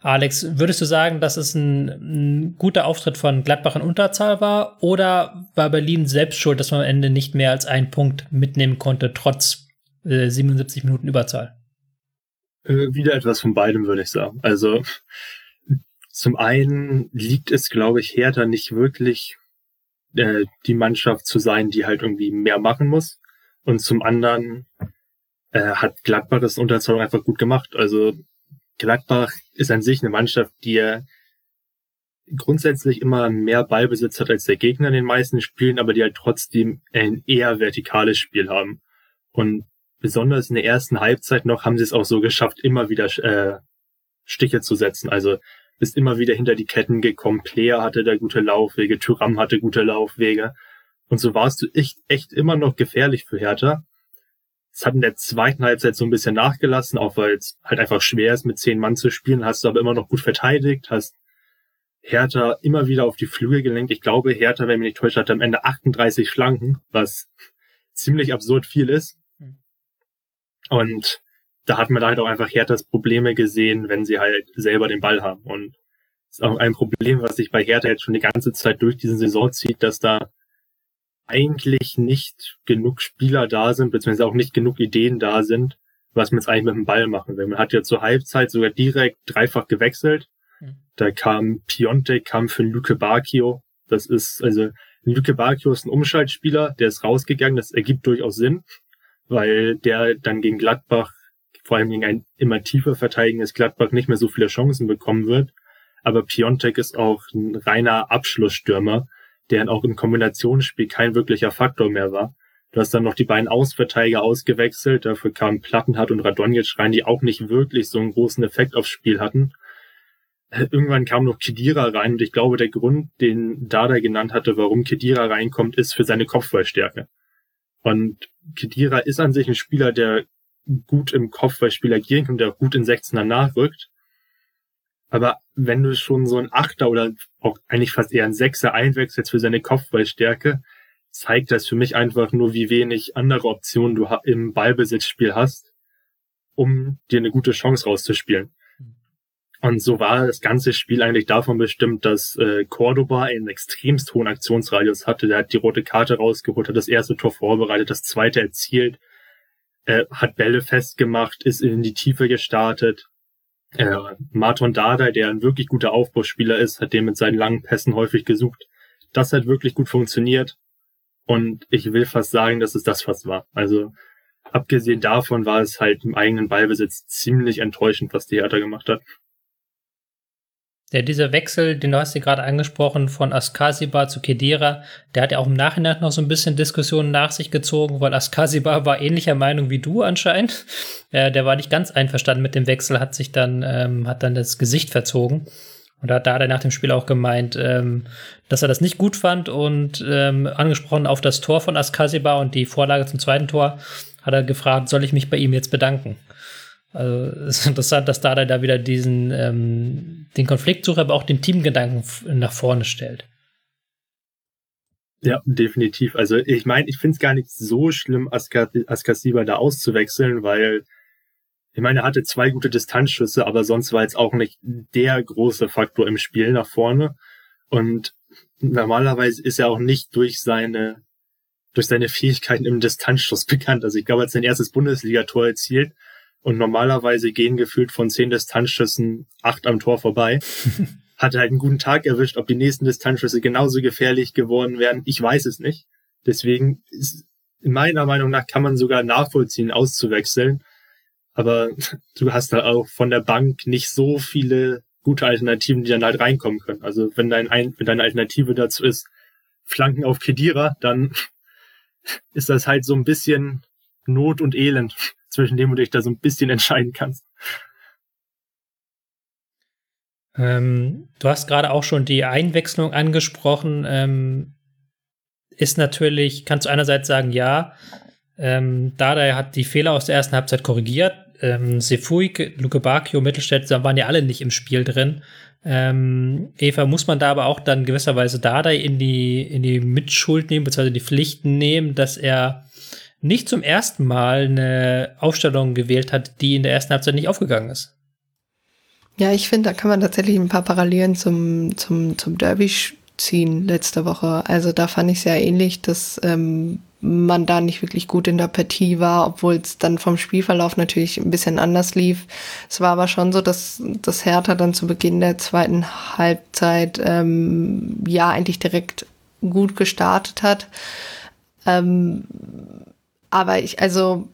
Alex, würdest du sagen, dass es ein, ein, guter Auftritt von Gladbach in Unterzahl war oder war Berlin selbst schuld, dass man am Ende nicht mehr als einen Punkt mitnehmen konnte, trotz äh, 77 Minuten Überzahl? Äh, wieder etwas von beidem, würde ich sagen. Also zum einen liegt es, glaube ich, Hertha nicht wirklich äh, die Mannschaft zu sein, die halt irgendwie mehr machen muss. Und zum anderen äh, hat Gladbach das Unterzahlung einfach gut gemacht. Also Gladbach ist an sich eine Mannschaft, die grundsätzlich immer mehr Ballbesitz hat als der Gegner in den meisten Spielen, aber die halt trotzdem ein eher vertikales Spiel haben. Und besonders in der ersten Halbzeit noch haben sie es auch so geschafft, immer wieder äh, Stiche zu setzen. Also bist immer wieder hinter die Ketten gekommen. Player hatte da gute Laufwege, Tyram hatte gute Laufwege. Und so warst du echt, echt immer noch gefährlich für Hertha. Es hat in der zweiten Halbzeit so ein bisschen nachgelassen, auch weil es halt einfach schwer ist, mit zehn Mann zu spielen. Hast du aber immer noch gut verteidigt, hast Hertha immer wieder auf die Flügel gelenkt. Ich glaube, Hertha, wenn mich nicht täuscht, hatte am Ende 38 Flanken, was ziemlich absurd viel ist. Hm. Und da hat man halt auch einfach Herthas Probleme gesehen, wenn sie halt selber den Ball haben. Und das ist auch ein Problem, was sich bei Hertha jetzt schon die ganze Zeit durch diese Saison zieht, dass da eigentlich nicht genug Spieler da sind, beziehungsweise auch nicht genug Ideen da sind, was man jetzt eigentlich mit dem Ball machen will. Man hat ja zur Halbzeit sogar direkt dreifach gewechselt. Mhm. Da kam Piontek, kam für Luke Bacchio. Das ist, also, Luke Bacchio ist ein Umschaltspieler, der ist rausgegangen, das ergibt durchaus Sinn, weil der dann gegen Gladbach vor allem gegen ein immer tiefer verteidigendes Gladbach nicht mehr so viele Chancen bekommen wird. Aber Piontek ist auch ein reiner Abschlussstürmer, der auch im Kombinationsspiel kein wirklicher Faktor mehr war. Du hast dann noch die beiden Ausverteidiger ausgewechselt, dafür kamen Plattenhardt und Radonjic rein, die auch nicht wirklich so einen großen Effekt aufs Spiel hatten. Irgendwann kam noch Kedira rein und ich glaube, der Grund, den Dada genannt hatte, warum Kedira reinkommt, ist für seine Kopfballstärke. Und Kedira ist an sich ein Spieler, der gut im Kopfballspiel agieren kann, der auch gut in 16er nachrückt. Aber wenn du schon so ein Achter oder auch eigentlich fast eher ein Sechser einwechselst für seine Kopfballstärke, zeigt das für mich einfach nur, wie wenig andere Optionen du im Ballbesitzspiel hast, um dir eine gute Chance rauszuspielen. Und so war das ganze Spiel eigentlich davon bestimmt, dass äh, Cordoba einen extremst hohen Aktionsradius hatte. Der hat die rote Karte rausgeholt, hat das erste Tor vorbereitet, das zweite erzielt, äh, hat Bälle festgemacht, ist in die Tiefe gestartet. Äh, Marton Dada, der ein wirklich guter Aufbauspieler ist, hat den mit seinen langen Pässen häufig gesucht. Das hat wirklich gut funktioniert. Und ich will fast sagen, dass es das fast war. Also abgesehen davon war es halt im eigenen Ballbesitz ziemlich enttäuschend, was die Hertha gemacht hat. Ja, dieser Wechsel, den du hast ja gerade angesprochen, von Askasiba zu Kedira, der hat ja auch im Nachhinein noch so ein bisschen Diskussionen nach sich gezogen, weil Askasiba [laughs] war ähnlicher Meinung wie du anscheinend. Äh, der war nicht ganz einverstanden mit dem Wechsel, hat sich dann, ähm, hat dann das Gesicht verzogen. Und da hat er nach dem Spiel auch gemeint, ähm, dass er das nicht gut fand und ähm, angesprochen auf das Tor von Askasiba und die Vorlage zum zweiten Tor, hat er gefragt, soll ich mich bei ihm jetzt bedanken? Also [laughs] es ist interessant, dass Dada da wieder diesen ähm, den Konflikt sucht, aber auch den Teamgedanken nach vorne stellt. Ja, definitiv. Also ich meine, ich finde es gar nicht so schlimm, Askasiba da auszuwechseln, weil ich meine, er hatte zwei gute Distanzschüsse, aber sonst war jetzt auch nicht der große Faktor im Spiel nach vorne. Und normalerweise ist er auch nicht durch seine, durch seine Fähigkeiten im Distanzschuss [laughs] bekannt. Also ich glaube, er hat sein erstes Bundesligator erzielt und normalerweise gehen gefühlt von zehn Distanzschüssen acht am Tor vorbei. [laughs] Hatte halt einen guten Tag erwischt. Ob die nächsten Distanzschüsse genauso gefährlich geworden wären, ich weiß es nicht. Deswegen ist, in meiner Meinung nach kann man sogar nachvollziehen, auszuwechseln aber [laughs] du hast da auch von der Bank nicht so viele gute Alternativen, die dann halt reinkommen können. Also wenn dein wenn deine Alternative dazu ist, Flanken auf Kedira, dann [laughs] ist das halt so ein bisschen Not und Elend, zwischen dem du dich da so ein bisschen entscheiden kannst. Ähm, du hast gerade auch schon die Einwechslung angesprochen. Ähm, ist natürlich, kannst du einerseits sagen, ja, ähm, Dada hat die Fehler aus der ersten Halbzeit korrigiert ähm, Sefuig, Luke Bacchio, Mittelstädt, waren ja alle nicht im Spiel drin. Ähm, Eva, muss man da aber auch dann gewisserweise Dardai in die, in die Mitschuld nehmen, beziehungsweise die Pflichten nehmen, dass er nicht zum ersten Mal eine Aufstellung gewählt hat, die in der ersten Halbzeit nicht aufgegangen ist. Ja, ich finde, da kann man tatsächlich ein paar Parallelen zum, zum, zum Derby ziehen letzte Woche. Also da fand ich sehr ähnlich, dass ähm, man da nicht wirklich gut in der Partie war, obwohl es dann vom Spielverlauf natürlich ein bisschen anders lief. Es war aber schon so, dass das Hertha dann zu Beginn der zweiten Halbzeit ähm, ja eigentlich direkt gut gestartet hat. Ähm, aber ich, also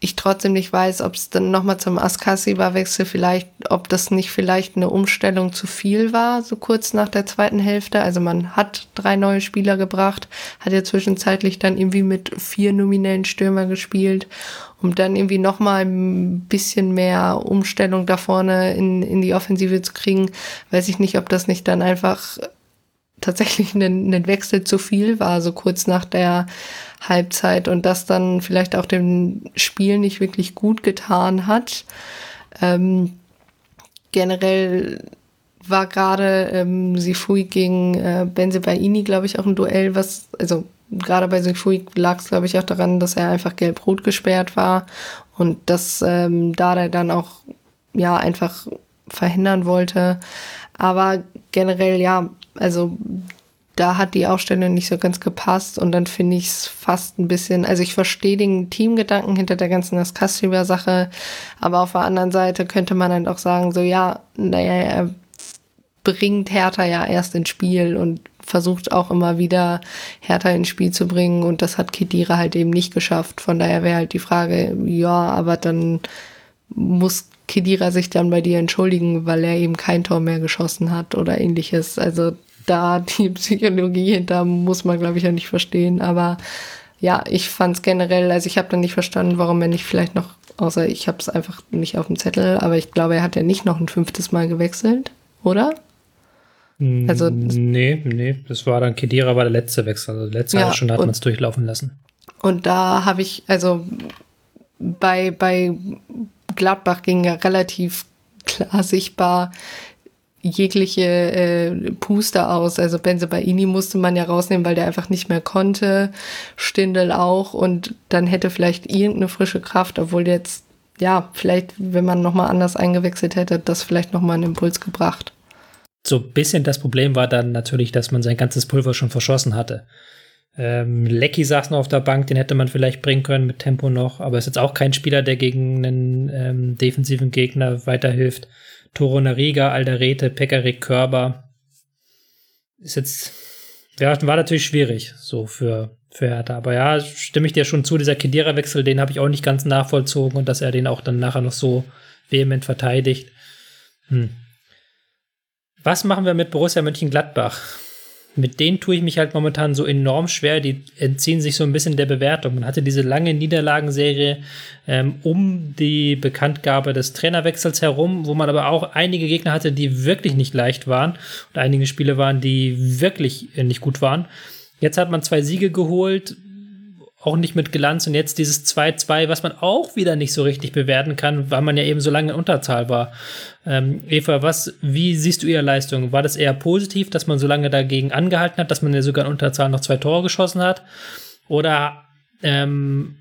ich trotzdem nicht weiß, ob es dann nochmal zum Askasiba-Wechsel vielleicht, ob das nicht vielleicht eine Umstellung zu viel war, so kurz nach der zweiten Hälfte. Also man hat drei neue Spieler gebracht, hat ja zwischenzeitlich dann irgendwie mit vier nominellen Stürmer gespielt, um dann irgendwie nochmal ein bisschen mehr Umstellung da vorne in, in die Offensive zu kriegen. Weiß ich nicht, ob das nicht dann einfach tatsächlich ein, ein Wechsel zu viel war, so kurz nach der Halbzeit und das dann vielleicht auch dem Spiel nicht wirklich gut getan hat. Ähm, generell war gerade ähm, Sifui gegen äh, Benzebaini, glaube ich, auch ein Duell, was, also gerade bei Sifui lag es, glaube ich, auch daran, dass er einfach gelb-rot gesperrt war und dass ähm, da der dann auch ja einfach verhindern wollte. Aber generell ja, also da hat die Aufstellung nicht so ganz gepasst und dann finde ich es fast ein bisschen, also ich verstehe den Teamgedanken hinter der ganzen Askasiba-Sache, aber auf der anderen Seite könnte man dann auch sagen, so ja, naja, er bringt Hertha ja erst ins Spiel und versucht auch immer wieder Hertha ins Spiel zu bringen und das hat Kedira halt eben nicht geschafft. Von daher wäre halt die Frage, ja, aber dann muss Kedira sich dann bei dir entschuldigen, weil er eben kein Tor mehr geschossen hat oder ähnliches. Also da die [laughs] Psychologie hinter muss man, glaube ich, ja nicht verstehen. Aber ja, ich fand es generell, also ich habe dann nicht verstanden, warum er nicht vielleicht noch, außer ich habe es einfach nicht auf dem Zettel, aber ich glaube, er hat ja nicht noch ein fünftes Mal gewechselt, oder? Also nee, nee, das war dann Kedira war der letzte Wechsel. Also letzte ja, schon hat man es durchlaufen lassen. Und da habe ich, also bei, bei Gladbach ging ja relativ klar sichtbar jegliche äh, Puster aus. Also Benzebaini musste man ja rausnehmen, weil der einfach nicht mehr konnte. Stindel auch. Und dann hätte vielleicht irgendeine frische Kraft, obwohl jetzt, ja, vielleicht, wenn man nochmal anders eingewechselt hätte, das vielleicht nochmal einen Impuls gebracht. So ein bisschen das Problem war dann natürlich, dass man sein ganzes Pulver schon verschossen hatte. Ähm, Lecky saß noch auf der Bank, den hätte man vielleicht bringen können mit Tempo noch, aber ist jetzt auch kein Spieler, der gegen einen ähm, defensiven Gegner weiterhilft. Toro Nariga, Alderete, Pekarik, Körber. Ist jetzt, ja, war natürlich schwierig, so für, für Hertha. Aber ja, stimme ich dir schon zu, dieser Kedira-Wechsel, den habe ich auch nicht ganz nachvollzogen und dass er den auch dann nachher noch so vehement verteidigt. Hm. Was machen wir mit Borussia Mönchengladbach? Mit denen tue ich mich halt momentan so enorm schwer. Die entziehen sich so ein bisschen der Bewertung. Man hatte diese lange Niederlagenserie ähm, um die Bekanntgabe des Trainerwechsels herum, wo man aber auch einige Gegner hatte, die wirklich nicht leicht waren und einige Spiele waren, die wirklich nicht gut waren. Jetzt hat man zwei Siege geholt, auch nicht mit Glanz und jetzt dieses 2-2, was man auch wieder nicht so richtig bewerten kann, weil man ja eben so lange in Unterzahl war. Ähm, Eva, was, wie siehst du ihre Leistung? War das eher positiv, dass man so lange dagegen angehalten hat, dass man ja sogar in Unterzahl noch zwei Tore geschossen hat? Oder ähm,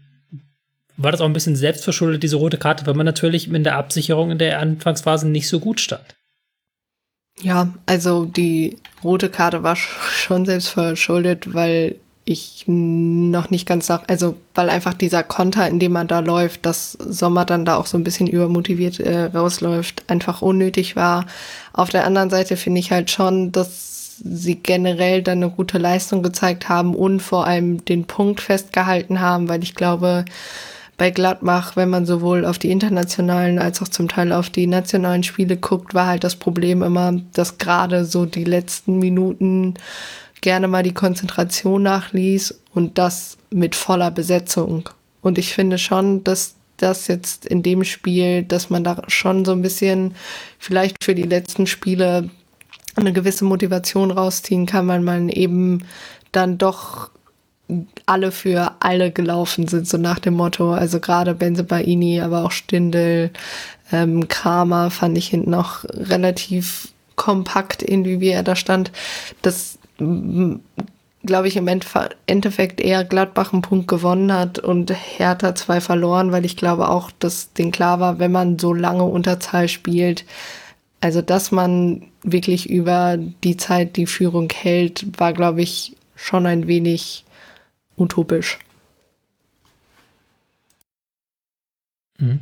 war das auch ein bisschen selbstverschuldet, diese rote Karte, weil man natürlich in der Absicherung in der Anfangsphase nicht so gut stand? Ja, also die rote Karte war [laughs] schon selbstverschuldet, weil ich noch nicht ganz sag, also weil einfach dieser Konter, in dem man da läuft, dass Sommer dann da auch so ein bisschen übermotiviert äh, rausläuft, einfach unnötig war. Auf der anderen Seite finde ich halt schon, dass sie generell dann eine gute Leistung gezeigt haben und vor allem den Punkt festgehalten haben, weil ich glaube, bei Gladbach, wenn man sowohl auf die internationalen als auch zum Teil auf die nationalen Spiele guckt, war halt das Problem immer, dass gerade so die letzten Minuten gerne mal die Konzentration nachließ und das mit voller Besetzung. Und ich finde schon, dass das jetzt in dem Spiel, dass man da schon so ein bisschen vielleicht für die letzten Spiele eine gewisse Motivation rausziehen kann, weil man eben dann doch alle für alle gelaufen sind, so nach dem Motto. Also gerade Benze Baini, aber auch Stindel, ähm, Kramer fand ich hinten noch relativ kompakt, irgendwie wie er da stand. Das glaube ich, im Endeffekt eher Gladbach einen Punkt gewonnen hat und Hertha zwei verloren, weil ich glaube auch, dass den klar war, wenn man so lange Unterzahl spielt, also dass man wirklich über die Zeit die Führung hält, war, glaube ich, schon ein wenig utopisch. Mhm.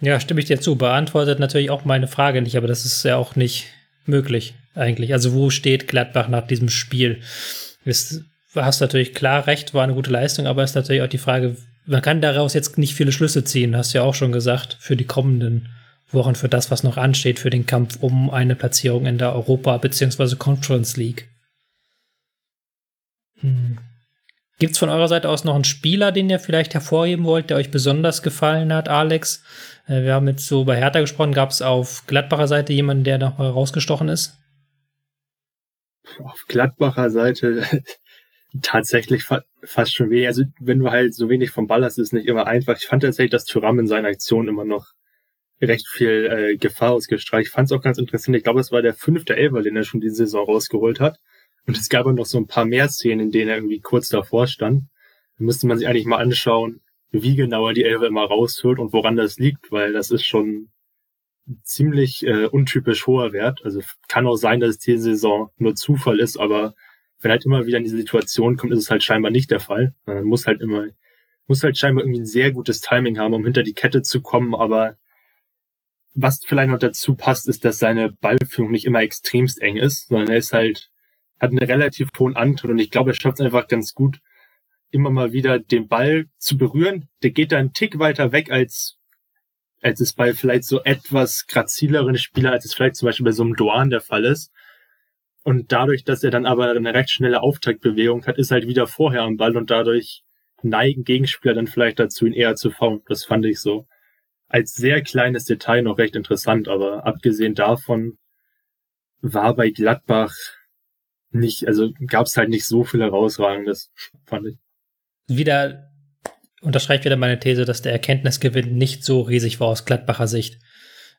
Ja, stimme ich dir zu. Beantwortet natürlich auch meine Frage nicht, aber das ist ja auch nicht möglich eigentlich. Also wo steht Gladbach nach diesem Spiel? Du hast natürlich klar recht, war eine gute Leistung, aber ist natürlich auch die Frage, man kann daraus jetzt nicht viele Schlüsse ziehen, hast du ja auch schon gesagt, für die kommenden Wochen, für das, was noch ansteht, für den Kampf um eine Platzierung in der Europa- bzw. Conference League. Hm. Gibt es von eurer Seite aus noch einen Spieler, den ihr vielleicht hervorheben wollt, der euch besonders gefallen hat, Alex? Äh, wir haben jetzt so bei Hertha gesprochen. Gab es auf Gladbacher Seite jemanden, der noch rausgestochen ist? Auf Gladbacher Seite [laughs] tatsächlich fa fast schon wenig. Also wenn du halt so wenig vom Ball hast, ist es nicht immer einfach. Ich fand tatsächlich, dass Thuram in seiner Aktion immer noch recht viel äh, Gefahr ausgestrahlt. Ich fand es auch ganz interessant. Ich glaube, es war der fünfte Elfer, den er schon diese Saison rausgeholt hat. Und es gab auch noch so ein paar mehr Szenen, in denen er irgendwie kurz davor stand. Da müsste man sich eigentlich mal anschauen, wie genau er die Elfe immer rausholt und woran das liegt, weil das ist schon ziemlich äh, untypisch hoher Wert. Also kann auch sein, dass es diese Saison nur Zufall ist, aber wenn halt immer wieder in diese Situation kommt, ist es halt scheinbar nicht der Fall. Man muss halt immer, muss halt scheinbar irgendwie ein sehr gutes Timing haben, um hinter die Kette zu kommen, aber was vielleicht noch dazu passt, ist, dass seine Ballführung nicht immer extremst eng ist, sondern er ist halt hat einen relativ hohen Antritt und ich glaube, er schafft es einfach ganz gut, immer mal wieder den Ball zu berühren. Der geht da einen Tick weiter weg, als, als es bei vielleicht so etwas grazileren Spieler, als es vielleicht zum Beispiel bei so einem Doan der Fall ist. Und dadurch, dass er dann aber eine recht schnelle Auftaktbewegung hat, ist halt wieder vorher am Ball und dadurch neigen Gegenspieler dann vielleicht dazu, ihn eher zu faulen. Das fand ich so als sehr kleines Detail noch recht interessant, aber abgesehen davon war bei Gladbach nicht, also gab es halt nicht so viel herausragendes, fand ich. Wieder unterstreicht wieder meine These, dass der Erkenntnisgewinn nicht so riesig war aus Gladbacher Sicht.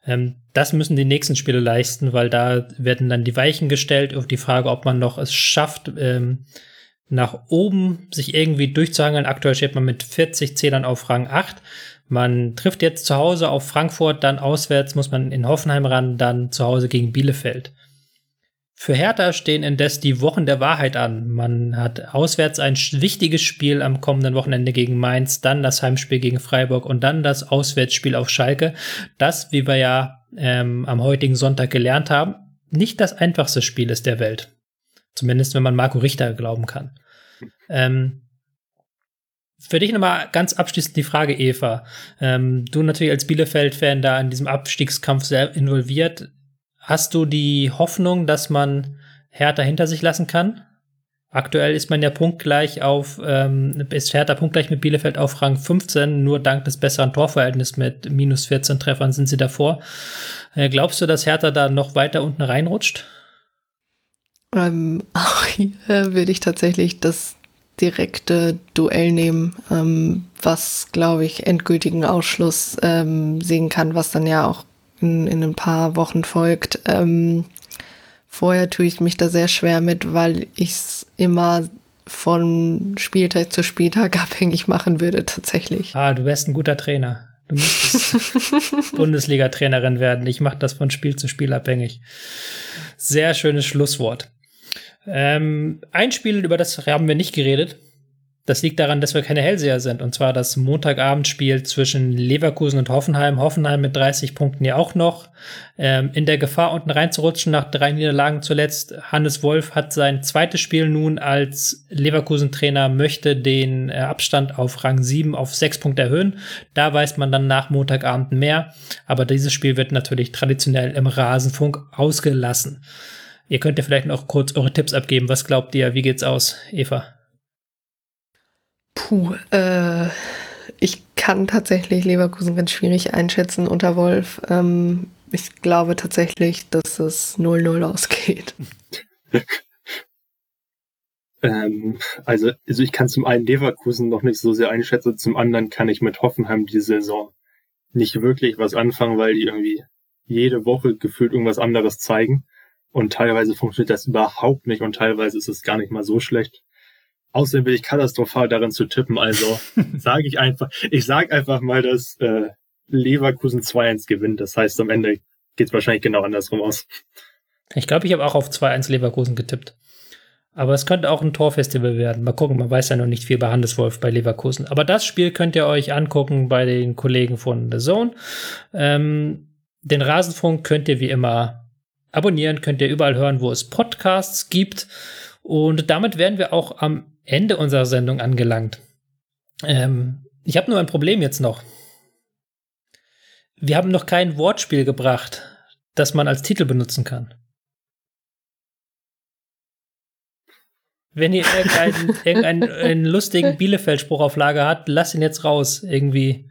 Ähm, das müssen die nächsten Spiele leisten, weil da werden dann die Weichen gestellt auf die Frage, ob man noch es schafft, ähm, nach oben sich irgendwie durchzuhangeln. Aktuell steht man mit 40 Zählern auf Rang 8. Man trifft jetzt zu Hause auf Frankfurt, dann auswärts muss man in Hoffenheim ran, dann zu Hause gegen Bielefeld. Für Hertha stehen indes die Wochen der Wahrheit an. Man hat auswärts ein wichtiges Spiel am kommenden Wochenende gegen Mainz, dann das Heimspiel gegen Freiburg und dann das Auswärtsspiel auf Schalke. Das, wie wir ja ähm, am heutigen Sonntag gelernt haben, nicht das einfachste Spiel ist der Welt. Zumindest wenn man Marco Richter glauben kann. Ähm, für dich nochmal ganz abschließend die Frage, Eva. Ähm, du natürlich als Bielefeld-Fan da in diesem Abstiegskampf sehr involviert. Hast du die Hoffnung, dass man Hertha hinter sich lassen kann? Aktuell ist man ja punktgleich auf, ähm, ist Hertha punktgleich mit Bielefeld auf Rang 15, nur dank des besseren Torverhältnisses mit minus 14 Treffern sind sie davor. Äh, glaubst du, dass Hertha da noch weiter unten reinrutscht? Ähm, auch hier würde ich tatsächlich das direkte Duell nehmen, ähm, was, glaube ich, endgültigen Ausschluss ähm, sehen kann, was dann ja auch in, in ein paar Wochen folgt. Ähm, vorher tue ich mich da sehr schwer mit, weil ich es immer von Spieltag zu Spieltag [laughs] abhängig machen würde, tatsächlich. Ah, du wärst ein guter Trainer. Du müsstest [laughs] Bundesliga-Trainerin werden. Ich mache das von Spiel zu Spiel abhängig. Sehr schönes Schlusswort. Ähm, ein Spiel, über das haben wir nicht geredet. Das liegt daran, dass wir keine Hellseher sind. Und zwar das Montagabendspiel zwischen Leverkusen und Hoffenheim. Hoffenheim mit 30 Punkten ja auch noch. Ähm, in der Gefahr, unten reinzurutschen nach drei Niederlagen zuletzt. Hannes Wolf hat sein zweites Spiel nun als Leverkusen-Trainer, möchte den äh, Abstand auf Rang 7 auf 6 Punkte erhöhen. Da weiß man dann nach Montagabend mehr. Aber dieses Spiel wird natürlich traditionell im Rasenfunk ausgelassen. Ihr könnt ja vielleicht noch kurz eure Tipps abgeben. Was glaubt ihr? Wie geht's aus, Eva? Puh, äh, ich kann tatsächlich Leverkusen ganz schwierig einschätzen unter Wolf. Ähm, ich glaube tatsächlich, dass es 0-0 ausgeht. [laughs] ähm, also, also ich kann zum einen Leverkusen noch nicht so sehr einschätzen, zum anderen kann ich mit Hoffenheim die Saison nicht wirklich was anfangen, weil die irgendwie jede Woche gefühlt irgendwas anderes zeigen. Und teilweise funktioniert das überhaupt nicht und teilweise ist es gar nicht mal so schlecht. Außerdem bin ich katastrophal darin zu tippen, also [laughs] sage ich einfach, ich sage einfach mal, dass äh, Leverkusen 2-1 gewinnt. Das heißt, am Ende geht es wahrscheinlich genau andersrum aus. Ich glaube, ich habe auch auf 2-1 Leverkusen getippt. Aber es könnte auch ein Torfestival werden. Mal gucken, man weiß ja noch nicht viel bei Handelswolf bei Leverkusen. Aber das Spiel könnt ihr euch angucken bei den Kollegen von The Zone. Ähm, den Rasenfunk könnt ihr wie immer Abonnieren könnt ihr überall hören, wo es Podcasts gibt. Und damit wären wir auch am Ende unserer Sendung angelangt. Ähm, ich habe nur ein Problem jetzt noch. Wir haben noch kein Wortspiel gebracht, das man als Titel benutzen kann. Wenn ihr irgendeinen, [laughs] irgendeinen lustigen Bielefeld-Spruch auf Lager habt, lasst ihn jetzt raus. Irgendwie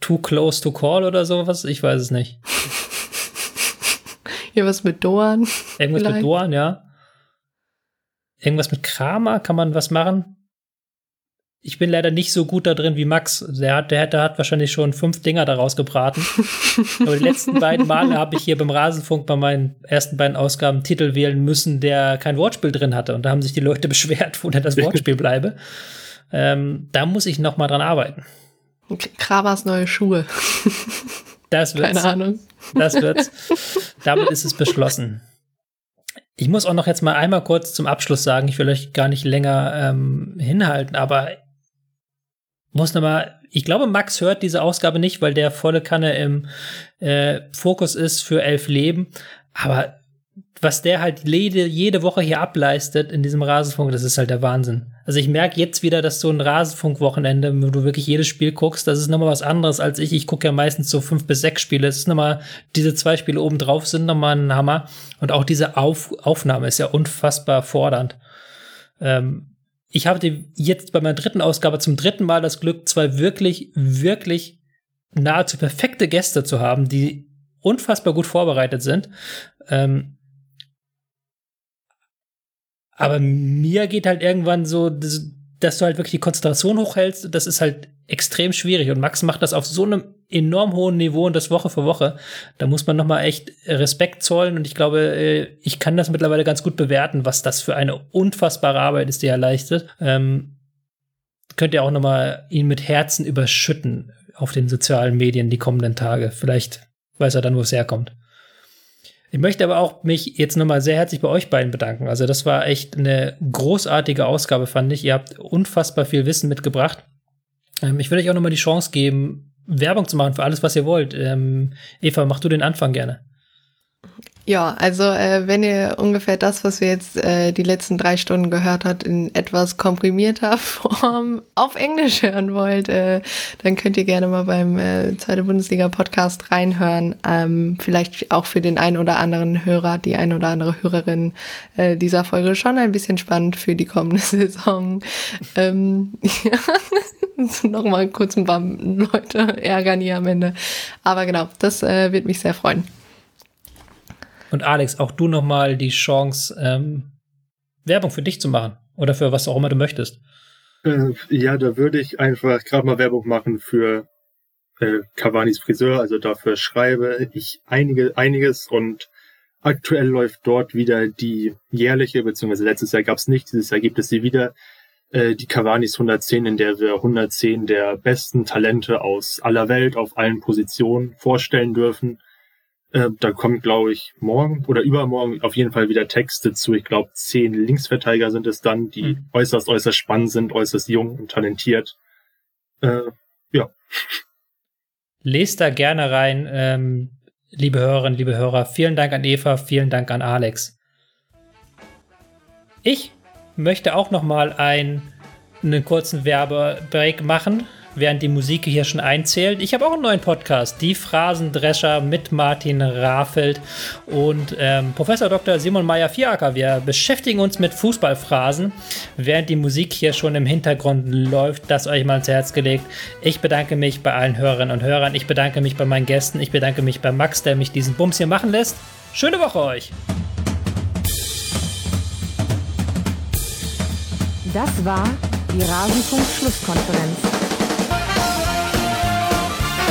too close to call oder sowas. Ich weiß es nicht. [laughs] Hier was mit Doan. Irgendwas vielleicht. mit Doan, ja. Irgendwas mit Kramer, kann man was machen? Ich bin leider nicht so gut da drin wie Max. Der hat, der, der hat wahrscheinlich schon fünf Dinger daraus gebraten. [laughs] Aber die letzten beiden Male habe ich hier beim Rasenfunk bei meinen ersten beiden Ausgaben Titel wählen müssen, der kein Wortspiel drin hatte. Und da haben sich die Leute [laughs] beschwert, wo denn das Wortspiel bleibe. Ähm, da muss ich noch mal dran arbeiten. Kramers neue Schuhe. Das wird's. Keine Ahnung. Das wird's. [laughs] Damit ist es beschlossen. Ich muss auch noch jetzt mal einmal kurz zum Abschluss sagen, ich will euch gar nicht länger ähm, hinhalten, aber muss noch mal, ich glaube, Max hört diese Ausgabe nicht, weil der volle Kanne im äh, Fokus ist für elf Leben. Aber was der halt jede, jede Woche hier ableistet in diesem Rasenfunk, das ist halt der Wahnsinn. Also ich merke jetzt wieder, dass so ein Rasenfunk-Wochenende, wo du wirklich jedes Spiel guckst, das ist nochmal was anderes als ich. Ich gucke ja meistens so fünf bis sechs Spiele. Es ist nochmal, diese zwei Spiele oben drauf sind nochmal ein Hammer. Und auch diese Auf Aufnahme ist ja unfassbar fordernd. Ähm, ich habe jetzt bei meiner dritten Ausgabe zum dritten Mal das Glück, zwei wirklich, wirklich nahezu perfekte Gäste zu haben, die unfassbar gut vorbereitet sind. Ähm, aber mir geht halt irgendwann so, dass, dass du halt wirklich die Konzentration hochhältst. Das ist halt extrem schwierig und Max macht das auf so einem enorm hohen Niveau und das Woche für Woche. Da muss man nochmal echt Respekt zollen und ich glaube, äh, ich kann das mittlerweile ganz gut bewerten, was das für eine unfassbare Arbeit ist, die er leistet. Ähm, könnt ihr auch nochmal ihn mit Herzen überschütten auf den sozialen Medien die kommenden Tage. Vielleicht weiß er dann, wo es herkommt. Ich möchte aber auch mich jetzt nochmal sehr herzlich bei euch beiden bedanken. Also das war echt eine großartige Ausgabe, fand ich. Ihr habt unfassbar viel Wissen mitgebracht. Ähm, ich würde euch auch nochmal die Chance geben, Werbung zu machen für alles, was ihr wollt. Ähm, Eva, mach du den Anfang gerne. Ja, also äh, wenn ihr ungefähr das, was wir jetzt äh, die letzten drei Stunden gehört habt, in etwas komprimierter [laughs] Form auf Englisch hören wollt, äh, dann könnt ihr gerne mal beim äh, Zweite Bundesliga Podcast reinhören. Ähm, vielleicht auch für den einen oder anderen Hörer, die ein oder andere Hörerin äh, dieser Folge schon ein bisschen spannend für die kommende [laughs] Saison. ähm, [laughs] ja, Nochmal kurz ein paar Leute ärgern hier am Ende. Aber genau, das äh, wird mich sehr freuen. Und Alex, auch du noch mal die Chance, ähm, Werbung für dich zu machen oder für was auch immer du möchtest. Äh, ja, da würde ich einfach gerade mal Werbung machen für äh, Cavanis Friseur. Also dafür schreibe ich einige, einiges und aktuell läuft dort wieder die jährliche, beziehungsweise letztes Jahr gab es nicht, dieses Jahr gibt es sie wieder, äh, die Cavanis 110, in der wir 110 der besten Talente aus aller Welt auf allen Positionen vorstellen dürfen. Äh, da kommt, glaube ich, morgen oder übermorgen auf jeden Fall wieder Texte zu. Ich glaube, zehn Linksverteidiger sind es dann, die mhm. äußerst, äußerst spannend sind, äußerst jung und talentiert. Äh, ja. [laughs] Lest da gerne rein, ähm, liebe Hörerinnen, liebe Hörer. Vielen Dank an Eva, vielen Dank an Alex. Ich möchte auch noch mal ein, einen kurzen Werbebreak machen während die Musik hier schon einzählt. Ich habe auch einen neuen Podcast, die Phrasendrescher mit Martin Rafeld und ähm, Professor Dr. Simon Meyer-Vieracker. Wir beschäftigen uns mit Fußballphrasen, während die Musik hier schon im Hintergrund läuft. Das euch mal ans Herz gelegt. Ich bedanke mich bei allen Hörerinnen und Hörern. Ich bedanke mich bei meinen Gästen. Ich bedanke mich bei Max, der mich diesen Bums hier machen lässt. Schöne Woche euch! Das war die Rasenfunk-Schlusskonferenz.